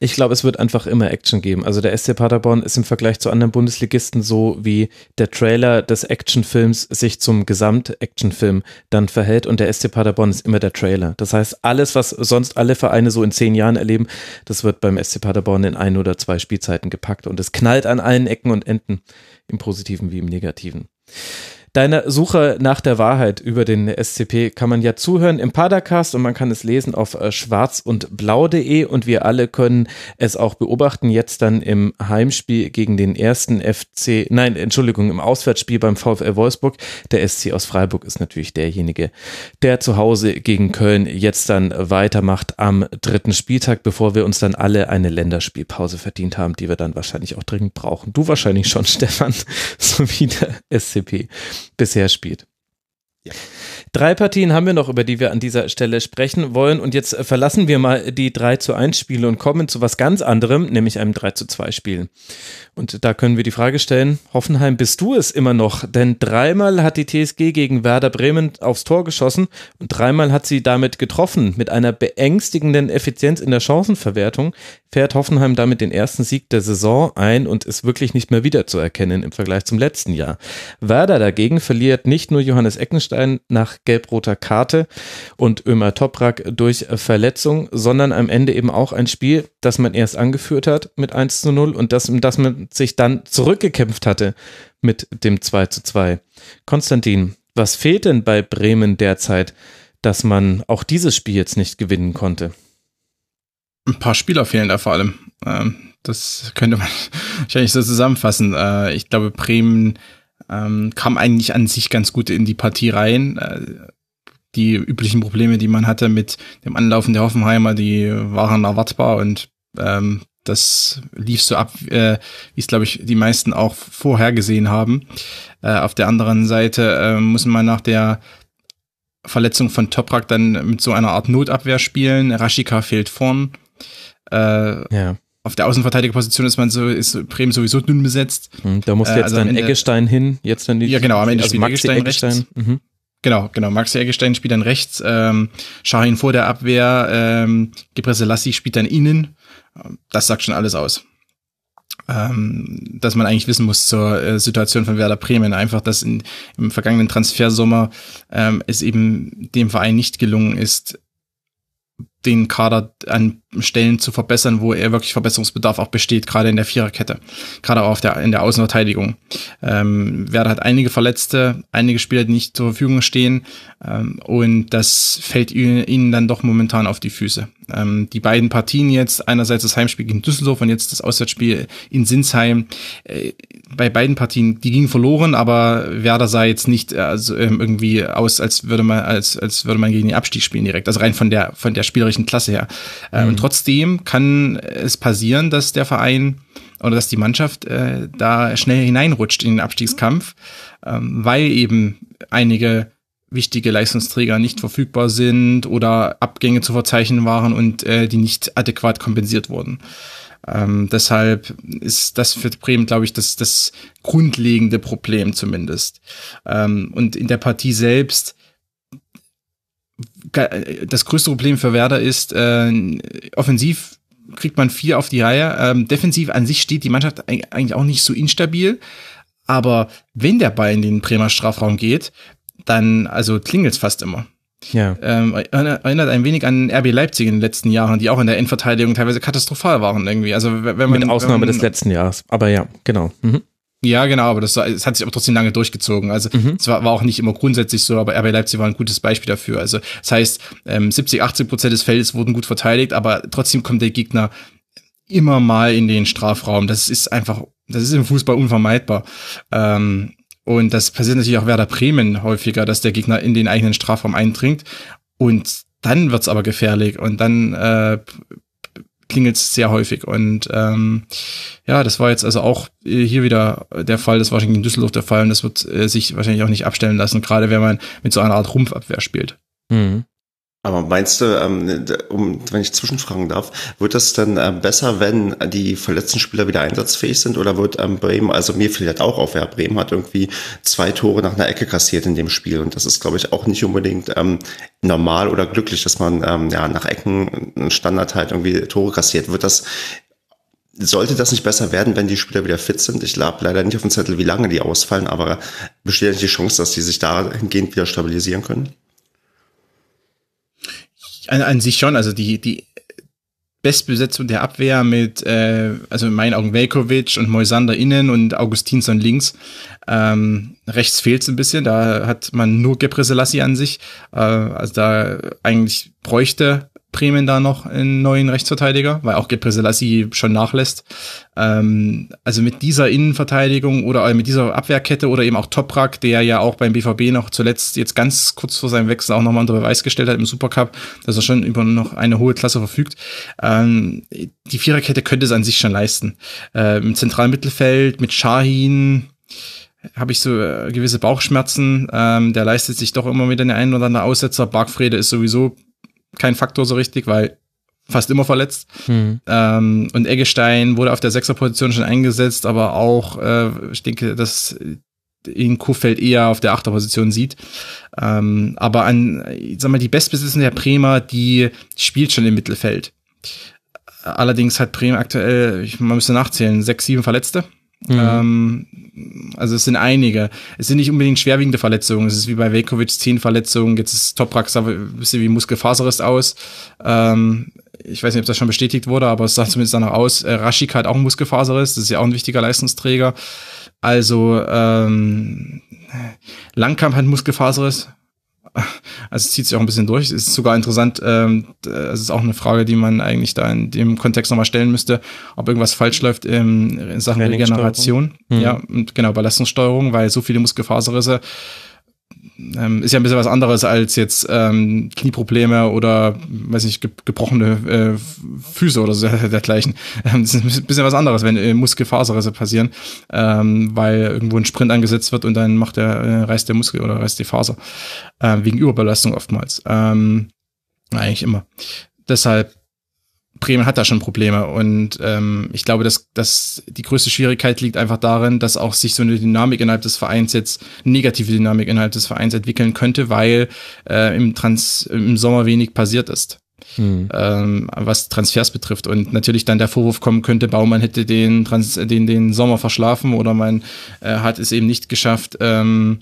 Ich glaube, es wird einfach immer Action geben. Also der SC Paderborn ist im Vergleich zu anderen Bundesligisten so, wie der Trailer des Actionfilms sich zum Gesamt-Actionfilm dann verhält und der SC Paderborn ist immer der Trailer. Das heißt, alles, was sonst alle Vereine so in zehn Jahren erleben, das wird beim SC Paderborn in ein oder zwei Spielzeiten gepackt und es knallt an allen Ecken und Enden, im Positiven wie im Negativen. Deiner Suche nach der Wahrheit über den SCP kann man ja zuhören im Padercast und man kann es lesen auf äh, schwarz und wir alle können es auch beobachten, jetzt dann im Heimspiel gegen den ersten FC, nein, Entschuldigung, im Auswärtsspiel beim VfL Wolfsburg. Der SC aus Freiburg ist natürlich derjenige, der zu Hause gegen Köln jetzt dann weitermacht am dritten Spieltag, bevor wir uns dann alle eine Länderspielpause verdient haben, die wir dann wahrscheinlich auch dringend brauchen. Du wahrscheinlich schon, Stefan, so wie der SCP bisher spielt. Ja. Drei Partien haben wir noch, über die wir an dieser Stelle sprechen wollen. Und jetzt verlassen wir mal die 3 zu 1 Spiele und kommen zu was ganz anderem, nämlich einem 3 zu 2 Spiel. Und da können wir die Frage stellen, Hoffenheim, bist du es immer noch? Denn dreimal hat die TSG gegen Werder Bremen aufs Tor geschossen und dreimal hat sie damit getroffen. Mit einer beängstigenden Effizienz in der Chancenverwertung fährt Hoffenheim damit den ersten Sieg der Saison ein und ist wirklich nicht mehr wiederzuerkennen im Vergleich zum letzten Jahr. Werder dagegen verliert nicht nur Johannes Eckenstein nach gelb-roter Karte und Ömer Toprak durch Verletzung, sondern am Ende eben auch ein Spiel, das man erst angeführt hat mit 1 zu 0 und das, das man sich dann zurückgekämpft hatte mit dem 2 zu 2. Konstantin, was fehlt denn bei Bremen derzeit, dass man auch dieses Spiel jetzt nicht gewinnen konnte? Ein paar Spieler fehlen da vor allem. Ähm, das könnte man wahrscheinlich so zusammenfassen. Äh, ich glaube, Bremen ähm, kam eigentlich an sich ganz gut in die Partie rein. Äh, die üblichen Probleme, die man hatte mit dem Anlaufen der Hoffenheimer, die waren erwartbar und ähm, das lief so ab, äh, wie es, glaube ich, die meisten auch vorhergesehen haben. Äh, auf der anderen Seite äh, muss man nach der Verletzung von Toprak dann mit so einer Art Notabwehr spielen. Rashika fehlt vorn. Äh, ja auf der Außenverteidigerposition ist man so, ist Bremen sowieso dünn besetzt. Hm, da muss äh, jetzt also dann Ende, Eggestein hin, jetzt dann die, Ja, genau, am Ende also spielt Maxi Eggestein, Eggestein. rechts. Mhm. Genau, genau. Maxi Eggestein spielt dann rechts, ähm, Shahin vor der Abwehr, ähm, Gebre Selassie spielt dann innen. Das sagt schon alles aus. Ähm, dass man eigentlich wissen muss zur äh, Situation von Werder Bremen. Einfach, dass in, im vergangenen Transfersommer ähm, es eben dem Verein nicht gelungen ist, den Kader an Stellen zu verbessern, wo er wirklich Verbesserungsbedarf auch besteht, gerade in der Viererkette, gerade auch der, in der Außenverteidigung. Ähm, Werder hat einige Verletzte, einige Spieler, die nicht zur Verfügung stehen ähm, und das fällt ihnen dann doch momentan auf die Füße. Ähm, die beiden Partien jetzt, einerseits das Heimspiel gegen Düsseldorf und jetzt das Auswärtsspiel in Sinsheim, äh, bei beiden Partien, die gingen verloren, aber Werder sah jetzt nicht äh, also, ähm, irgendwie aus, als würde man, als, als würde man gegen den Abstieg spielen direkt, also rein von der, von der spielerischen Klasse her. Äh, mhm. Und trotzdem kann es passieren, dass der Verein oder dass die Mannschaft äh, da schnell hineinrutscht in den Abstiegskampf, ähm, weil eben einige wichtige Leistungsträger nicht verfügbar sind oder Abgänge zu verzeichnen waren und äh, die nicht adäquat kompensiert wurden. Ähm, deshalb ist das für Bremen, glaube ich, das, das grundlegende Problem zumindest. Ähm, und in der Partie selbst, das größte Problem für Werder ist, äh, offensiv kriegt man vier auf die Reihe. Ähm, defensiv an sich steht die Mannschaft eigentlich auch nicht so instabil. Aber wenn der Ball in den Bremer Strafraum geht, dann also klingelt es fast immer. Ja. Ähm, erinnert ein wenig an RB Leipzig in den letzten Jahren, die auch in der Endverteidigung teilweise katastrophal waren irgendwie. Also wenn man, Mit Ausnahme man, des letzten Jahres, aber ja, genau. Mhm. Ja, genau, aber das, das, hat sich aber trotzdem lange durchgezogen. Also mhm. es war, war, auch nicht immer grundsätzlich so, aber RB Leipzig war ein gutes Beispiel dafür. Also das heißt, ähm, 70, 80 Prozent des Feldes wurden gut verteidigt, aber trotzdem kommt der Gegner immer mal in den Strafraum. Das ist einfach, das ist im Fußball unvermeidbar. Ähm, und das passiert natürlich auch Werder Bremen häufiger, dass der Gegner in den eigenen Strafraum eindringt. Und dann wird's aber gefährlich und dann äh, klingelt es sehr häufig. Und ähm, ja, das war jetzt also auch hier wieder der Fall, das war schon in Düsseldorf der Fall und das wird äh, sich wahrscheinlich auch nicht abstellen lassen, gerade wenn man mit so einer Art Rumpfabwehr spielt. Mhm. Aber meinst du, ähm, um, wenn ich zwischenfragen darf, wird das dann äh, besser, wenn die verletzten Spieler wieder einsatzfähig sind? Oder wird ähm, Bremen, also mir fällt halt auch auf, ja, Bremen hat irgendwie zwei Tore nach einer Ecke kassiert in dem Spiel. Und das ist, glaube ich, auch nicht unbedingt ähm, normal oder glücklich, dass man ähm, ja nach Ecken einen Standard halt irgendwie Tore kassiert. Wird das sollte das nicht besser werden, wenn die Spieler wieder fit sind? Ich habe leider nicht auf dem Zettel, wie lange die ausfallen, aber besteht nicht die Chance, dass die sich dahingehend wieder stabilisieren können? An, an sich schon, also die, die, Bestbesetzung der Abwehr mit, äh, also in meinen Augen Velkovic und Moisander innen und Augustinsson links. Ähm, rechts fehlt es ein bisschen, da hat man nur Gebre an sich. Äh, also da eigentlich bräuchte Bremen da noch einen neuen Rechtsverteidiger, weil auch Gebre Selassie schon nachlässt. Ähm, also mit dieser Innenverteidigung oder mit dieser Abwehrkette oder eben auch Toprak, der ja auch beim BVB noch zuletzt jetzt ganz kurz vor seinem Wechsel auch nochmal unter Beweis gestellt hat im Supercup, dass er schon über noch eine hohe Klasse verfügt. Ähm, die Viererkette könnte es an sich schon leisten. Äh, Im zentralen Mittelfeld mit Shahin, habe ich so äh, gewisse Bauchschmerzen. Ähm, der leistet sich doch immer wieder den einen oder anderen Aussetzer. Barkfrede ist sowieso kein Faktor so richtig, weil fast immer verletzt. Mhm. Ähm, und Eggestein wurde auf der Sechserposition schon eingesetzt, aber auch, äh, ich denke, dass ihn Kuhfeld eher auf der Achterposition sieht. Ähm, aber an, ich sag mal, die Bestbesitzende der Bremer, die spielt schon im Mittelfeld. Allerdings hat Bremen aktuell, ich, man müsste nachzählen, sechs, sieben Verletzte. Mhm. Ähm, also es sind einige. Es sind nicht unbedingt schwerwiegende Verletzungen. Es ist wie bei Velkovic zehn Verletzungen. Jetzt ist Toprak sah ein bisschen wie Muskelfaserriss aus. Ähm, ich weiß nicht, ob das schon bestätigt wurde, aber es sah zumindest danach aus. Äh, Raschik hat auch einen Muskelfaserriss. Das ist ja auch ein wichtiger Leistungsträger. Also ähm, Langkamp hat Muskelfaserriss. Also es zieht sich auch ein bisschen durch. Es ist sogar interessant, ähm, es ist auch eine Frage, die man eigentlich da in dem Kontext nochmal stellen müsste, ob irgendwas falsch läuft in, in Sachen Regeneration. Mhm. Ja, und genau, Belastungssteuerung, weil so viele Muskelfaserrisse ähm, ist ja ein bisschen was anderes als jetzt ähm, Knieprobleme oder, weiß nicht, ge gebrochene äh, Füße oder so dergleichen. Ähm, das ist ein bisschen was anderes, wenn äh, Muskelfaserrisse passieren, ähm, weil irgendwo ein Sprint angesetzt wird und dann macht der, äh, reißt der Muskel oder reißt die Faser. Äh, wegen Überbelastung oftmals. Ähm, eigentlich immer. Deshalb Bremen hat da schon Probleme und ähm, ich glaube, dass, dass die größte Schwierigkeit liegt einfach darin, dass auch sich so eine Dynamik innerhalb des Vereins jetzt, negative Dynamik innerhalb des Vereins entwickeln könnte, weil äh, im, Trans, im Sommer wenig passiert ist. Hm. Ähm, was Transfers betrifft und natürlich dann der Vorwurf kommen könnte, Baumann hätte den, Trans den, den Sommer verschlafen oder man äh, hat es eben nicht geschafft, ähm,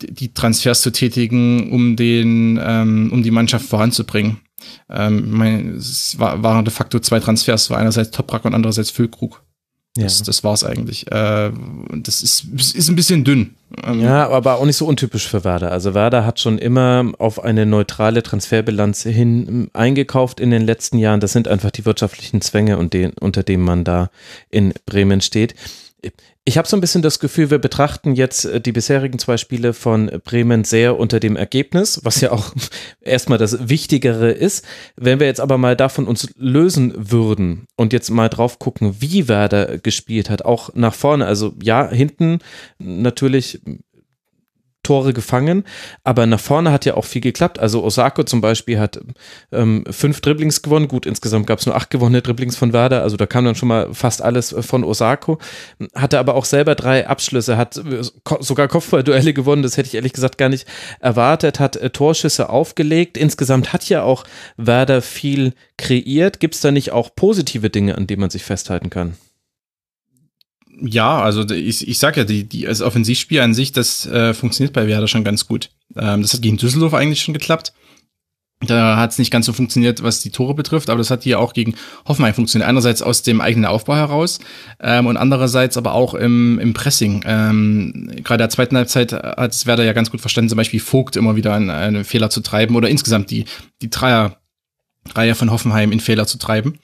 die Transfers zu tätigen, um den, ähm, um die Mannschaft voranzubringen. Ähm, mein, es war, waren de facto zwei Transfers, war einerseits Toprak und andererseits Füllkrug. Das, ja. das war es eigentlich. Äh, das ist, ist ein bisschen dünn. Ähm, ja, aber auch nicht so untypisch für Werder. Also Werder hat schon immer auf eine neutrale Transferbilanz hin ähm, eingekauft in den letzten Jahren. Das sind einfach die wirtschaftlichen Zwänge, und den, unter denen man da in Bremen steht ich habe so ein bisschen das Gefühl, wir betrachten jetzt äh, die bisherigen zwei Spiele von Bremen sehr unter dem Ergebnis, was ja auch erstmal das Wichtigere ist. Wenn wir jetzt aber mal davon uns lösen würden und jetzt mal drauf gucken, wie Werder gespielt hat, auch nach vorne, also ja, hinten natürlich Tore gefangen, aber nach vorne hat ja auch viel geklappt. Also Osako zum Beispiel hat ähm, fünf Dribblings gewonnen. Gut, insgesamt gab es nur acht gewonnene Dribblings von Werder, also da kam dann schon mal fast alles von Osako. Hatte aber auch selber drei Abschlüsse, hat äh, sogar Kopfballduelle gewonnen, das hätte ich ehrlich gesagt gar nicht erwartet, hat äh, Torschüsse aufgelegt. Insgesamt hat ja auch Werder viel kreiert. Gibt es da nicht auch positive Dinge, an denen man sich festhalten kann? Ja, also ich, ich sag ja, die, die, das Offensivspiel an sich, das äh, funktioniert bei Werder schon ganz gut. Ähm, das hat gegen Düsseldorf eigentlich schon geklappt. Da hat es nicht ganz so funktioniert, was die Tore betrifft, aber das hat hier auch gegen Hoffenheim funktioniert. Einerseits aus dem eigenen Aufbau heraus ähm, und andererseits aber auch im, im Pressing. Ähm, Gerade der zweiten Halbzeit hat es Werder ja ganz gut verstanden, zum Beispiel Vogt immer wieder einen, einen Fehler zu treiben oder insgesamt die, die Dreier Reihe von Hoffenheim in Fehler zu treiben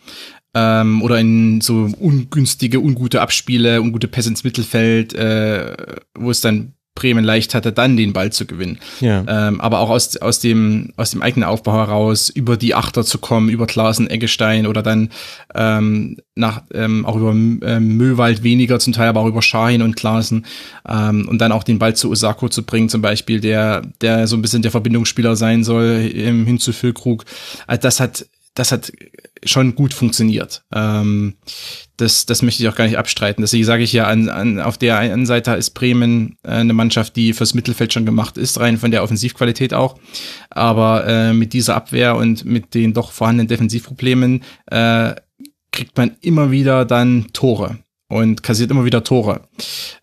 ähm, oder in so ungünstige, ungute Abspiele, ungute Pässe ins Mittelfeld, äh, wo es dann Bremen leicht hatte, dann den Ball zu gewinnen. Ja. Ähm, aber auch aus, aus, dem, aus dem eigenen Aufbau heraus, über die Achter zu kommen, über Klaasen, Eggestein oder dann ähm, nach, ähm, auch über ähm, Möwald weniger zum Teil, aber auch über Schahin und Klaasen ähm, und dann auch den Ball zu Osako zu bringen, zum Beispiel, der, der so ein bisschen der Verbindungsspieler sein soll, ähm, hin zu Füllkrug. Also das hat das hat schon gut funktioniert. Ähm, das, das möchte ich auch gar nicht abstreiten. Deswegen sage ich ja, an, an, auf der einen Seite ist Bremen äh, eine Mannschaft, die fürs Mittelfeld schon gemacht ist, rein von der Offensivqualität auch. Aber äh, mit dieser Abwehr und mit den doch vorhandenen Defensivproblemen äh, kriegt man immer wieder dann Tore und kassiert immer wieder Tore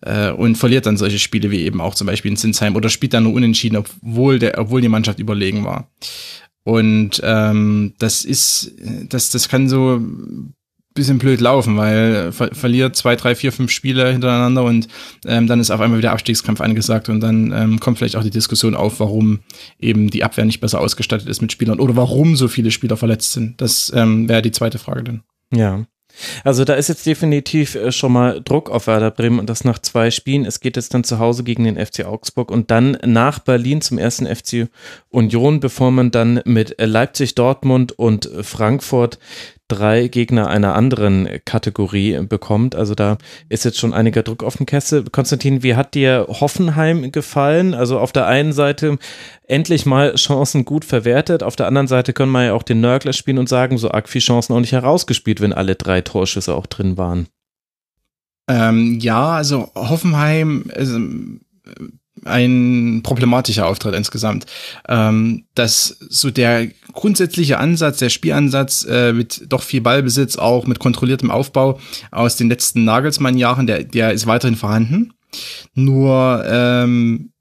äh, und verliert dann solche Spiele wie eben auch zum Beispiel in Sinsheim oder spielt dann nur unentschieden, obwohl, der, obwohl die Mannschaft überlegen war. Und ähm, das ist, das, das kann so bisschen blöd laufen, weil ver verliert zwei, drei, vier, fünf Spiele hintereinander und ähm, dann ist auf einmal wieder Abstiegskampf angesagt und dann ähm, kommt vielleicht auch die Diskussion auf, warum eben die Abwehr nicht besser ausgestattet ist mit Spielern oder warum so viele Spieler verletzt sind. Das ähm, wäre die zweite Frage dann. Ja. Also da ist jetzt definitiv äh, schon mal Druck auf Werder Bremen und das nach zwei Spielen. Es geht jetzt dann zu Hause gegen den FC Augsburg und dann nach Berlin zum ersten FC Union, bevor man dann mit Leipzig, Dortmund und Frankfurt drei Gegner einer anderen Kategorie bekommt. Also da ist jetzt schon einiger Druck auf dem Kessel. Konstantin, wie hat dir Hoffenheim gefallen? Also auf der einen Seite endlich mal Chancen gut verwertet, auf der anderen Seite können wir ja auch den Nörgler spielen und sagen, so arg viel Chancen auch nicht herausgespielt, wenn alle drei Torschüsse auch drin waren. Ähm, ja, also Hoffenheim, also, ein problematischer Auftritt insgesamt. Ähm, dass so der grundsätzliche Ansatz, der Spielansatz äh, mit doch viel Ballbesitz, auch mit kontrolliertem Aufbau aus den letzten Nagelsmann-Jahren, der, der ist weiterhin vorhanden. Nur ähm,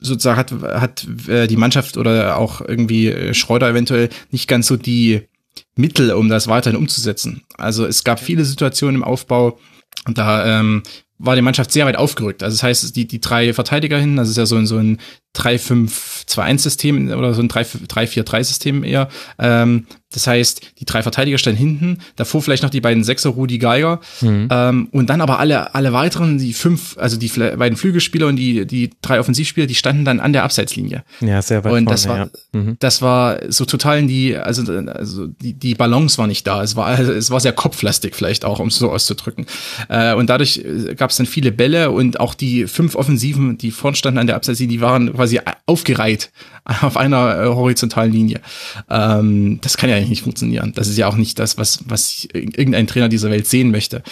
sozusagen hat, hat äh, die Mannschaft oder auch irgendwie äh, Schreuder eventuell nicht ganz so die Mittel, um das weiterhin umzusetzen. Also es gab viele Situationen im Aufbau, da ähm, war die Mannschaft sehr weit aufgerückt. Also das heißt, die, die drei Verteidiger hinten, das ist ja so ein, so ein 3-5-2-1-System oder so ein 3-4-3-System eher. Ähm, das heißt, die drei Verteidiger standen hinten, davor vielleicht noch die beiden Sechser, Rudi Geiger, mhm. ähm, und dann aber alle, alle weiteren, die fünf, also die beiden Flügelspieler und die, die drei Offensivspieler, die standen dann an der Abseitslinie. Ja, sehr weit Und vorne, das war, ja. mhm. das war so total in die, also, also die, die Balance war nicht da. Es war, also, es war sehr kopflastig vielleicht auch, um es so auszudrücken. Äh, und dadurch gab es dann viele Bälle und auch die fünf Offensiven, die vorn standen an der Abseitslinie, die waren quasi aufgereiht auf einer äh, horizontalen Linie. Ähm, das kann ja eigentlich nicht funktionieren. Das ist ja auch nicht das, was, was irgendein Trainer dieser Welt sehen möchte.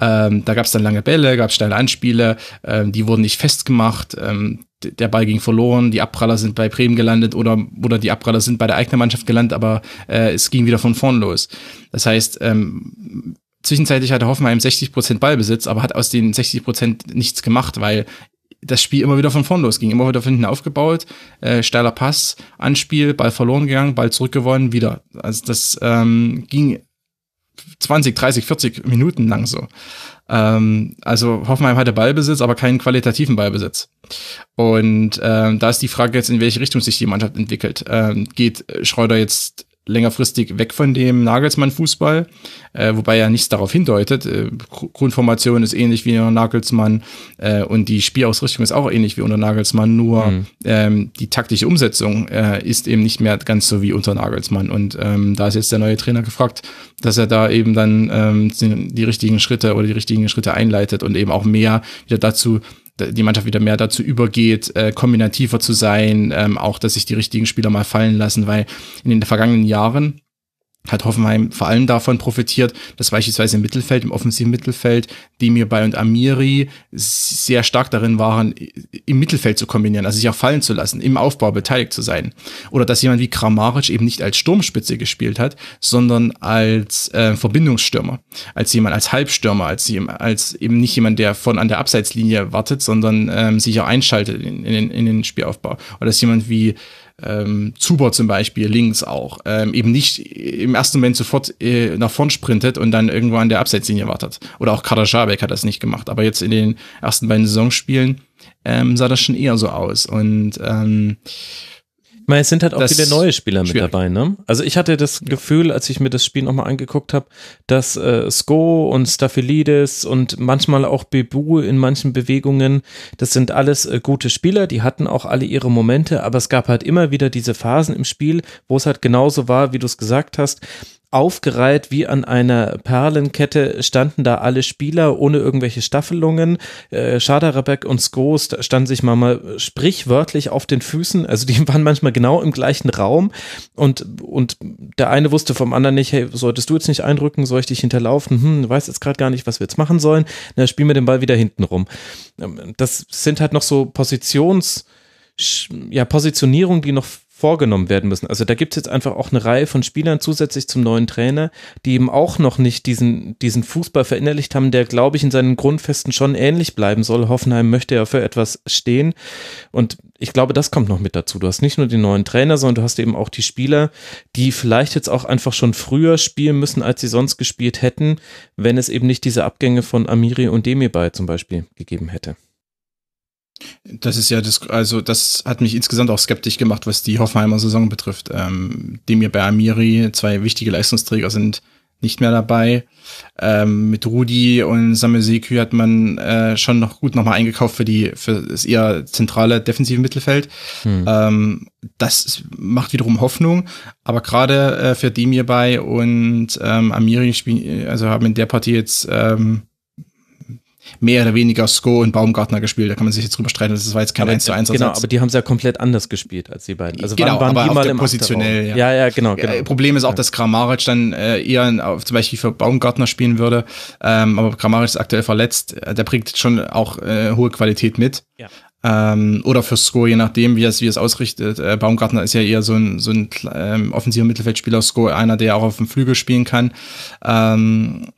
Ähm, da gab es dann lange Bälle, gab es steile Anspiele, ähm, die wurden nicht festgemacht. Ähm, der Ball ging verloren, die Abpraller sind bei Bremen gelandet oder, oder die Abpraller sind bei der eigenen Mannschaft gelandet, aber äh, es ging wieder von vorn los. Das heißt, ähm, zwischenzeitlich hatte Hoffenheim 60% Ballbesitz, aber hat aus den 60% nichts gemacht, weil das Spiel immer wieder von vorn losging, immer wieder von hinten aufgebaut, äh, steiler Pass, Anspiel, Ball verloren gegangen, Ball zurückgewonnen, wieder. Also das ähm, ging 20, 30, 40 Minuten lang so. Ähm, also Hoffenheim hatte Ballbesitz, aber keinen qualitativen Ballbesitz. Und ähm, da ist die Frage jetzt, in welche Richtung sich die Mannschaft entwickelt. Ähm, geht Schreuder jetzt längerfristig weg von dem Nagelsmann-Fußball, äh, wobei ja nichts darauf hindeutet. Äh, Grundformation ist ähnlich wie unter Nagelsmann äh, und die Spielausrichtung ist auch ähnlich wie unter Nagelsmann, nur mhm. ähm, die taktische Umsetzung äh, ist eben nicht mehr ganz so wie unter Nagelsmann. Und ähm, da ist jetzt der neue Trainer gefragt, dass er da eben dann ähm, die richtigen Schritte oder die richtigen Schritte einleitet und eben auch mehr wieder dazu die Mannschaft wieder mehr dazu übergeht, äh, kombinativer zu sein, ähm, auch dass sich die richtigen Spieler mal fallen lassen, weil in den vergangenen Jahren hat Hoffenheim vor allem davon profitiert, dass beispielsweise im Mittelfeld, im offensiven Mittelfeld, Demirbay und Amiri sehr stark darin waren, im Mittelfeld zu kombinieren, also sich auch fallen zu lassen, im Aufbau beteiligt zu sein. Oder dass jemand wie Kramaric eben nicht als Sturmspitze gespielt hat, sondern als äh, Verbindungsstürmer, als jemand, als Halbstürmer, als, als eben nicht jemand, der von an der Abseitslinie wartet, sondern ähm, sich auch einschaltet in, in, in den Spielaufbau. Oder dass jemand wie ähm, Zuber zum Beispiel, links auch, ähm, eben nicht im ersten Moment sofort äh, nach vorn sprintet und dann irgendwo an der Abseitslinie wartet. Oder auch Kader Schabek hat das nicht gemacht. Aber jetzt in den ersten beiden Saisonspielen ähm, sah das schon eher so aus. Und ähm, meine, es sind halt auch viele neue Spieler mit schwierig. dabei, ne? Also ich hatte das Gefühl, als ich mir das Spiel nochmal angeguckt habe, dass äh, Sko und Staphylidis und manchmal auch Bebu in manchen Bewegungen, das sind alles äh, gute Spieler, die hatten auch alle ihre Momente, aber es gab halt immer wieder diese Phasen im Spiel, wo es halt genauso war, wie du es gesagt hast, aufgereiht wie an einer Perlenkette standen da alle Spieler ohne irgendwelche Staffelungen. Äh, Schaderabek und Skos standen sich mal, sprichwörtlich auf den Füßen. Also die waren manchmal genau im gleichen Raum und, und der eine wusste vom anderen nicht, hey, solltest du jetzt nicht eindrücken, soll ich dich hinterlaufen? Hm, weiß jetzt gerade gar nicht, was wir jetzt machen sollen. Na, spielen wir den Ball wieder hinten rum. Ähm, das sind halt noch so Positions- ja, Positionierung, die noch vorgenommen werden müssen. Also da gibt es jetzt einfach auch eine Reihe von Spielern zusätzlich zum neuen Trainer, die eben auch noch nicht diesen, diesen Fußball verinnerlicht haben, der, glaube ich, in seinen Grundfesten schon ähnlich bleiben soll. Hoffenheim möchte ja für etwas stehen. Und ich glaube, das kommt noch mit dazu. Du hast nicht nur den neuen Trainer, sondern du hast eben auch die Spieler, die vielleicht jetzt auch einfach schon früher spielen müssen, als sie sonst gespielt hätten, wenn es eben nicht diese Abgänge von Amiri und Demirbay zum Beispiel gegeben hätte. Das ist ja das, also das hat mich insgesamt auch skeptisch gemacht, was die Hoffenheimer Saison betrifft. Ähm, Demir bei Amiri, zwei wichtige Leistungsträger sind nicht mehr dabei. Ähm, mit Rudi und Samesekü hat man äh, schon noch gut nochmal eingekauft für die für das eher zentrale defensive Mittelfeld. Hm. Ähm, das macht wiederum Hoffnung, aber gerade äh, für Demir bei und ähm, Amiri spielen, also haben in der Partie jetzt ähm, mehr oder weniger Sko und Baumgartner gespielt. Da kann man sich jetzt drüber streiten, das war jetzt kein 1 zu 1 Genau, aber die haben es ja komplett anders gespielt als die beiden. Also genau, waren, waren die mal im positionell. Ja. ja, ja, genau, genau. Problem ist auch, dass Kramaric dann äh, eher auf, zum Beispiel für Baumgartner spielen würde. Ähm, aber Kramaric ist aktuell verletzt. Der bringt schon auch äh, hohe Qualität mit. Ja. Ähm, oder für Sko, je nachdem, wie es, wie es ausrichtet. Äh, Baumgartner ist ja eher so ein, so ein ähm, offensiver Mittelfeldspieler, Sko einer, der auch auf dem Flügel spielen kann. Ähm,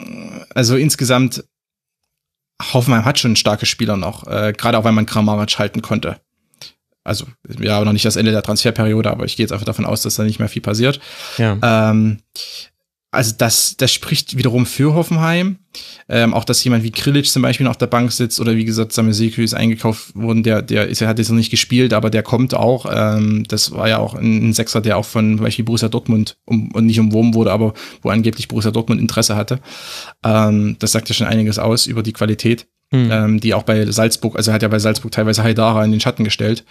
also insgesamt Hoffenheim hat schon starke Spieler noch, äh, gerade auch weil man Kramaric halten konnte. Also, ja, noch nicht das Ende der Transferperiode, aber ich gehe jetzt einfach davon aus, dass da nicht mehr viel passiert. Ja. Ähm, also das, das spricht wiederum für Hoffenheim. Ähm, auch, dass jemand wie Krilic zum Beispiel noch auf der Bank sitzt oder wie gesagt, Sameseku ist eingekauft worden, der, der ist, er hat jetzt noch nicht gespielt, aber der kommt auch. Ähm, das war ja auch ein, ein Sechser, der auch von zum Beispiel Borussia Dortmund um, und nicht umwoben wurde, aber wo angeblich Borussia Dortmund Interesse hatte. Ähm, das sagt ja schon einiges aus über die Qualität. Mhm. Ähm, die auch bei Salzburg, also er hat ja bei Salzburg teilweise Haidara in den Schatten gestellt.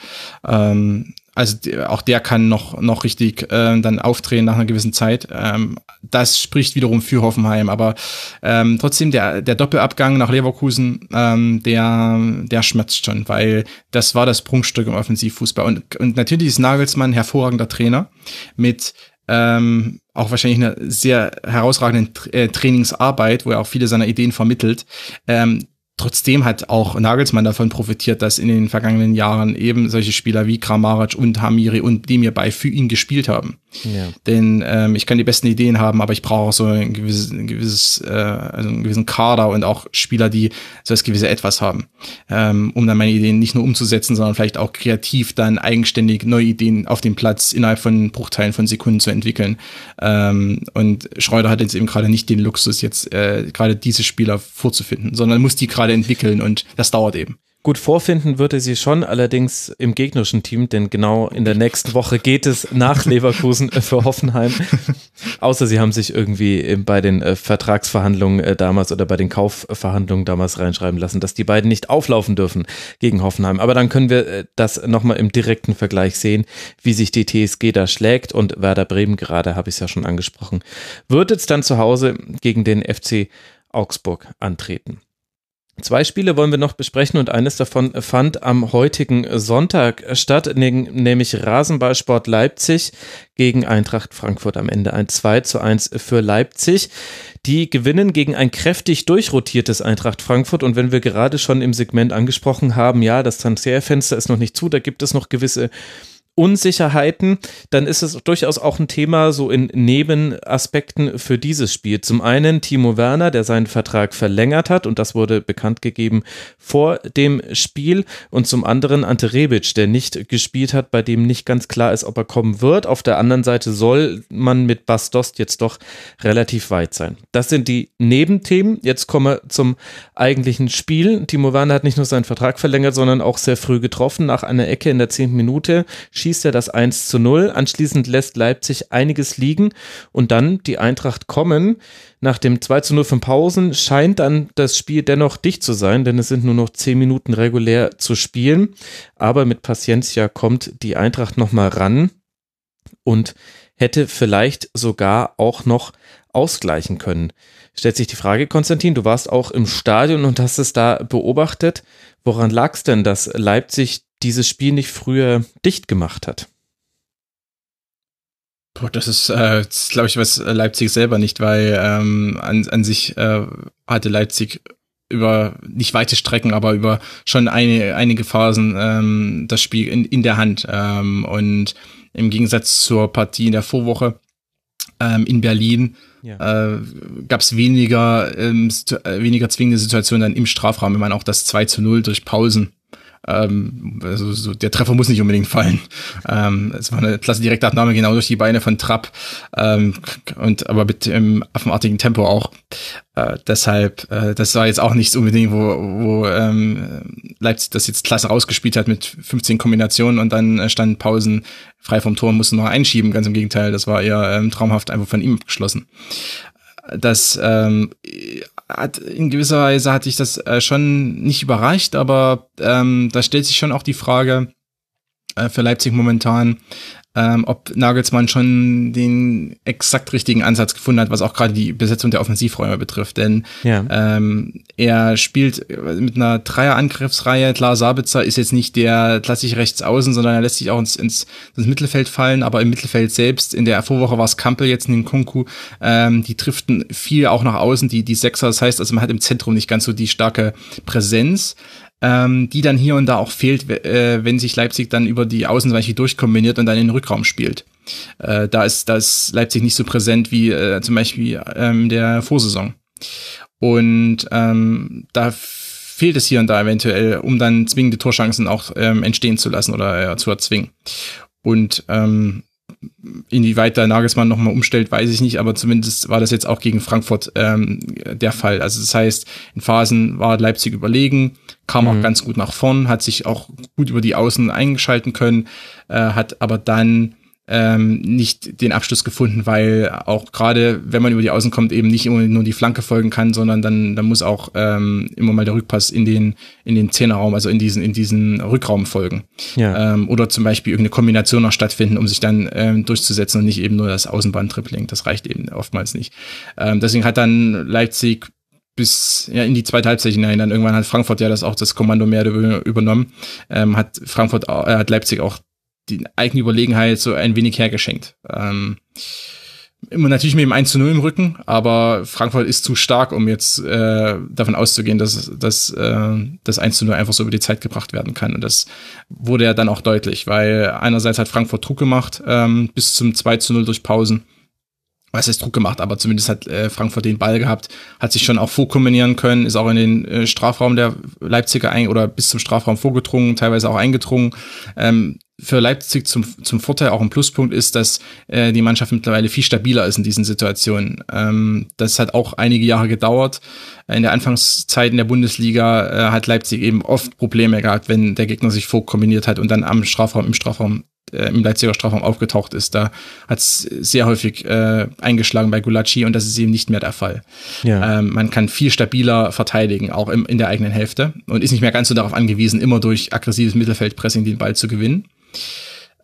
Ähm, also auch der kann noch, noch richtig äh, dann aufdrehen nach einer gewissen Zeit. Ähm, das spricht wiederum für Hoffenheim. Aber ähm, trotzdem, der, der Doppelabgang nach Leverkusen, ähm, der, der schmerzt schon, weil das war das Prunkstück im Offensivfußball. Und, und natürlich ist Nagelsmann hervorragender Trainer mit ähm, auch wahrscheinlich eine sehr herausragende äh, Trainingsarbeit, wo er auch viele seiner Ideen vermittelt. Ähm, Trotzdem hat auch Nagelsmann davon profitiert, dass in den vergangenen Jahren eben solche Spieler wie Kramaric und Hamiri und Demir für ihn gespielt haben. Denn ähm, ich kann die besten Ideen haben, aber ich brauche so ein gewisses, ein gewisses äh, also einen gewissen Kader und auch Spieler, die so das gewisse Etwas haben, ähm, um dann meine Ideen nicht nur umzusetzen, sondern vielleicht auch kreativ dann eigenständig neue Ideen auf dem Platz innerhalb von Bruchteilen von Sekunden zu entwickeln. Ähm, und Schreuder hat jetzt eben gerade nicht den Luxus, jetzt äh, gerade diese Spieler vorzufinden, sondern muss die gerade entwickeln und das dauert eben. Gut, vorfinden würde sie schon, allerdings im gegnerischen Team, denn genau in der nächsten Woche geht es nach Leverkusen für Hoffenheim. Außer sie haben sich irgendwie bei den äh, Vertragsverhandlungen äh, damals oder bei den Kaufverhandlungen damals reinschreiben lassen, dass die beiden nicht auflaufen dürfen gegen Hoffenheim. Aber dann können wir äh, das nochmal im direkten Vergleich sehen, wie sich die TSG da schlägt und Werder Bremen gerade, habe ich es ja schon angesprochen, wird jetzt dann zu Hause gegen den FC Augsburg antreten. Zwei Spiele wollen wir noch besprechen und eines davon fand am heutigen Sonntag statt, nämlich Rasenballsport Leipzig gegen Eintracht Frankfurt am Ende ein 2 zu 1 für Leipzig. Die gewinnen gegen ein kräftig durchrotiertes Eintracht Frankfurt und wenn wir gerade schon im Segment angesprochen haben, ja, das Transferfenster ist noch nicht zu, da gibt es noch gewisse Unsicherheiten, dann ist es durchaus auch ein Thema so in Nebenaspekten für dieses Spiel. Zum einen Timo Werner, der seinen Vertrag verlängert hat und das wurde bekannt gegeben vor dem Spiel und zum anderen Ante Rebic, der nicht gespielt hat, bei dem nicht ganz klar ist, ob er kommen wird. Auf der anderen Seite soll man mit Bastost jetzt doch relativ weit sein. Das sind die Nebenthemen. Jetzt kommen wir zum eigentlichen Spiel. Timo Werner hat nicht nur seinen Vertrag verlängert, sondern auch sehr früh getroffen. Nach einer Ecke in der zehnten Minute schießt er das 1 zu 0. Anschließend lässt Leipzig einiges liegen und dann die Eintracht kommen. Nach dem 2 zu 0 von Pausen scheint dann das Spiel dennoch dicht zu sein, denn es sind nur noch 10 Minuten regulär zu spielen. Aber mit Paciencia kommt die Eintracht nochmal ran und hätte vielleicht sogar auch noch ausgleichen können. Stellt sich die Frage, Konstantin, du warst auch im Stadion und hast es da beobachtet. Woran lag es denn, dass Leipzig dieses Spiel nicht früher dicht gemacht hat. Boah, das ist, äh, glaube ich, was Leipzig selber nicht, weil ähm, an, an sich äh, hatte Leipzig über nicht weite Strecken, aber über schon eine, einige Phasen ähm, das Spiel in, in der Hand. Ähm, und Im Gegensatz zur Partie in der Vorwoche ähm, in Berlin ja. äh, gab es weniger, ähm, äh, weniger zwingende Situationen dann im Strafraum, wenn man auch das 2 zu 0 durch Pausen ähm, also so, der Treffer muss nicht unbedingt fallen. Ähm, es war eine klasse Direktabnahme genau durch die Beine von Trapp ähm, und aber mit im affenartigen Tempo auch. Äh, deshalb, äh, das war jetzt auch nichts unbedingt, wo, wo ähm, Leipzig das jetzt klasse rausgespielt hat mit 15 Kombinationen und dann äh, standen Pausen frei vom Tor und mussten noch einschieben. Ganz im Gegenteil, das war eher ähm, traumhaft einfach von ihm geschlossen das ähm, hat in gewisser Weise hatte ich das äh, schon nicht überreicht, aber ähm, da stellt sich schon auch die Frage äh, für Leipzig momentan, ähm, ob Nagelsmann schon den exakt richtigen Ansatz gefunden hat, was auch gerade die Besetzung der Offensivräume betrifft. Denn ja. ähm, er spielt mit einer Dreier-Angriffsreihe. Klar, Sabitzer ist jetzt nicht der klassisch rechts außen, sondern er lässt sich auch ins, ins, ins Mittelfeld fallen. Aber im Mittelfeld selbst, in der Vorwoche war es Kampel, jetzt in den Kunku, ähm, die driften viel auch nach außen, die, die Sechser. Das heißt, also man hat im Zentrum nicht ganz so die starke Präsenz ähm, die dann hier und da auch fehlt, äh, wenn sich Leipzig dann über die Außen zum Beispiel durchkombiniert und dann in den Rückraum spielt. Äh, da, ist, da ist Leipzig nicht so präsent wie äh, zum Beispiel ähm, der Vorsaison. Und ähm, da fehlt es hier und da eventuell, um dann zwingende Torchancen auch ähm, entstehen zu lassen oder äh, zu erzwingen. Und ähm, inwieweit der Nagelsmann nochmal umstellt, weiß ich nicht, aber zumindest war das jetzt auch gegen Frankfurt ähm, der Fall. Also das heißt, in Phasen war Leipzig überlegen, kam mhm. auch ganz gut nach vorn, hat sich auch gut über die Außen eingeschalten können, äh, hat aber dann ähm, nicht den Abschluss gefunden, weil auch gerade, wenn man über die Außen kommt, eben nicht immer nur die Flanke folgen kann, sondern dann, dann muss auch ähm, immer mal der Rückpass in den, in den Zehnerraum, also in diesen, in diesen Rückraum folgen. Ja. Ähm, oder zum Beispiel irgendeine Kombination noch stattfinden, um sich dann ähm, durchzusetzen und nicht eben nur das Außenbahn-Tripling. Das reicht eben oftmals nicht. Ähm, deswegen hat dann Leipzig bis ja in die zweite Halbzeit hinein. Dann irgendwann hat Frankfurt ja das auch das Kommando mehr übernommen. Ähm, hat Frankfurt, äh, hat Leipzig auch die eigene Überlegenheit so ein wenig hergeschenkt. Ähm, immer natürlich mit dem 1 zu 0 im Rücken, aber Frankfurt ist zu stark, um jetzt äh, davon auszugehen, dass, dass äh, das 1 zu 0 einfach so über die Zeit gebracht werden kann. Und das wurde ja dann auch deutlich, weil einerseits hat Frankfurt Druck gemacht ähm, bis zum 2 zu 0 durch Pausen was heißt Druck gemacht, aber zumindest hat äh, Frankfurt den Ball gehabt, hat sich schon auch vorkombinieren können, ist auch in den äh, Strafraum der Leipziger ein oder bis zum Strafraum vorgedrungen, teilweise auch eingedrungen. Ähm, für Leipzig zum, zum Vorteil auch ein Pluspunkt ist, dass äh, die Mannschaft mittlerweile viel stabiler ist in diesen Situationen. Ähm, das hat auch einige Jahre gedauert. In der Anfangszeit in der Bundesliga äh, hat Leipzig eben oft Probleme gehabt, wenn der Gegner sich vorkombiniert hat und dann am Strafraum, im Strafraum äh, im Leipziger Strafraum aufgetaucht ist. Da hat es sehr häufig äh, eingeschlagen bei Gulacsi und das ist eben nicht mehr der Fall. Ja. Ähm, man kann viel stabiler verteidigen, auch im, in der eigenen Hälfte und ist nicht mehr ganz so darauf angewiesen, immer durch aggressives Mittelfeldpressing den Ball zu gewinnen.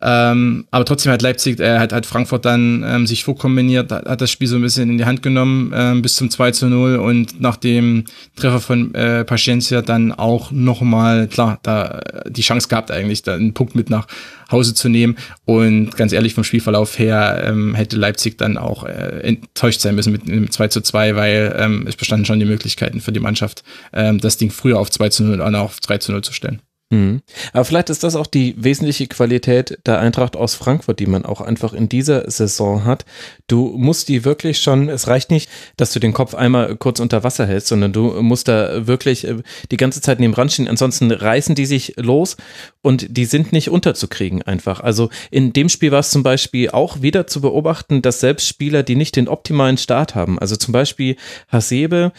Ähm, aber trotzdem hat Leipzig, äh, hat, hat Frankfurt dann ähm, sich vorkombiniert, hat, hat das Spiel so ein bisschen in die Hand genommen ähm, bis zum 2 zu 0 und nach dem Treffer von äh, Paciencia dann auch nochmal, klar, da die Chance gehabt eigentlich, da einen Punkt mit nach Hause zu nehmen und ganz ehrlich vom Spielverlauf her ähm, hätte Leipzig dann auch äh, enttäuscht sein müssen mit einem 2 zu 2, weil ähm, es bestanden schon die Möglichkeiten für die Mannschaft, ähm, das Ding früher auf 2 zu 0 oder auf 3 zu 0 zu stellen. Mhm. Aber vielleicht ist das auch die wesentliche Qualität der Eintracht aus Frankfurt, die man auch einfach in dieser Saison hat. Du musst die wirklich schon, es reicht nicht, dass du den Kopf einmal kurz unter Wasser hältst, sondern du musst da wirklich äh, die ganze Zeit neben dran stehen. Ansonsten reißen die sich los und die sind nicht unterzukriegen einfach. Also in dem Spiel war es zum Beispiel auch wieder zu beobachten, dass selbst Spieler, die nicht den optimalen Start haben, also zum Beispiel Hasebe,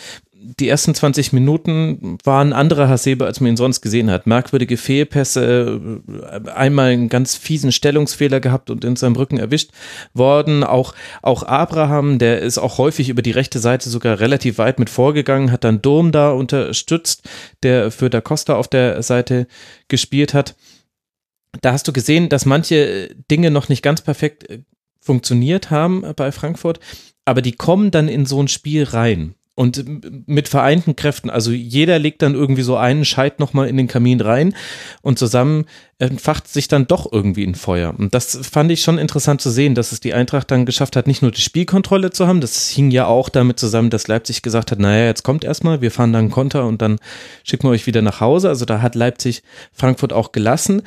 die ersten 20 Minuten waren andere Hasebe, als man ihn sonst gesehen hat. Merkwürdige Fehlpässe, äh, einmal einen ganz fiesen Stellungsfehler gehabt und in seinem Rücken erwischt worden. Auch, auch Abraham, der ist auch häufig über die rechte Seite sogar relativ weit mit vorgegangen, hat dann Dom da unterstützt, der für Da Costa auf der Seite gespielt hat. Da hast du gesehen, dass manche Dinge noch nicht ganz perfekt äh, funktioniert haben bei Frankfurt, aber die kommen dann in so ein Spiel rein. Und mit vereinten Kräften, also jeder legt dann irgendwie so einen Scheit nochmal in den Kamin rein und zusammen entfacht sich dann doch irgendwie ein Feuer. Und das fand ich schon interessant zu sehen, dass es die Eintracht dann geschafft hat, nicht nur die Spielkontrolle zu haben, das hing ja auch damit zusammen, dass Leipzig gesagt hat, naja, jetzt kommt erstmal, wir fahren dann Konter und dann schicken wir euch wieder nach Hause. Also da hat Leipzig Frankfurt auch gelassen.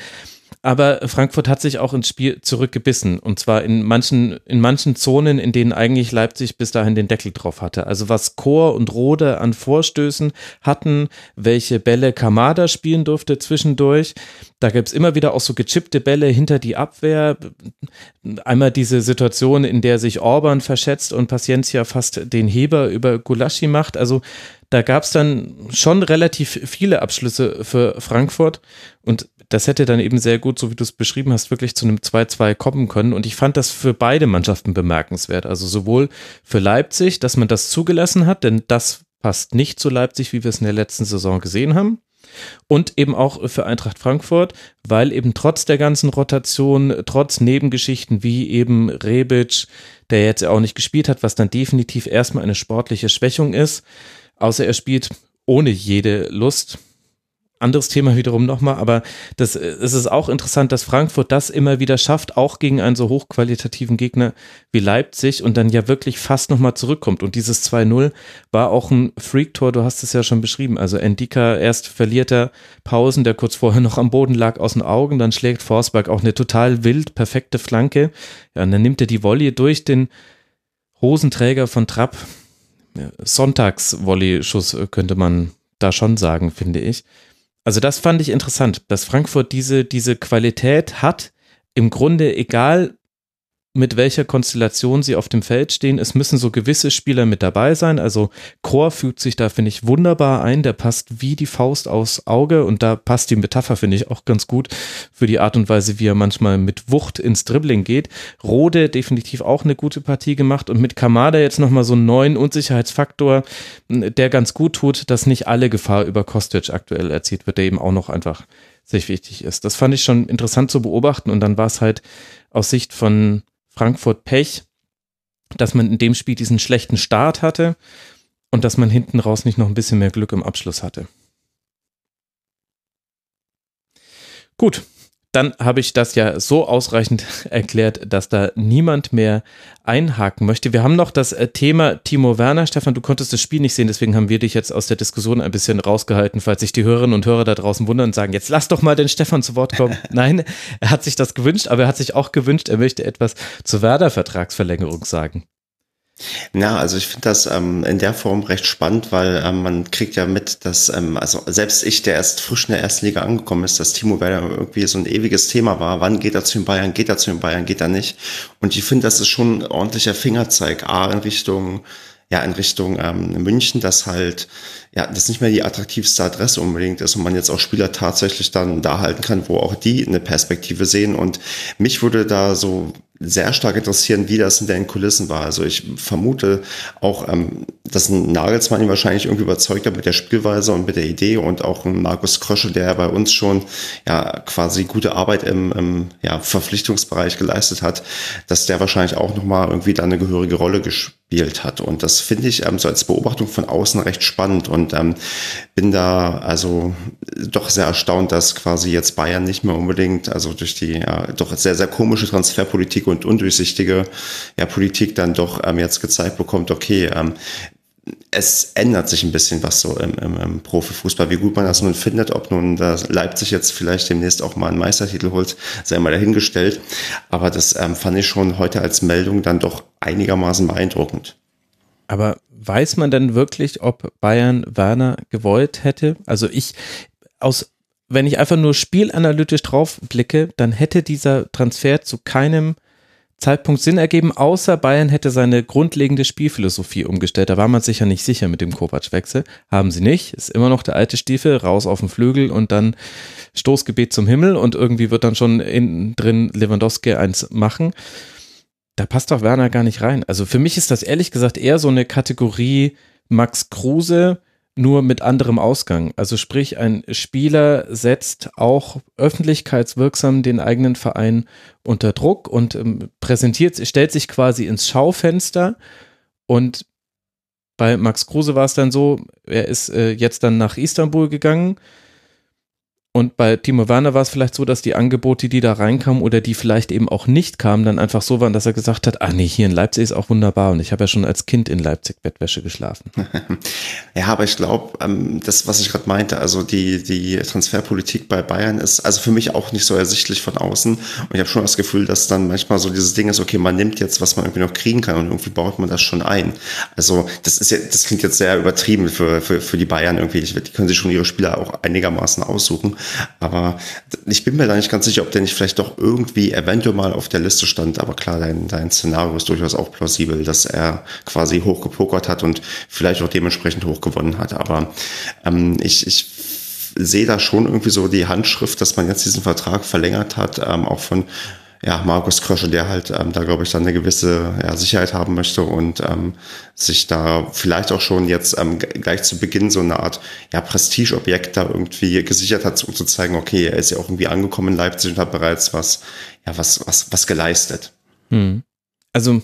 Aber Frankfurt hat sich auch ins Spiel zurückgebissen und zwar in manchen, in manchen Zonen, in denen eigentlich Leipzig bis dahin den Deckel drauf hatte. Also was Chor und Rode an Vorstößen hatten, welche Bälle Kamada spielen durfte zwischendurch. Da gab es immer wieder auch so gechippte Bälle hinter die Abwehr. Einmal diese Situation, in der sich Orban verschätzt und Paciencia fast den Heber über Gulaschi macht. Also da gab es dann schon relativ viele Abschlüsse für Frankfurt und das hätte dann eben sehr gut, so wie du es beschrieben hast, wirklich zu einem 2-2 kommen können. Und ich fand das für beide Mannschaften bemerkenswert. Also sowohl für Leipzig, dass man das zugelassen hat, denn das passt nicht zu Leipzig, wie wir es in der letzten Saison gesehen haben. Und eben auch für Eintracht Frankfurt, weil eben trotz der ganzen Rotation, trotz Nebengeschichten wie eben Rebic, der jetzt auch nicht gespielt hat, was dann definitiv erstmal eine sportliche Schwächung ist, außer er spielt ohne jede Lust, anderes Thema wiederum nochmal, aber das, es ist auch interessant, dass Frankfurt das immer wieder schafft, auch gegen einen so hochqualitativen Gegner wie Leipzig und dann ja wirklich fast nochmal zurückkommt. Und dieses 2-0 war auch ein Freak-Tor, du hast es ja schon beschrieben. Also Endika erst verliert er Pausen, der kurz vorher noch am Boden lag, aus den Augen, dann schlägt Forsberg auch eine total wild, perfekte Flanke. Ja, und dann nimmt er die Volley durch den Hosenträger von Trapp. Sonntags-Volley-Schuss könnte man da schon sagen, finde ich. Also das fand ich interessant, dass Frankfurt diese, diese Qualität hat, im Grunde egal mit welcher Konstellation sie auf dem Feld stehen. Es müssen so gewisse Spieler mit dabei sein. Also Chor fügt sich da, finde ich, wunderbar ein. Der passt wie die Faust aus Auge und da passt die Metapher, finde ich, auch ganz gut für die Art und Weise, wie er manchmal mit Wucht ins Dribbling geht. Rode definitiv auch eine gute Partie gemacht und mit Kamada jetzt nochmal so einen neuen Unsicherheitsfaktor, der ganz gut tut, dass nicht alle Gefahr über Kostic aktuell erzielt wird, der eben auch noch einfach sehr wichtig ist. Das fand ich schon interessant zu beobachten und dann war es halt aus Sicht von Frankfurt Pech, dass man in dem Spiel diesen schlechten Start hatte und dass man hinten raus nicht noch ein bisschen mehr Glück im Abschluss hatte. Gut, dann habe ich das ja so ausreichend erklärt, dass da niemand mehr einhaken möchte. Wir haben noch das äh, Thema Timo Werner. Stefan, du konntest das Spiel nicht sehen, deswegen haben wir dich jetzt aus der Diskussion ein bisschen rausgehalten, falls sich die Hörerinnen und Hörer da draußen wundern und sagen, jetzt lass doch mal den Stefan zu Wort kommen. Nein, er hat sich das gewünscht, aber er hat sich auch gewünscht, er möchte etwas zur Werder-Vertragsverlängerung sagen. Ja, also ich finde das ähm, in der Form recht spannend, weil ähm, man kriegt ja mit, dass ähm, also selbst ich, der erst frisch in der ersten Liga angekommen ist, dass Timo Werner irgendwie so ein ewiges Thema war. Wann geht er zu den Bayern? Geht er zu den Bayern? Geht er nicht? Und ich finde, das ist schon ein ordentlicher Fingerzeig, A, in Richtung ja in Richtung ähm, München, dass halt ja das nicht mehr die attraktivste Adresse unbedingt ist und man jetzt auch Spieler tatsächlich dann da halten kann, wo auch die eine Perspektive sehen. Und mich würde da so sehr stark interessieren, wie das in den Kulissen war. Also ich vermute auch, ähm, dass ein Nagelsmann ihn wahrscheinlich irgendwie überzeugt hat mit der Spielweise und mit der Idee und auch ein Markus Krösche, der bei uns schon ja quasi gute Arbeit im, im ja, Verpflichtungsbereich geleistet hat, dass der wahrscheinlich auch nochmal irgendwie da eine gehörige Rolle gespielt hat. Und das finde ich ähm, so als Beobachtung von außen recht spannend und ähm, bin da also doch sehr erstaunt, dass quasi jetzt Bayern nicht mehr unbedingt, also durch die ja, doch sehr, sehr komische Transferpolitik und undurchsichtige ja, Politik dann doch ähm, jetzt gezeigt bekommt, okay, ähm, es ändert sich ein bisschen was so im, im, im Profifußball. Wie gut man das nun findet, ob nun das Leipzig jetzt vielleicht demnächst auch mal einen Meistertitel holt, sei mal dahingestellt. Aber das ähm, fand ich schon heute als Meldung dann doch einigermaßen beeindruckend. Aber weiß man denn wirklich, ob Bayern Werner gewollt hätte? Also ich, aus, wenn ich einfach nur spielanalytisch drauf blicke, dann hätte dieser Transfer zu keinem Zeitpunkt Sinn ergeben, außer Bayern hätte seine grundlegende Spielphilosophie umgestellt. Da war man sich ja nicht sicher mit dem Kovac-Wechsel. Haben sie nicht. Ist immer noch der alte Stiefel, raus auf den Flügel und dann Stoßgebet zum Himmel und irgendwie wird dann schon innen drin Lewandowski eins machen. Da passt doch Werner gar nicht rein. Also für mich ist das ehrlich gesagt eher so eine Kategorie Max Kruse, nur mit anderem Ausgang. Also sprich, ein Spieler setzt auch öffentlichkeitswirksam den eigenen Verein unter Druck und ähm, präsentiert, stellt sich quasi ins Schaufenster und bei Max Kruse war es dann so, er ist äh, jetzt dann nach Istanbul gegangen Und bei Timo Werner war es vielleicht so, dass die Angebote, die da reinkamen oder die vielleicht eben auch nicht kamen, dann einfach so waren, dass er gesagt hat, ah nee, hier in Leipzig ist auch wunderbar und ich habe ja schon als Kind in Leipzig Bettwäsche geschlafen. ja, aber ich glaube, ähm, das, was ich gerade meinte, also die, die Transferpolitik bei Bayern ist also für mich auch nicht so ersichtlich von außen und ich habe schon das Gefühl, dass dann manchmal so dieses Ding ist, okay, man nimmt jetzt, was man irgendwie noch kriegen kann und irgendwie baut man das schon ein. Also das ist ja, das klingt jetzt sehr übertrieben für, für, für die Bayern irgendwie. Die können sich schon ihre Spieler auch einigermaßen aussuchen. Aber ich bin mir da nicht ganz sicher, ob der nicht vielleicht doch irgendwie eventuell mal auf der Liste stand. Aber klar, dein, dein Szenario ist durchaus auch plausibel, dass er quasi hochgepokert hat und vielleicht auch dementsprechend hochgewonnen hat. Aber ähm, ich, ich sehe da schon irgendwie so die Handschrift, dass man jetzt diesen Vertrag verlängert hat, ähm, auch von ja, Markus Krösche, der halt ähm, da, glaube ich, dann eine gewisse ja, Sicherheit haben möchte und ähm, sich da vielleicht auch schon jetzt ähm, gleich zu Beginn so eine Art ja, Prestigeobjekt da irgendwie gesichert hat, um zu zeigen, okay, er ist ja auch irgendwie angekommen in Leipzig und hat bereits was, ja, was, was, was geleistet. Hm. Also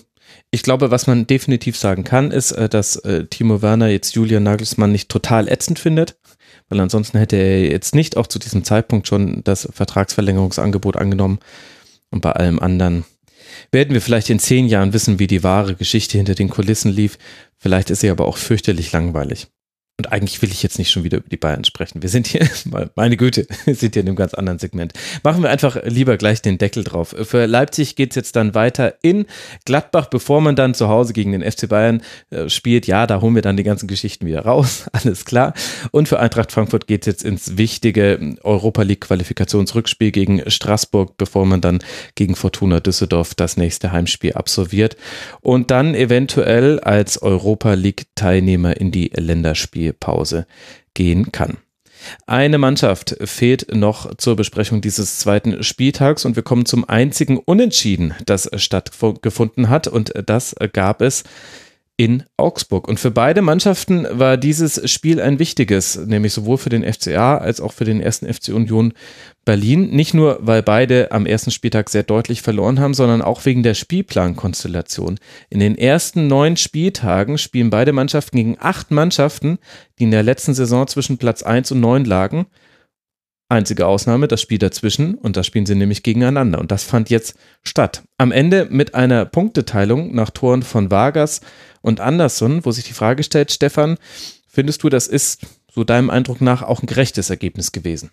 ich glaube, was man definitiv sagen kann, ist, äh, dass äh, Timo Werner jetzt Julian Nagelsmann nicht total ätzend findet, weil ansonsten hätte er jetzt nicht auch zu diesem Zeitpunkt schon das Vertragsverlängerungsangebot angenommen. Und bei allem anderen werden wir vielleicht in zehn Jahren wissen, wie die wahre Geschichte hinter den Kulissen lief. Vielleicht ist sie aber auch fürchterlich langweilig. Und eigentlich will ich jetzt nicht schon wieder über die Bayern sprechen. Wir sind hier, meine Güte, wir sind hier in einem ganz anderen Segment. Machen wir einfach lieber gleich den Deckel drauf. Für Leipzig geht es jetzt dann weiter in Gladbach, bevor man dann zu Hause gegen den FC Bayern äh, spielt. Ja, da holen wir dann die ganzen Geschichten wieder raus, alles klar. Und für Eintracht Frankfurt geht es jetzt ins wichtige Europa League Qualifikationsrückspiel gegen Straßburg, bevor man dann gegen Fortuna Düsseldorf das nächste Heimspiel absolviert. Und dann eventuell als Europa League Teilnehmer in die Länderspiele Pause gehen kann. Eine Mannschaft fehlt noch zur Besprechung dieses zweiten Spieltags und wir kommen zum einzigen Unentschieden, das stattgefunden hat und das gab es in Augsburg. Und für beide Mannschaften war dieses Spiel ein wichtiges, nämlich sowohl für den FCA als auch für den ersten FC Union Berlin. Nicht nur, weil beide am ersten Spieltag sehr deutlich verloren haben, sondern auch wegen der Spielplankonstellation. In den ersten neun Spieltagen spielen beide Mannschaften gegen acht Mannschaften, die in der letzten Saison zwischen Platz eins und neun lagen. Einzige Ausnahme, das Spiel dazwischen, und da spielen sie nämlich gegeneinander. Und das fand jetzt statt. Am Ende mit einer Punkteteilung nach Toren von Vargas und Anderson, wo sich die Frage stellt, Stefan, findest du, das ist so deinem Eindruck nach auch ein gerechtes Ergebnis gewesen?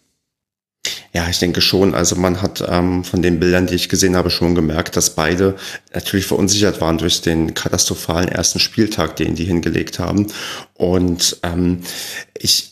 Ja, ich denke schon. Also man hat ähm, von den Bildern, die ich gesehen habe, schon gemerkt, dass beide natürlich verunsichert waren durch den katastrophalen ersten Spieltag, den die hingelegt haben. Und ähm, ich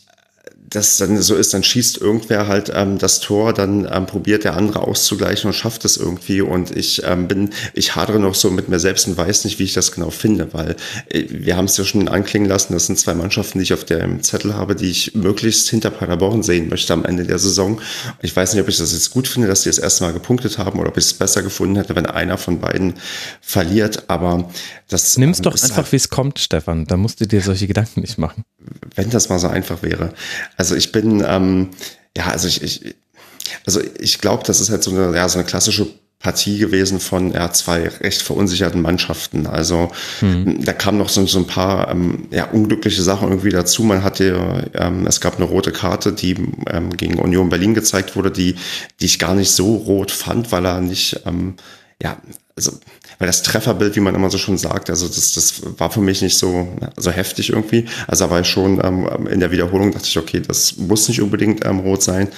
das dann so ist, dann schießt irgendwer halt ähm, das Tor, dann ähm, probiert der andere auszugleichen und schafft es irgendwie. Und ich ähm, bin, ich hadere noch so mit mir selbst und weiß nicht, wie ich das genau finde, weil äh, wir haben es ja schon anklingen lassen, das sind zwei Mannschaften, die ich auf dem Zettel habe, die ich möglichst hinter Paderborn sehen möchte am Ende der Saison. Ich weiß nicht, ob ich das jetzt gut finde, dass die das erste Mal gepunktet haben oder ob ich es besser gefunden hätte, wenn einer von beiden verliert. Aber das nimm's ähm, doch einfach, halt, wie es kommt, Stefan. Da musst du dir solche Gedanken nicht machen. Wenn das mal so einfach wäre. Also ich bin, ähm, ja, also ich, ich also ich glaube, das ist halt so eine, ja, so eine klassische Partie gewesen von ja, zwei recht verunsicherten Mannschaften. Also mhm. da kamen noch so, so ein paar ähm, ja, unglückliche Sachen irgendwie dazu. Man hatte, ähm, es gab eine rote Karte, die ähm, gegen Union Berlin gezeigt wurde, die, die ich gar nicht so rot fand, weil er nicht, ähm, ja, also weil das Trefferbild, wie man immer so schon sagt, also das, das war für mich nicht so, so heftig irgendwie. Also da war ich schon ähm, in der Wiederholung, dachte ich, okay, das muss nicht unbedingt ähm, rot sein.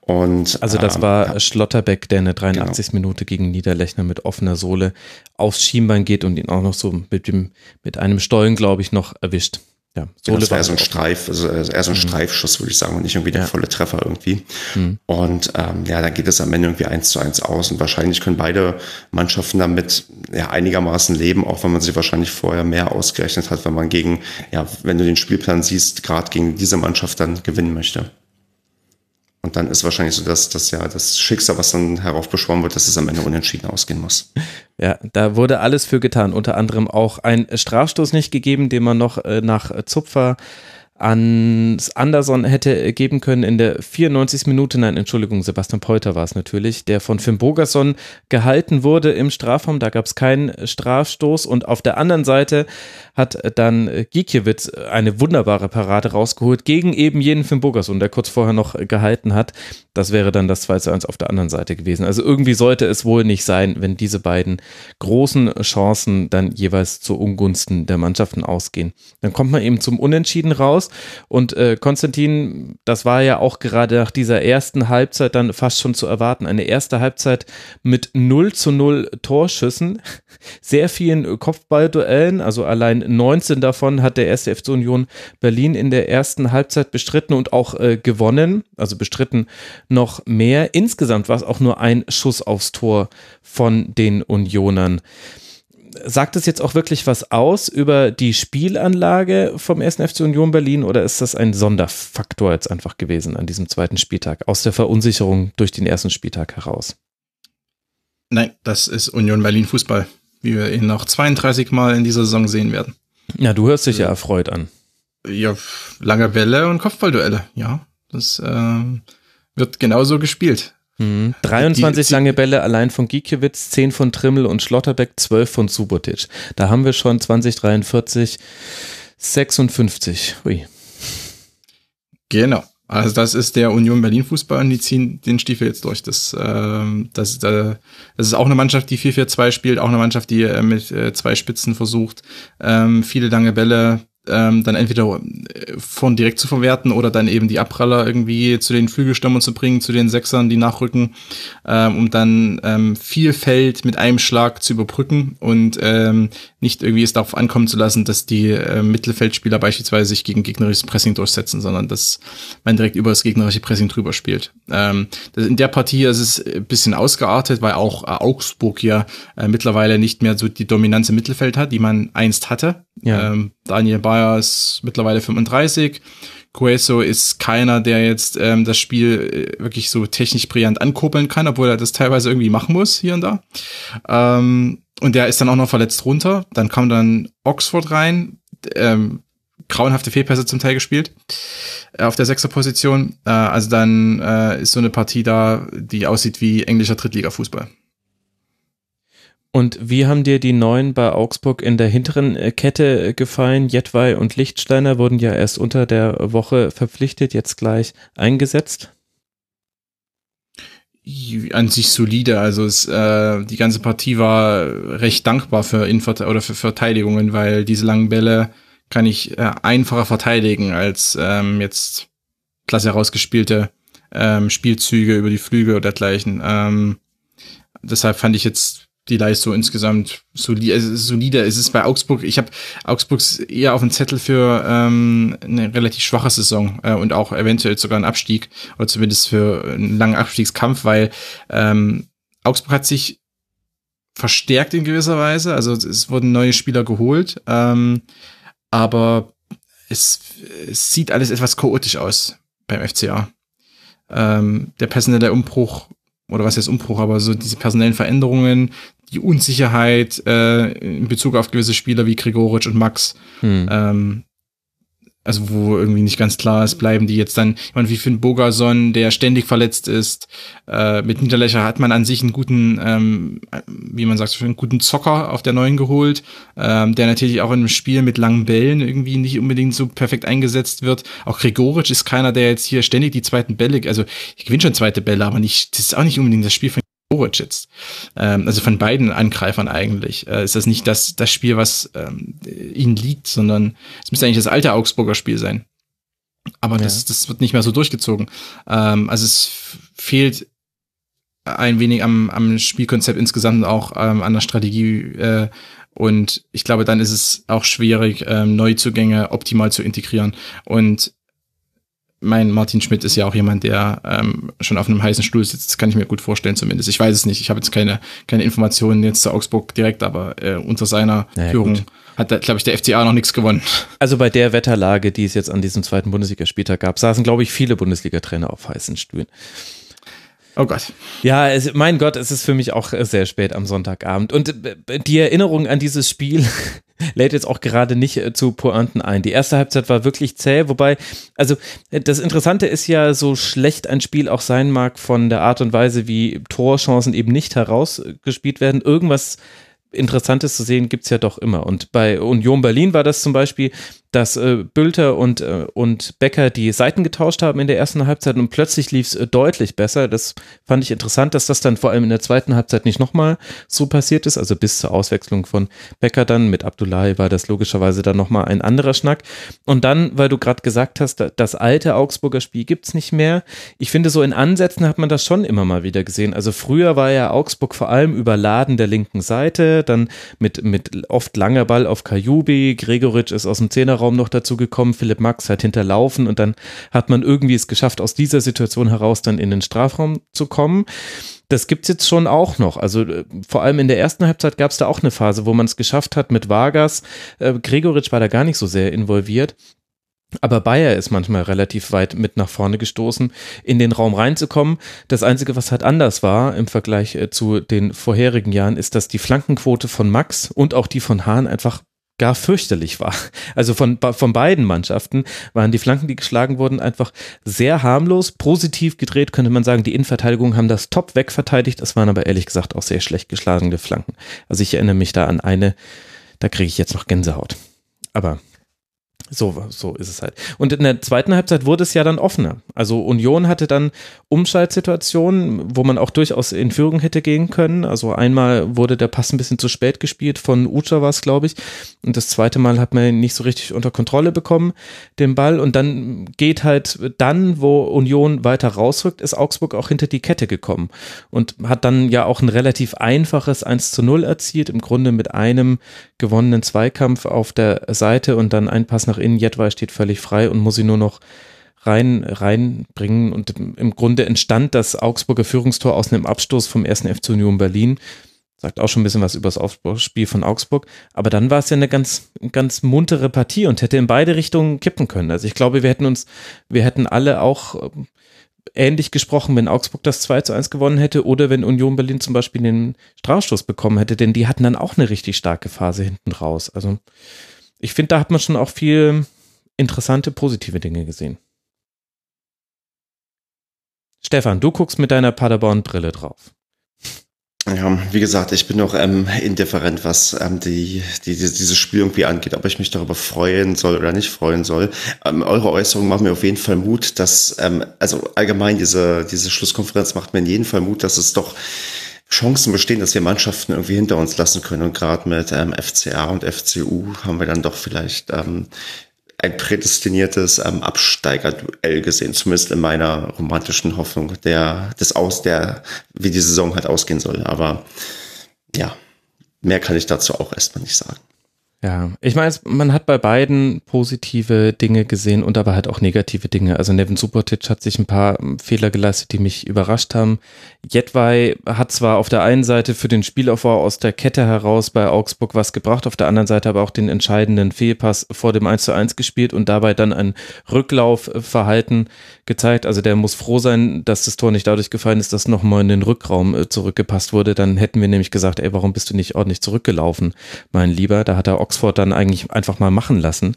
Und, also das ähm, war ja. Schlotterbeck, der eine 83 genau. Minute gegen Niederlechner mit offener Sohle aufs Schienbein geht und ihn auch noch so mit, dem, mit einem Stollen, glaube ich, noch erwischt. Ja, so das war eher so ein Streif, also eher so ein mhm. Streifschuss, würde ich sagen, und nicht irgendwie der ja. volle Treffer irgendwie. Mhm. Und ähm, ja, dann geht es am Ende irgendwie eins zu eins aus. Und wahrscheinlich können beide Mannschaften damit ja einigermaßen leben, auch wenn man sich wahrscheinlich vorher mehr ausgerechnet hat, wenn man gegen, ja, wenn du den Spielplan siehst, gerade gegen diese Mannschaft dann gewinnen möchte. Und dann ist wahrscheinlich so, dass das ja das Schicksal, was dann heraufbeschworen wird, dass es am Ende unentschieden ausgehen muss. Ja, da wurde alles für getan. Unter anderem auch ein Strafstoß nicht gegeben, den man noch äh, nach Zupfer ans Anderson hätte geben können in der 94. Minute. Nein, Entschuldigung, Sebastian Peuter war es natürlich, der von Finn Bogerson gehalten wurde im Strafraum. Da gab es keinen Strafstoß. Und auf der anderen Seite hat dann Gikiewicz eine wunderbare Parade rausgeholt gegen eben jenen Finn Bogerson, der kurz vorher noch gehalten hat. Das wäre dann das 2 zu 1 auf der anderen Seite gewesen. Also irgendwie sollte es wohl nicht sein, wenn diese beiden großen Chancen dann jeweils zu Ungunsten der Mannschaften ausgehen. Dann kommt man eben zum Unentschieden raus und äh, Konstantin, das war ja auch gerade nach dieser ersten Halbzeit dann fast schon zu erwarten. Eine erste Halbzeit mit 0 zu 0 Torschüssen, sehr vielen Kopfballduellen, also allein 19 davon hat der erste FC Union Berlin in der ersten Halbzeit bestritten und auch äh, gewonnen, also bestritten noch mehr. Insgesamt war es auch nur ein Schuss aufs Tor von den Unionern sagt es jetzt auch wirklich was aus über die Spielanlage vom 1. FC Union Berlin oder ist das ein Sonderfaktor jetzt einfach gewesen an diesem zweiten Spieltag aus der Verunsicherung durch den ersten Spieltag heraus? Nein, das ist Union Berlin Fußball, wie wir ihn noch 32 Mal in dieser Saison sehen werden. Ja, du hörst dich ja erfreut an. Ja, lange Bälle und Kopfballduelle, ja. Das äh, wird genauso gespielt. 23 die, lange Bälle allein von Gikiewicz, 10 von Trimmel und Schlotterbeck, 12 von Subotic. Da haben wir schon 2043, 56. Ui. Genau. Also das ist der Union Berlin Fußball und die ziehen den Stiefel jetzt durch. Das, äh, das, äh, das ist auch eine Mannschaft, die 4-4-2 spielt, auch eine Mannschaft, die äh, mit äh, zwei Spitzen versucht, ähm, viele lange Bälle ähm, dann entweder äh, von direkt zu verwerten oder dann eben die Abpraller irgendwie zu den Flügelstürmern zu bringen, zu den Sechsern, die nachrücken, ähm, um dann ähm, viel Feld mit einem Schlag zu überbrücken und ähm, nicht irgendwie es darauf ankommen zu lassen, dass die äh, Mittelfeldspieler beispielsweise sich gegen gegnerisches Pressing durchsetzen, sondern dass man direkt über das gegnerische Pressing drüber spielt. Ähm, in der Partie ist es ein bisschen ausgeartet, weil auch äh, Augsburg ja äh, mittlerweile nicht mehr so die Dominanz im Mittelfeld hat, die man einst hatte. Ja. Ähm, Daniel Bayer ist mittlerweile 35. Coeso ist keiner, der jetzt ähm, das Spiel äh, wirklich so technisch brillant ankurbeln kann, obwohl er das teilweise irgendwie machen muss, hier und da. Ähm, und der ist dann auch noch verletzt runter. Dann kam dann Oxford rein, ähm, grauenhafte Fehlpässe zum Teil gespielt äh, auf der sechster Position. Äh, also dann äh, ist so eine Partie da, die aussieht wie englischer Drittliga-Fußball. Und wie haben dir die neuen bei Augsburg in der hinteren äh, Kette äh, gefallen? Jetwei und Lichtsteiner wurden ja erst unter der Woche verpflichtet, jetzt gleich eingesetzt. An sich solide, also es, äh, die ganze Partie war recht dankbar für Invert oder für Verteidigungen, weil diese langen Bälle kann ich äh, einfacher verteidigen als ähm, jetzt klasse herausgespielte ähm, Spielzüge über die Flüge oder dergleichen. Ähm, deshalb fand ich jetzt die Leistung insgesamt solide. solide. Es ist bei Augsburg, ich habe Augsburgs eher auf dem Zettel für ähm, eine relativ schwache Saison äh, und auch eventuell sogar einen Abstieg oder zumindest für einen langen Abstiegskampf, weil ähm, Augsburg hat sich verstärkt in gewisser Weise. Also es wurden neue Spieler geholt, ähm, aber es, es sieht alles etwas chaotisch aus beim FCA. Ähm, der personelle Umbruch oder was heißt Umbruch, aber so diese personellen Veränderungen, die Unsicherheit äh, in Bezug auf gewisse Spieler wie Gregoritsch und Max, hm. ähm, also wo irgendwie nicht ganz klar ist, bleiben die jetzt dann, ich meine, wie Finn Bogerson, der ständig verletzt ist, äh, mit Niederlöcher hat man an sich einen guten, ähm, wie man sagt, einen guten Zocker auf der neuen geholt, ähm, der natürlich auch in einem Spiel mit langen Bällen irgendwie nicht unbedingt so perfekt eingesetzt wird. Auch Gregoritsch ist keiner, der jetzt hier ständig die zweiten Bälle, also ich gewinne schon zweite Bälle, aber nicht, das ist auch nicht unbedingt das Spiel von Jetzt. Ähm, also von beiden Angreifern eigentlich. Äh, ist das nicht das, das Spiel, was ähm, ihnen liegt, sondern es müsste eigentlich das alte Augsburger Spiel sein. Aber ja. das, das wird nicht mehr so durchgezogen. Ähm, also es fehlt ein wenig am, am Spielkonzept insgesamt auch ähm, an der Strategie. Äh, und ich glaube, dann ist es auch schwierig, ähm, Neuzugänge optimal zu integrieren. Und mein Martin Schmidt ist ja auch jemand, der ähm, schon auf einem heißen Stuhl sitzt. Das kann ich mir gut vorstellen zumindest. Ich weiß es nicht. Ich habe jetzt keine, keine Informationen jetzt zu Augsburg direkt, aber äh, unter seiner naja, Führung gut. hat, glaube ich, der FCA noch nichts gewonnen. Also bei der Wetterlage, die es jetzt an diesem zweiten Bundesligaspieltag gab, saßen, glaube ich, viele Bundesliga-Trainer auf heißen Stühlen. Oh Gott. Ja, es, mein Gott, es ist für mich auch sehr spät am Sonntagabend. Und äh, die Erinnerung an dieses Spiel lädt jetzt auch gerade nicht äh, zu Pointen ein. Die erste Halbzeit war wirklich zäh, wobei, also äh, das Interessante ist ja, so schlecht ein Spiel auch sein mag von der Art und Weise, wie Torchancen eben nicht herausgespielt werden. Irgendwas Interessantes zu sehen gibt's ja doch immer. Und bei Union Berlin war das zum Beispiel, dass äh, Bülter und, äh, und Becker die Seiten getauscht haben in der ersten Halbzeit und plötzlich lief es äh, deutlich besser. Das fand ich interessant, dass das dann vor allem in der zweiten Halbzeit nicht nochmal so passiert ist. Also bis zur Auswechslung von Becker dann mit Abdullahi war das logischerweise dann nochmal ein anderer Schnack. Und dann, weil du gerade gesagt hast, das alte Augsburger Spiel gibt's nicht mehr. Ich finde, so in Ansätzen hat man das schon immer mal wieder gesehen. Also früher war ja Augsburg vor allem überladen der linken Seite, dann mit, mit oft langer Ball auf Kajubi, Gregoritsch ist aus dem Zehnerraum Raum noch dazu gekommen. Philipp Max hat hinterlaufen und dann hat man irgendwie es geschafft, aus dieser Situation heraus dann in den Strafraum zu kommen. Das gibt es jetzt schon auch noch. Also äh, vor allem in der ersten Halbzeit gab es da auch eine Phase, wo man es geschafft hat mit Vargas. Äh, Gregoritsch war da gar nicht so sehr involviert. Aber Bayer ist manchmal relativ weit mit nach vorne gestoßen, in den Raum reinzukommen. Das Einzige, was halt anders war im Vergleich äh, zu den vorherigen Jahren, ist, dass die Flankenquote von Max und auch die von Hahn einfach gar fürchterlich war. Also von, von beiden Mannschaften waren die Flanken, die geschlagen wurden, einfach sehr harmlos, positiv gedreht, könnte man sagen. Die Innenverteidigung haben das top wegverteidigt. Das waren aber ehrlich gesagt auch sehr schlecht geschlagene Flanken. Also ich erinnere mich da an eine, da kriege ich jetzt noch Gänsehaut. Aber so, so ist es halt. Und in der zweiten Halbzeit wurde es ja dann offener. Also Union hatte dann Umschaltsituationen, wo man auch durchaus in Führung hätte gehen können. Also einmal wurde der Pass ein bisschen zu spät gespielt, von Ucha war es, glaube ich. Und das zweite Mal hat man ihn nicht so richtig unter Kontrolle bekommen, den Ball. Und dann geht halt dann, wo Union weiter rausrückt, ist Augsburg auch hinter die Kette gekommen und hat dann ja auch ein relativ einfaches 1 zu 0 erzielt, im Grunde mit einem gewonnenen Zweikampf auf der Seite und dann ein Pass nach innen. Jedwai steht völlig frei und muss sie nur noch rein reinbringen und im Grunde entstand das Augsburger Führungstor aus einem Abstoß vom ersten FC Union Berlin. Sagt auch schon ein bisschen was über das Spiel von Augsburg. Aber dann war es ja eine ganz, ganz muntere Partie und hätte in beide Richtungen kippen können. Also ich glaube, wir hätten uns, wir hätten alle auch ähnlich gesprochen, wenn Augsburg das 2 zu 1 gewonnen hätte oder wenn Union Berlin zum Beispiel den Strafstoß bekommen hätte, denn die hatten dann auch eine richtig starke Phase hinten raus. Also ich finde, da hat man schon auch viel interessante, positive Dinge gesehen. Stefan, du guckst mit deiner Paderborn-Brille drauf. Ja, wie gesagt, ich bin noch ähm, indifferent, was ähm, die, die, dieses Spiel irgendwie angeht, ob ich mich darüber freuen soll oder nicht freuen soll. Ähm, eure Äußerung macht mir auf jeden Fall Mut, dass, ähm, also allgemein diese, diese Schlusskonferenz macht mir in jedem Fall Mut, dass es doch Chancen bestehen, dass wir Mannschaften irgendwie hinter uns lassen können. Und gerade mit ähm, FCA und FCU haben wir dann doch vielleicht ähm, ein prädestiniertes ähm, Absteigerduell gesehen, zumindest in meiner romantischen Hoffnung, der des aus der wie die Saison halt ausgehen soll. Aber ja, mehr kann ich dazu auch erstmal nicht sagen. Ja, ich meine, man hat bei beiden positive Dinge gesehen und aber halt auch negative Dinge. Also Nevin Subotic hat sich ein paar ähm, Fehler geleistet, die mich überrascht haben. Jedwai hat zwar auf der einen Seite für den Spielaufbau aus der Kette heraus bei Augsburg was gebracht, auf der anderen Seite aber auch den entscheidenden Fehlpass vor dem 1 zu 1 gespielt und dabei dann ein Rücklaufverhalten gezeigt. Also der muss froh sein, dass das Tor nicht dadurch gefallen ist, dass nochmal in den Rückraum äh, zurückgepasst wurde. Dann hätten wir nämlich gesagt, ey, warum bist du nicht ordentlich zurückgelaufen, mein Lieber? Da hat er Oxford dann eigentlich einfach mal machen lassen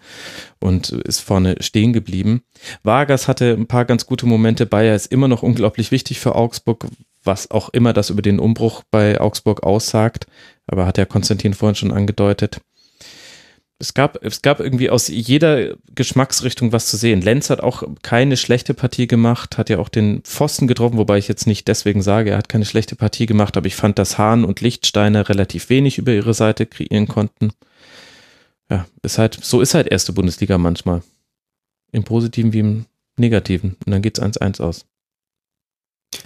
und ist vorne stehen geblieben. Vargas hatte ein paar ganz gute Momente. Bayer ist immer noch unglaublich wichtig für Augsburg, was auch immer das über den Umbruch bei Augsburg aussagt. Aber hat ja Konstantin vorhin schon angedeutet es gab, es gab irgendwie aus jeder Geschmacksrichtung was zu sehen. Lenz hat auch keine schlechte Partie gemacht, hat ja auch den Pfosten getroffen, wobei ich jetzt nicht deswegen sage, er hat keine schlechte Partie gemacht, aber ich fand, dass Hahn und Lichtsteiner relativ wenig über ihre Seite kreieren konnten. Ja, ist halt, so ist halt erste Bundesliga manchmal. Im Positiven wie im Negativen. Und dann geht's 1-1 aus.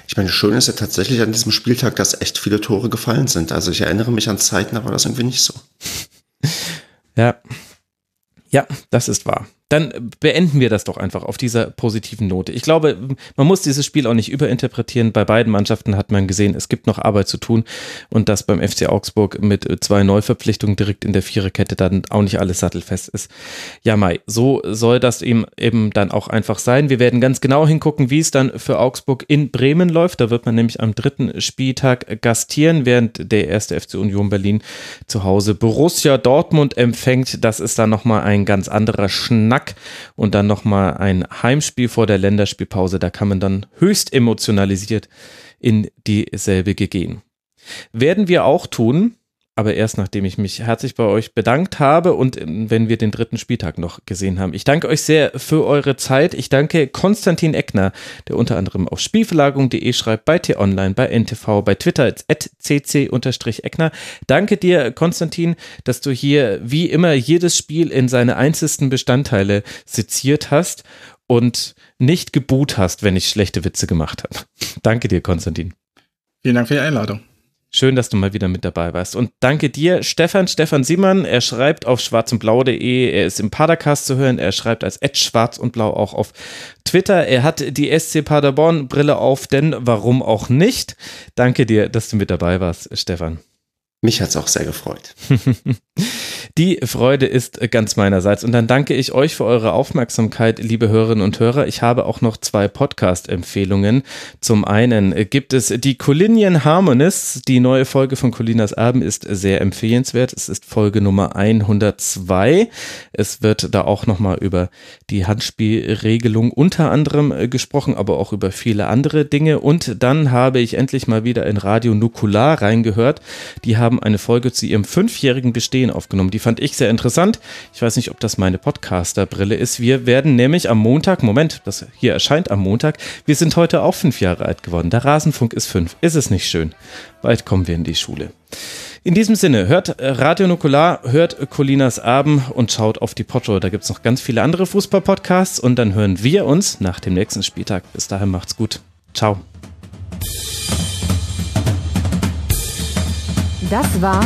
Ich meine, schön ist ja tatsächlich an diesem Spieltag, dass echt viele Tore gefallen sind. Also ich erinnere mich an Zeiten, da war das irgendwie nicht so. Ja. Ja, das ist wahr. Dann beenden wir das doch einfach auf dieser positiven Note. Ich glaube, man muss dieses Spiel auch nicht überinterpretieren. Bei beiden Mannschaften hat man gesehen, es gibt noch Arbeit zu tun und dass beim FC Augsburg mit zwei Neuverpflichtungen direkt in der Viererkette dann auch nicht alles sattelfest ist. Ja, Mai, so soll das eben, eben dann auch einfach sein. Wir werden ganz genau hingucken, wie es dann für Augsburg in Bremen läuft. Da wird man nämlich am dritten Spieltag gastieren, während der erste FC Union Berlin zu Hause Borussia Dortmund empfängt. Das ist dann nochmal ein ganz anderer Schnack Schnack und dann nochmal ein Heimspiel vor der Länderspielpause. Da kann man dann höchst emotionalisiert in dieselbige gehen. Werden wir auch tun, aber erst nachdem ich mich herzlich bei euch bedankt habe und wenn wir den dritten Spieltag noch gesehen haben. Ich danke euch sehr für eure Zeit. Ich danke Konstantin Eckner, der unter anderem auf Spielverlagerung.de schreibt, bei T-Online, bei NTV, bei Twitter at cc-eckner. Danke dir, Konstantin, dass du hier wie immer jedes Spiel in seine einzelnen Bestandteile seziert hast und nicht geboot hast, wenn ich schlechte Witze gemacht habe. Danke dir, Konstantin. Vielen Dank für die Einladung. Schön, dass du mal wieder mit dabei warst. Und danke dir, Stefan, Stefan Siemann. Er schreibt auf schwarzundblau.de. Er ist im Padercast zu hören. Er schreibt als Ed schwarz und blau auch auf Twitter. Er hat die SC Paderborn Brille auf, denn warum auch nicht? Danke dir, dass du mit dabei warst, Stefan. Mich hat es auch sehr gefreut. Die Freude ist ganz meinerseits. Und dann danke ich euch für eure Aufmerksamkeit, liebe Hörerinnen und Hörer. Ich habe auch noch zwei Podcast-Empfehlungen. Zum einen gibt es die Colinian Harmonists. Die neue Folge von Colinas Erben ist sehr empfehlenswert. Es ist Folge Nummer 102. Es wird da auch nochmal über die Handspielregelung unter anderem gesprochen, aber auch über viele andere Dinge. Und dann habe ich endlich mal wieder in Radio Nukular reingehört. Die haben haben eine Folge zu ihrem fünfjährigen Bestehen aufgenommen. Die fand ich sehr interessant. Ich weiß nicht, ob das meine Podcaster-Brille ist. Wir werden nämlich am Montag, Moment, das hier erscheint am Montag, wir sind heute auch fünf Jahre alt geworden. Der Rasenfunk ist fünf. Ist es nicht schön? Bald kommen wir in die Schule. In diesem Sinne, hört Radio Nukular, hört Colinas Abend und schaut auf die Potto. Da gibt es noch ganz viele andere Fußball-Podcasts und dann hören wir uns nach dem nächsten Spieltag. Bis dahin macht's gut. Ciao. Das war